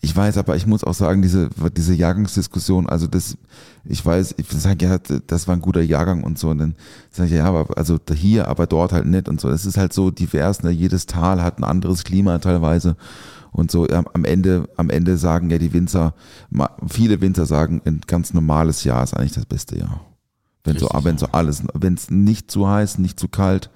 Ich weiß, aber ich muss auch sagen, diese, diese Jahrgangsdiskussion, also das, ich weiß, ich sage ja, das war ein guter Jahrgang und so, und dann sage ich ja, aber also hier, aber dort halt nicht und so. Es ist halt so divers, ne? jedes Tal hat ein anderes Klima teilweise und so. Ja, am Ende, am Ende sagen ja die Winzer, viele Winzer sagen, ein ganz normales Jahr ist eigentlich das beste Jahr. Wenn so, Richtig, wenn so alles, wenn es nicht zu heiß, nicht zu kalt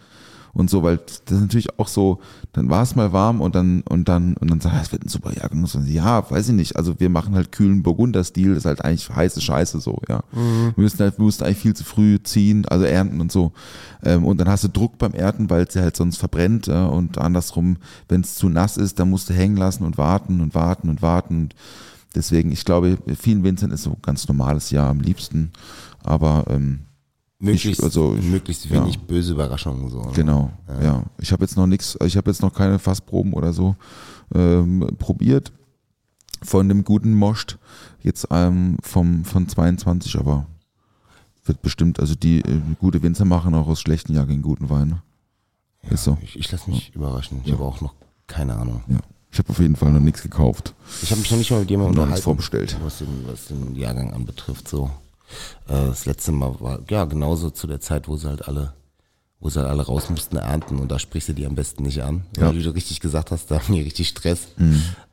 und so, weil das ist natürlich auch so, dann war es mal warm und dann, und dann, und dann sagt, es wird ein super Jahrgang. Und so, ja, weiß ich nicht. Also wir machen halt kühlen Burgunder-Stil, das ist halt eigentlich heiße Scheiße so, ja. Wir müssen halt, wir mussten eigentlich viel zu früh ziehen, also ernten und so. Ähm, und dann hast du Druck beim Ernten, weil es ja halt sonst verbrennt, ja. Und andersrum, wenn es zu nass ist, dann musst du hängen lassen und warten und warten und warten. Und deswegen, ich glaube, vielen Winzern ist so ein ganz normales Jahr am liebsten. Aber ähm, Möglichst, also, möglichst ja. wenig böse Überraschungen. So, ne? Genau, ja. Ich habe jetzt noch nichts, ich habe jetzt noch keine Fassproben oder so ähm, probiert von dem guten Moscht, jetzt ähm, vom, von 22, aber wird bestimmt, also die äh, gute Winzer machen auch aus schlechten Jahrgängen guten Wein. ne? Ist so. Ich, ich lasse mich überraschen. Ich habe auch noch keine Ahnung. Ja. Ich habe auf jeden Fall noch nichts gekauft. Ich habe mich noch nicht mal mit jemandem unterhalten, vorbestellt. was den, was den Jahrgang anbetrifft. So. Äh, das letzte Mal war ja genauso zu der Zeit, wo sie halt alle, wo sie halt alle raus mussten ernten und da sprichst du die am besten nicht an. Ja. Weil wie du richtig gesagt hast, da haben die richtig Stress.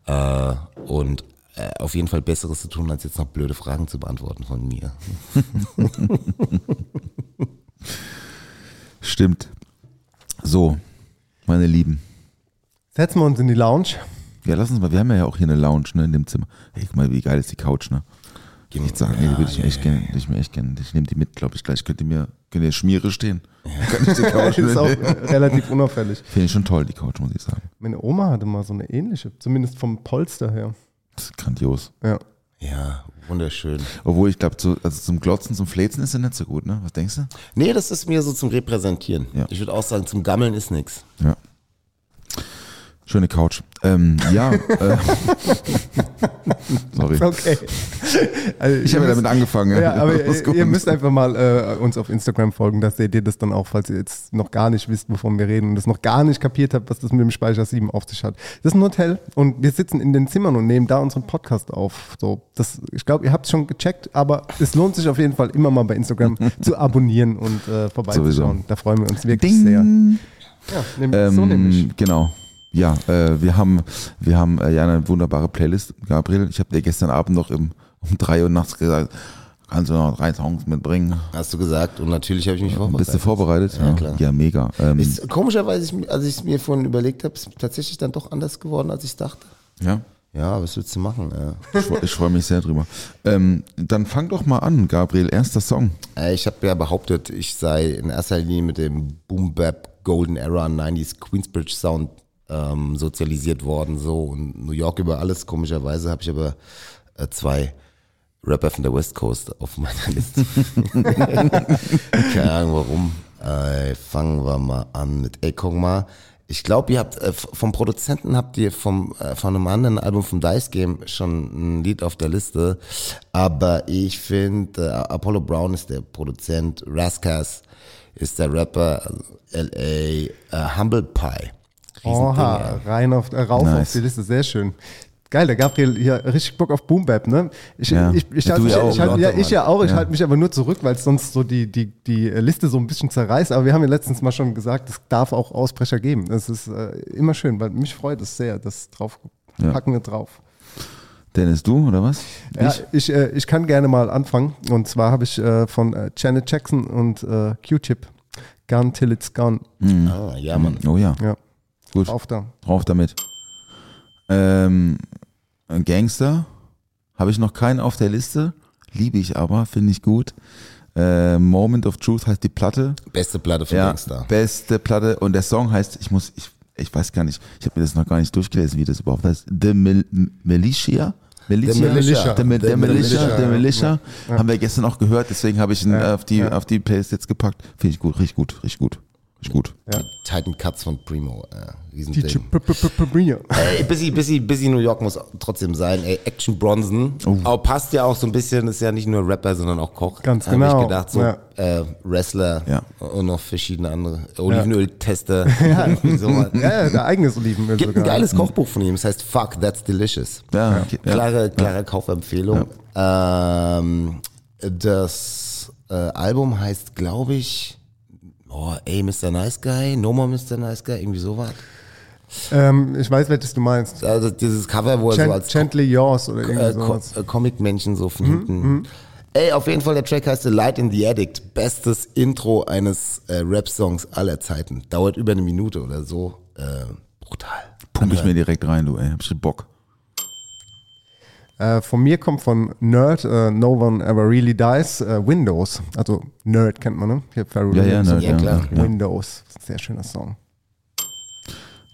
Äh, und äh, auf jeden Fall Besseres zu tun, als jetzt noch blöde Fragen zu beantworten von mir. Stimmt. So, meine Lieben. Setzen wir uns in die Lounge. Ja, lass uns mal, wir haben ja auch hier eine Lounge ne, in dem Zimmer. Hey, guck mal, wie geil ist die Couch, ne? Gehen Ich sagen, ey, die würde ich mir echt gerne, die ich mir echt gerne. Ich nehme die mit, glaube ich, gleich. Könnt ihr mir, könnt ihr Schmiere stehen? Kann ich die Couch ist auch relativ unauffällig. Finde ich schon toll, die Couch, muss ich sagen. Meine Oma hatte mal so eine ähnliche, zumindest vom Polster her. Das ist grandios. Ja. Ja, wunderschön. Obwohl, ich glaube, so, also zum Glotzen, zum Fläzen ist er nicht so gut, ne? Was denkst du? Nee, das ist mir so zum Repräsentieren. Ja. Ich würde auch sagen, zum Gammeln ist nix. Ja. Schöne Couch. Ähm, ja, äh, sorry. Okay. Also Ich habe ja damit angefangen. Ja, aber ihr, müsst einfach mal äh, uns auf Instagram folgen, da seht ihr das dann auch, falls ihr jetzt noch gar nicht wisst, wovon wir reden und das noch gar nicht kapiert habt, was das mit dem Speicher 7 auf sich hat. Das ist ein Hotel und wir sitzen in den Zimmern und nehmen da unseren Podcast auf. So, das, ich glaube, ihr habt es schon gecheckt, aber es lohnt sich auf jeden Fall immer mal bei Instagram zu abonnieren und äh, vorbeizuschauen. Sowieso. Da freuen wir uns wirklich Ding. sehr. Ja, nehm, so nämlich. Ähm, genau. Ja, äh, wir haben, wir haben äh, ja eine wunderbare Playlist, Gabriel. Ich habe dir gestern Abend noch im, um drei Uhr nachts gesagt, kannst du noch drei Songs mitbringen? Hast du gesagt. Und natürlich habe ich mich vorbereitet. Bist du vorbereitet? Ja, klar. Ja, mega. Ähm, Ist komischerweise, ich- als ich es mir vorhin überlegt habe, ist tatsächlich dann doch anders geworden, als ich dachte. ja. Ja, was willst du machen? Ja. Ich, ich freue mich sehr drüber. Ähm, dann fang doch mal an, Gabriel. Erster Song. Äh, Ich habe ja behauptet, ich sei in erster Linie mit dem Boom Bap Golden Era 90s Queensbridge Sound ähm, sozialisiert worden, so und New York über alles. Komischerweise habe ich aber äh, zwei Rapper von der West Coast auf meiner Liste. Keine Ahnung warum. Äh, fangen wir mal an mit Ey, guck mal. Ich glaube, ihr habt äh, vom Produzenten habt ihr vom äh, von einem anderen Album vom Dice Game schon ein Lied auf der Liste, aber ich finde äh, Apollo Brown ist der Produzent, Raskas ist der Rapper, LA äh, Humble Pie. Oha, rein auf, äh, rauf Nice. auf die Liste, sehr schön. Geil, der Gabriel hier richtig Bock auf Boom Bap, ne? Ich, Ja. ich, ich, Ja, halt ja auch, ich, halt, ja, ich ja auch, ich Ja. halte mich aber nur zurück, weil es sonst so die, die, die Liste so ein bisschen zerreißt. Aber wir haben ja letztens mal schon gesagt, es darf auch Ausbrecher geben. Das ist äh, immer schön, weil mich freut es sehr, das drauf Ja. packen wir drauf. Dennis, du oder was? Ja, ich, äh, ich kann gerne mal anfangen. Und zwar habe ich äh, von äh, Janet Jackson und äh, Q-Tip Gone Till It's Gone. Ah, ja, Mann. Oh ja, Ja, gut. auf da. Drauf damit. Ähm, Gangster habe ich noch keinen auf der Liste. Liebe ich aber, finde ich gut. Äh, Moment of Truth heißt die Platte. Beste Platte von Ja, Gangster. beste Platte. Und der Song heißt, ich muss, ich, ich weiß gar nicht, ich habe mir das noch gar nicht durchgelesen, wie das überhaupt heißt. The Mil Militia? Militia? The Militia. The, Mi- The the Militia, ja. Haben wir gestern auch gehört, deswegen habe ich ihn Ja, auf, die, ja. auf die Playlist jetzt gepackt. Finde ich gut, richtig gut, richtig gut. Richtig gut. Titan Cuts von Primo. Äh, Riesending. P- P- P- P- Brio. Ey, busy, busy, busy New York muss trotzdem sein. Ey, Action Bronson. Aber passt ja auch so ein bisschen, ist ja nicht nur Rapper, sondern auch Koch. Ganz Hab genau. ich gedacht, so Ja. äh, Wrestler Ja. und noch verschiedene andere. Olivenöl-Tester. sowas. Ja, der eigenes Olivenöl Gibt ein sogar. geiles Kochbuch von ihm, das heißt Fuck, That's Delicious. Ja, ja. Klare, klare Kaufempfehlung. Ähm, das äh, Album heißt, glaube ich, oh, ey, Mr. Nice Guy, No More Mr. Nice Guy, irgendwie sowas. Ähm, ich weiß, welches du meinst. Also dieses Cover, wo er so Gent- als Gently Yours oder irgendwie äh, Co sowas. äh, Comic-Männchen so von hinten. Ey, auf jeden Fall, der Track heißt The Light in the Addict. Bestes Intro eines äh, Rap-Songs aller Zeiten. Dauert über eine Minute oder so. Äh, brutal. Pump ich mir direkt rein, du, ey. Hab ich Bock. Äh, von mir kommt von Nerd, äh, No One Ever Really Dies, äh, Windows. Also Nerd kennt man, ne? Hier Pharrell Ja, ja. Nerd, Ja, klar. ja. Windows. Sehr schöner Song.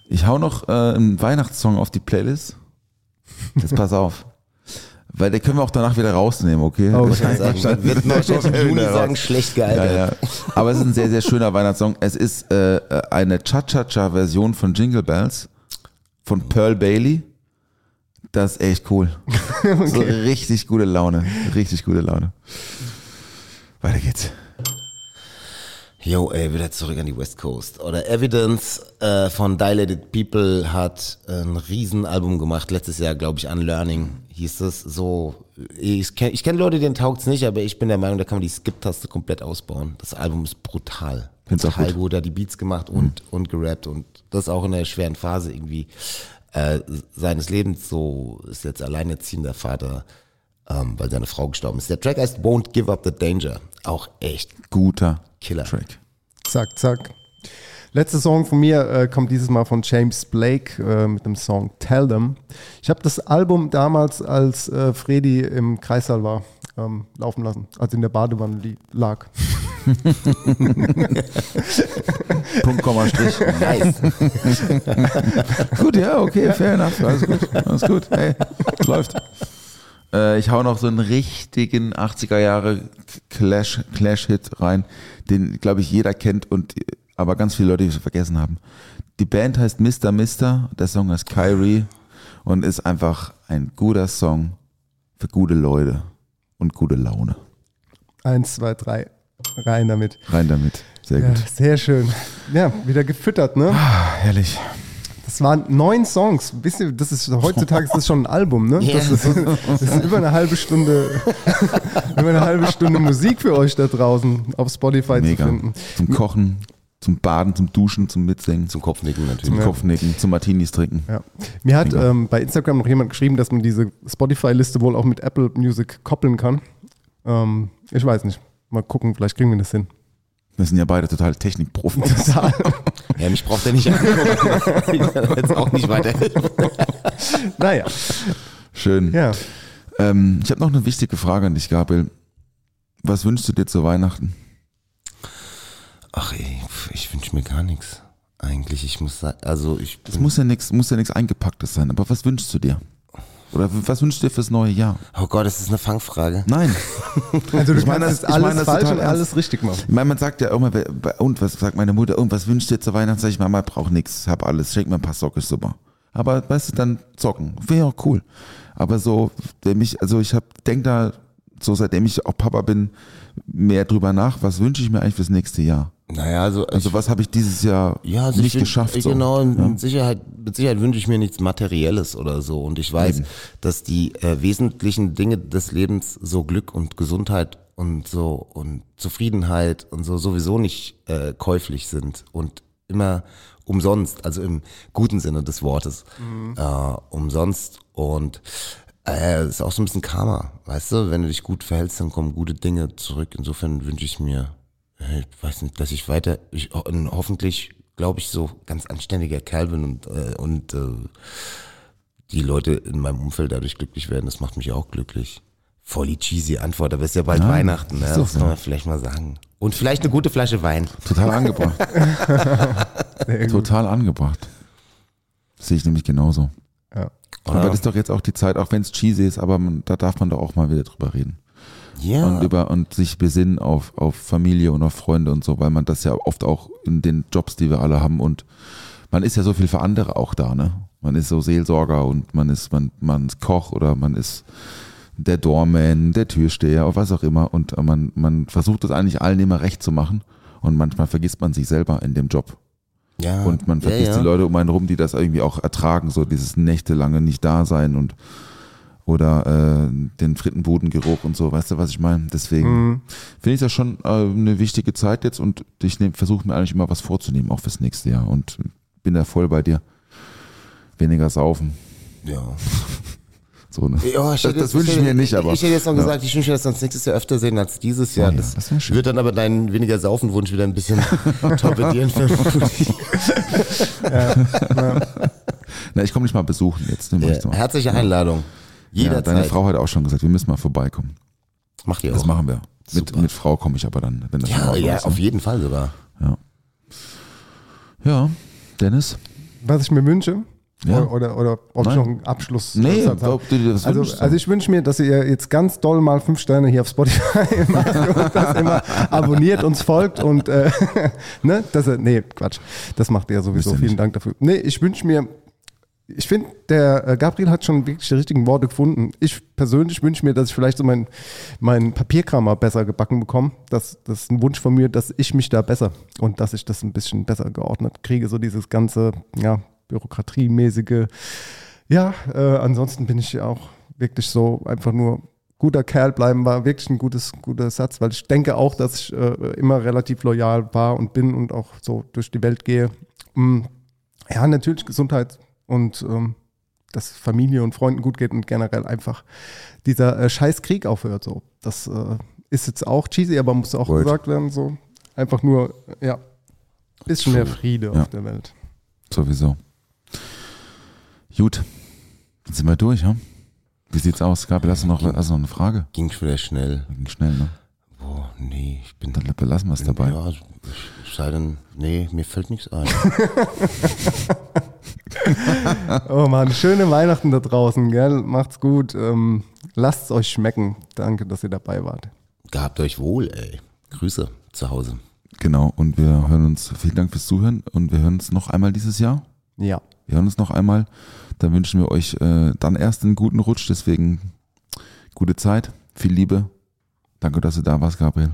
Ich hau noch äh, einen Weihnachtssong auf die Playlist. Jetzt pass auf. Weil den können wir auch danach wieder rausnehmen, okay? Oh, Das- okay. Sagen, wird Neustadt im Juni sagen, schlecht ja, gealtert. ja. Aber es ist ein sehr, sehr schöner Weihnachtssong. Es ist äh, eine Cha-Cha-Cha-Version von Jingle Bells von Pearl Bailey. Das ist echt cool. So richtig gute Laune. Richtig gute Laune. Weiter geht's. Yo, ey, wieder zurück an die West Coast. Oder Evidence äh, von Dilated People hat ein Riesenalbum gemacht. Letztes Jahr, glaube ich, Unlearning hieß es. So, ich kenne ich kenn Leute, denen taugt's nicht, aber ich bin der Meinung, da kann man die Skip-Taste komplett ausbauen. Das Album ist brutal. Find's auch Brutal gut. gut. Er hat die Beats gemacht und, und gerappt und das auch in einer schweren Phase irgendwie äh, seines Lebens. So ist jetzt alleinerziehender Vater, ähm, weil seine Frau gestorben ist. Der Track heißt Won't Give Up the Danger. Auch echt Guter Killer. Track. Zack, zack. Letzter Song von mir äh, kommt dieses Mal von James Blake äh, mit dem Song Tell Them. Ich habe das Album damals, als äh, Freddy im Kreissaal war, ähm, laufen lassen, als in der Badewanne lag. Punkt, Komma, Strich. Nice. gut, ja, okay, fair enough. Alles gut, alles gut. Hey, läuft. Äh, ich hau noch so einen richtigen 80er Jahre Clash, Clash-Hit rein, den, glaube ich, jeder kennt und aber ganz viele Leute, die es vergessen haben. Die Band heißt Mr. Mister, der Song heißt Kyrie und ist einfach ein guter Song für gute Leute und gute Laune. Eins, zwei, drei. Rein damit. Rein damit. Sehr Ja, gut. sehr schön. Ja, wieder gefüttert, ne? Ah, herrlich. Das waren neun Songs. Wisst ihr, das ist heutzutage ist das schon ein Album, ne? Ja. Das, ist, das ist über eine halbe Stunde, über eine halbe Stunde Musik für euch da draußen auf Spotify Mega. zu finden. Zum Kochen, zum Baden, zum Duschen, zum Mitsingen, Zum Kopfnicken zum natürlich. Kopfnicken, zum Martinis trinken. Ja. Mir hat ähm, bei Instagram noch jemand geschrieben, dass man diese Spotify-Liste wohl auch mit Apple Music koppeln kann. Ähm, ich weiß nicht. Mal gucken, vielleicht kriegen wir das hin. Wir sind ja beide total Technikprofis. Total. Ja, mich braucht er nicht angucken. Ich kann jetzt auch nicht weiterhelfen. naja, Schön. ja. Ähm, ich habe noch eine wichtige Frage an dich, Gabriel. Was wünschst du dir zu Weihnachten? Ach ey, ich wünsche mir gar nichts. Eigentlich, ich muss sagen, also ich Es muss ja nichts, muss ja nichts eingepacktes sein, aber was wünschst du dir? Oder was wünschst du dir fürs neue Jahr? Oh Gott, das ist eine Fangfrage. Nein. Also du Ich meine das- jetzt ich meine alles das falsch und alles richtig machen. Ich meine, man sagt ja immer, und was sagt meine Mutter, und was wünscht dir zu Weihnachten? Sag ich, Mama, braucht nichts, hab alles, schenk mir ein paar Socken, super. Aber weißt du, dann zocken, wäre ja auch cool. Aber so, wenn ich, also ich hab, denk da, so seitdem ich auch Papa bin, mehr drüber nach, was wünsche ich mir eigentlich fürs nächste Jahr? Naja, also, Also ich, was habe ich dieses Jahr ja, also nicht ich wün- geschafft? Ich So. Genau, Ja. mit Sicherheit, mit Sicherheit wünsche ich mir nichts Materielles oder so. Und ich weiß, Eben. dass die äh, wesentlichen Dinge des Lebens, so Glück und Gesundheit und so und Zufriedenheit und so sowieso nicht äh, käuflich sind und immer umsonst, also im guten Sinne des Wortes, äh, umsonst und äh, ist auch so ein bisschen Karma, weißt du, wenn du dich gut verhältst, dann kommen gute Dinge zurück. Insofern wünsche ich mir, äh, ich weiß nicht, dass ich weiter, ich, ho- hoffentlich, glaube ich, so ganz anständiger Kerl bin und, äh, und äh, die Leute in meinem Umfeld dadurch glücklich werden, das macht mich auch glücklich. Voll die cheesy Antwort, aber es ist ja bald Ja, Weihnachten, ne? doch das so. kann man vielleicht mal sagen. Und vielleicht eine gute Flasche Wein. Total angebracht. Total angebracht. Sehe ich nämlich genauso. Ja. Aber das ist doch jetzt auch die Zeit, auch wenn es cheesy ist, aber man, da darf man doch auch mal wieder drüber reden. Ja, Und über und sich besinnen auf, auf Familie und auf Freunde und so, weil man das ja oft auch in den Jobs, die wir alle haben und man ist ja so viel für andere auch da, ne? Man ist so Seelsorger und man ist, man, man ist Koch oder man ist der Doorman, der Türsteher oder was auch immer und man, man versucht es eigentlich allen immer recht zu machen und manchmal vergisst man sich selber in dem Job. Ja. Und man ja, vergisst ja. die Leute um einen rum, die das irgendwie auch ertragen, so dieses nächtelange nicht da sein und oder äh, den Frittenbudengeruch und so, weißt du, was ich meine? Deswegen Mhm. finde ich das schon äh, eine wichtige Zeit jetzt und ich versuche mir eigentlich immer was vorzunehmen, auch fürs nächste Jahr und bin da voll bei dir. Weniger saufen. Ja. So, ne? Ja, ich das hätte- das wünsche ich mir nicht, aber. Ich hätte jetzt noch Ja. gesagt, ich wünsche mir das uns nächstes Jahr öfter sehen als dieses Jahr. Oh ja, das das wird dann aber deinen weniger Saufenwunsch wieder ein bisschen torpedieren. vermutlich. Na, ich komme nicht mal besuchen jetzt. Ne, mach ich so. ja, herzliche Einladung. ja, Jederzeit. deine Frau hat auch schon gesagt, wir müssen mal vorbeikommen. Macht ihr Das auch. machen wir. Mit, mit Frau komme ich aber dann, wenn das Ja, ja, ist, auf ne? jeden Fall sogar. Ja, Dennis? Was ich mir wünsche, Ja. oder, oder, ob Nein. ich noch einen Abschluss Nee, ob du das also, also ich wünsche mir, dass ihr jetzt ganz doll mal fünf Sterne hier auf Spotify macht und das immer abonniert, uns folgt und äh, ne, dass ihr, nee, Quatsch, das macht ihr sowieso. Vielen. Dank dafür. Nee, ich wünsche mir, ich finde, der äh, Gabriel hat schon wirklich die richtigen Worte gefunden. Ich persönlich wünsche mir, dass ich vielleicht so mein, mein Papierkram mal besser gebacken bekomme. Das, das ist ein Wunsch von mir, dass ich mich da besser und dass ich das ein bisschen besser geordnet kriege, so dieses ganze, ja, bürokratiemäßige. Ja, äh, ansonsten bin ich ja auch wirklich so einfach nur guter Kerl bleiben, war wirklich ein gutes, guter Satz, weil ich denke auch, dass ich äh, immer relativ loyal war und bin und auch so durch die Welt gehe. Mm, ja, natürlich Gesundheit und ähm, dass Familie und Freunden gut geht und generell einfach dieser äh, scheiß Krieg aufhört. So. Das äh, ist jetzt auch cheesy, aber muss auch Word. gesagt werden. So. Einfach nur, ja, bisschen mehr Friede Ja. auf der Welt. Sowieso. Gut. Dann sind wir durch, ja? Wie sieht's aus? Gabriel, hast du noch, hast du noch eine Frage? Ging schon wieder schnell. Ging schnell, ne? Boah, nee, ich bin. Dann belassen wir es dabei. Ja, ich, ich sei denn, nee, mir fällt nichts ein. Oh Mann, schöne Weihnachten da draußen, gell? Macht's gut. Ähm, lasst es euch schmecken. Danke, dass ihr dabei wart. Gehabt euch wohl, ey. Grüße zu Hause. Genau. Und wir hören uns, vielen Dank fürs Zuhören und wir hören uns noch einmal dieses Jahr. Ja. Wir hören uns noch einmal. Dann wünschen wir euch äh, dann erst einen guten Rutsch, deswegen gute Zeit, viel Liebe. Danke, dass du da warst, Gabriel.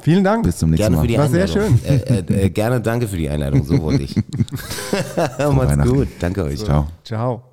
Vielen Dank. Bis zum nächsten Gerne Mal. für die War sehr Einladung. Äh, äh, äh, gerne danke für die Einladung, so wollte ich. Macht's gut, danke euch. Ciao. Ciao.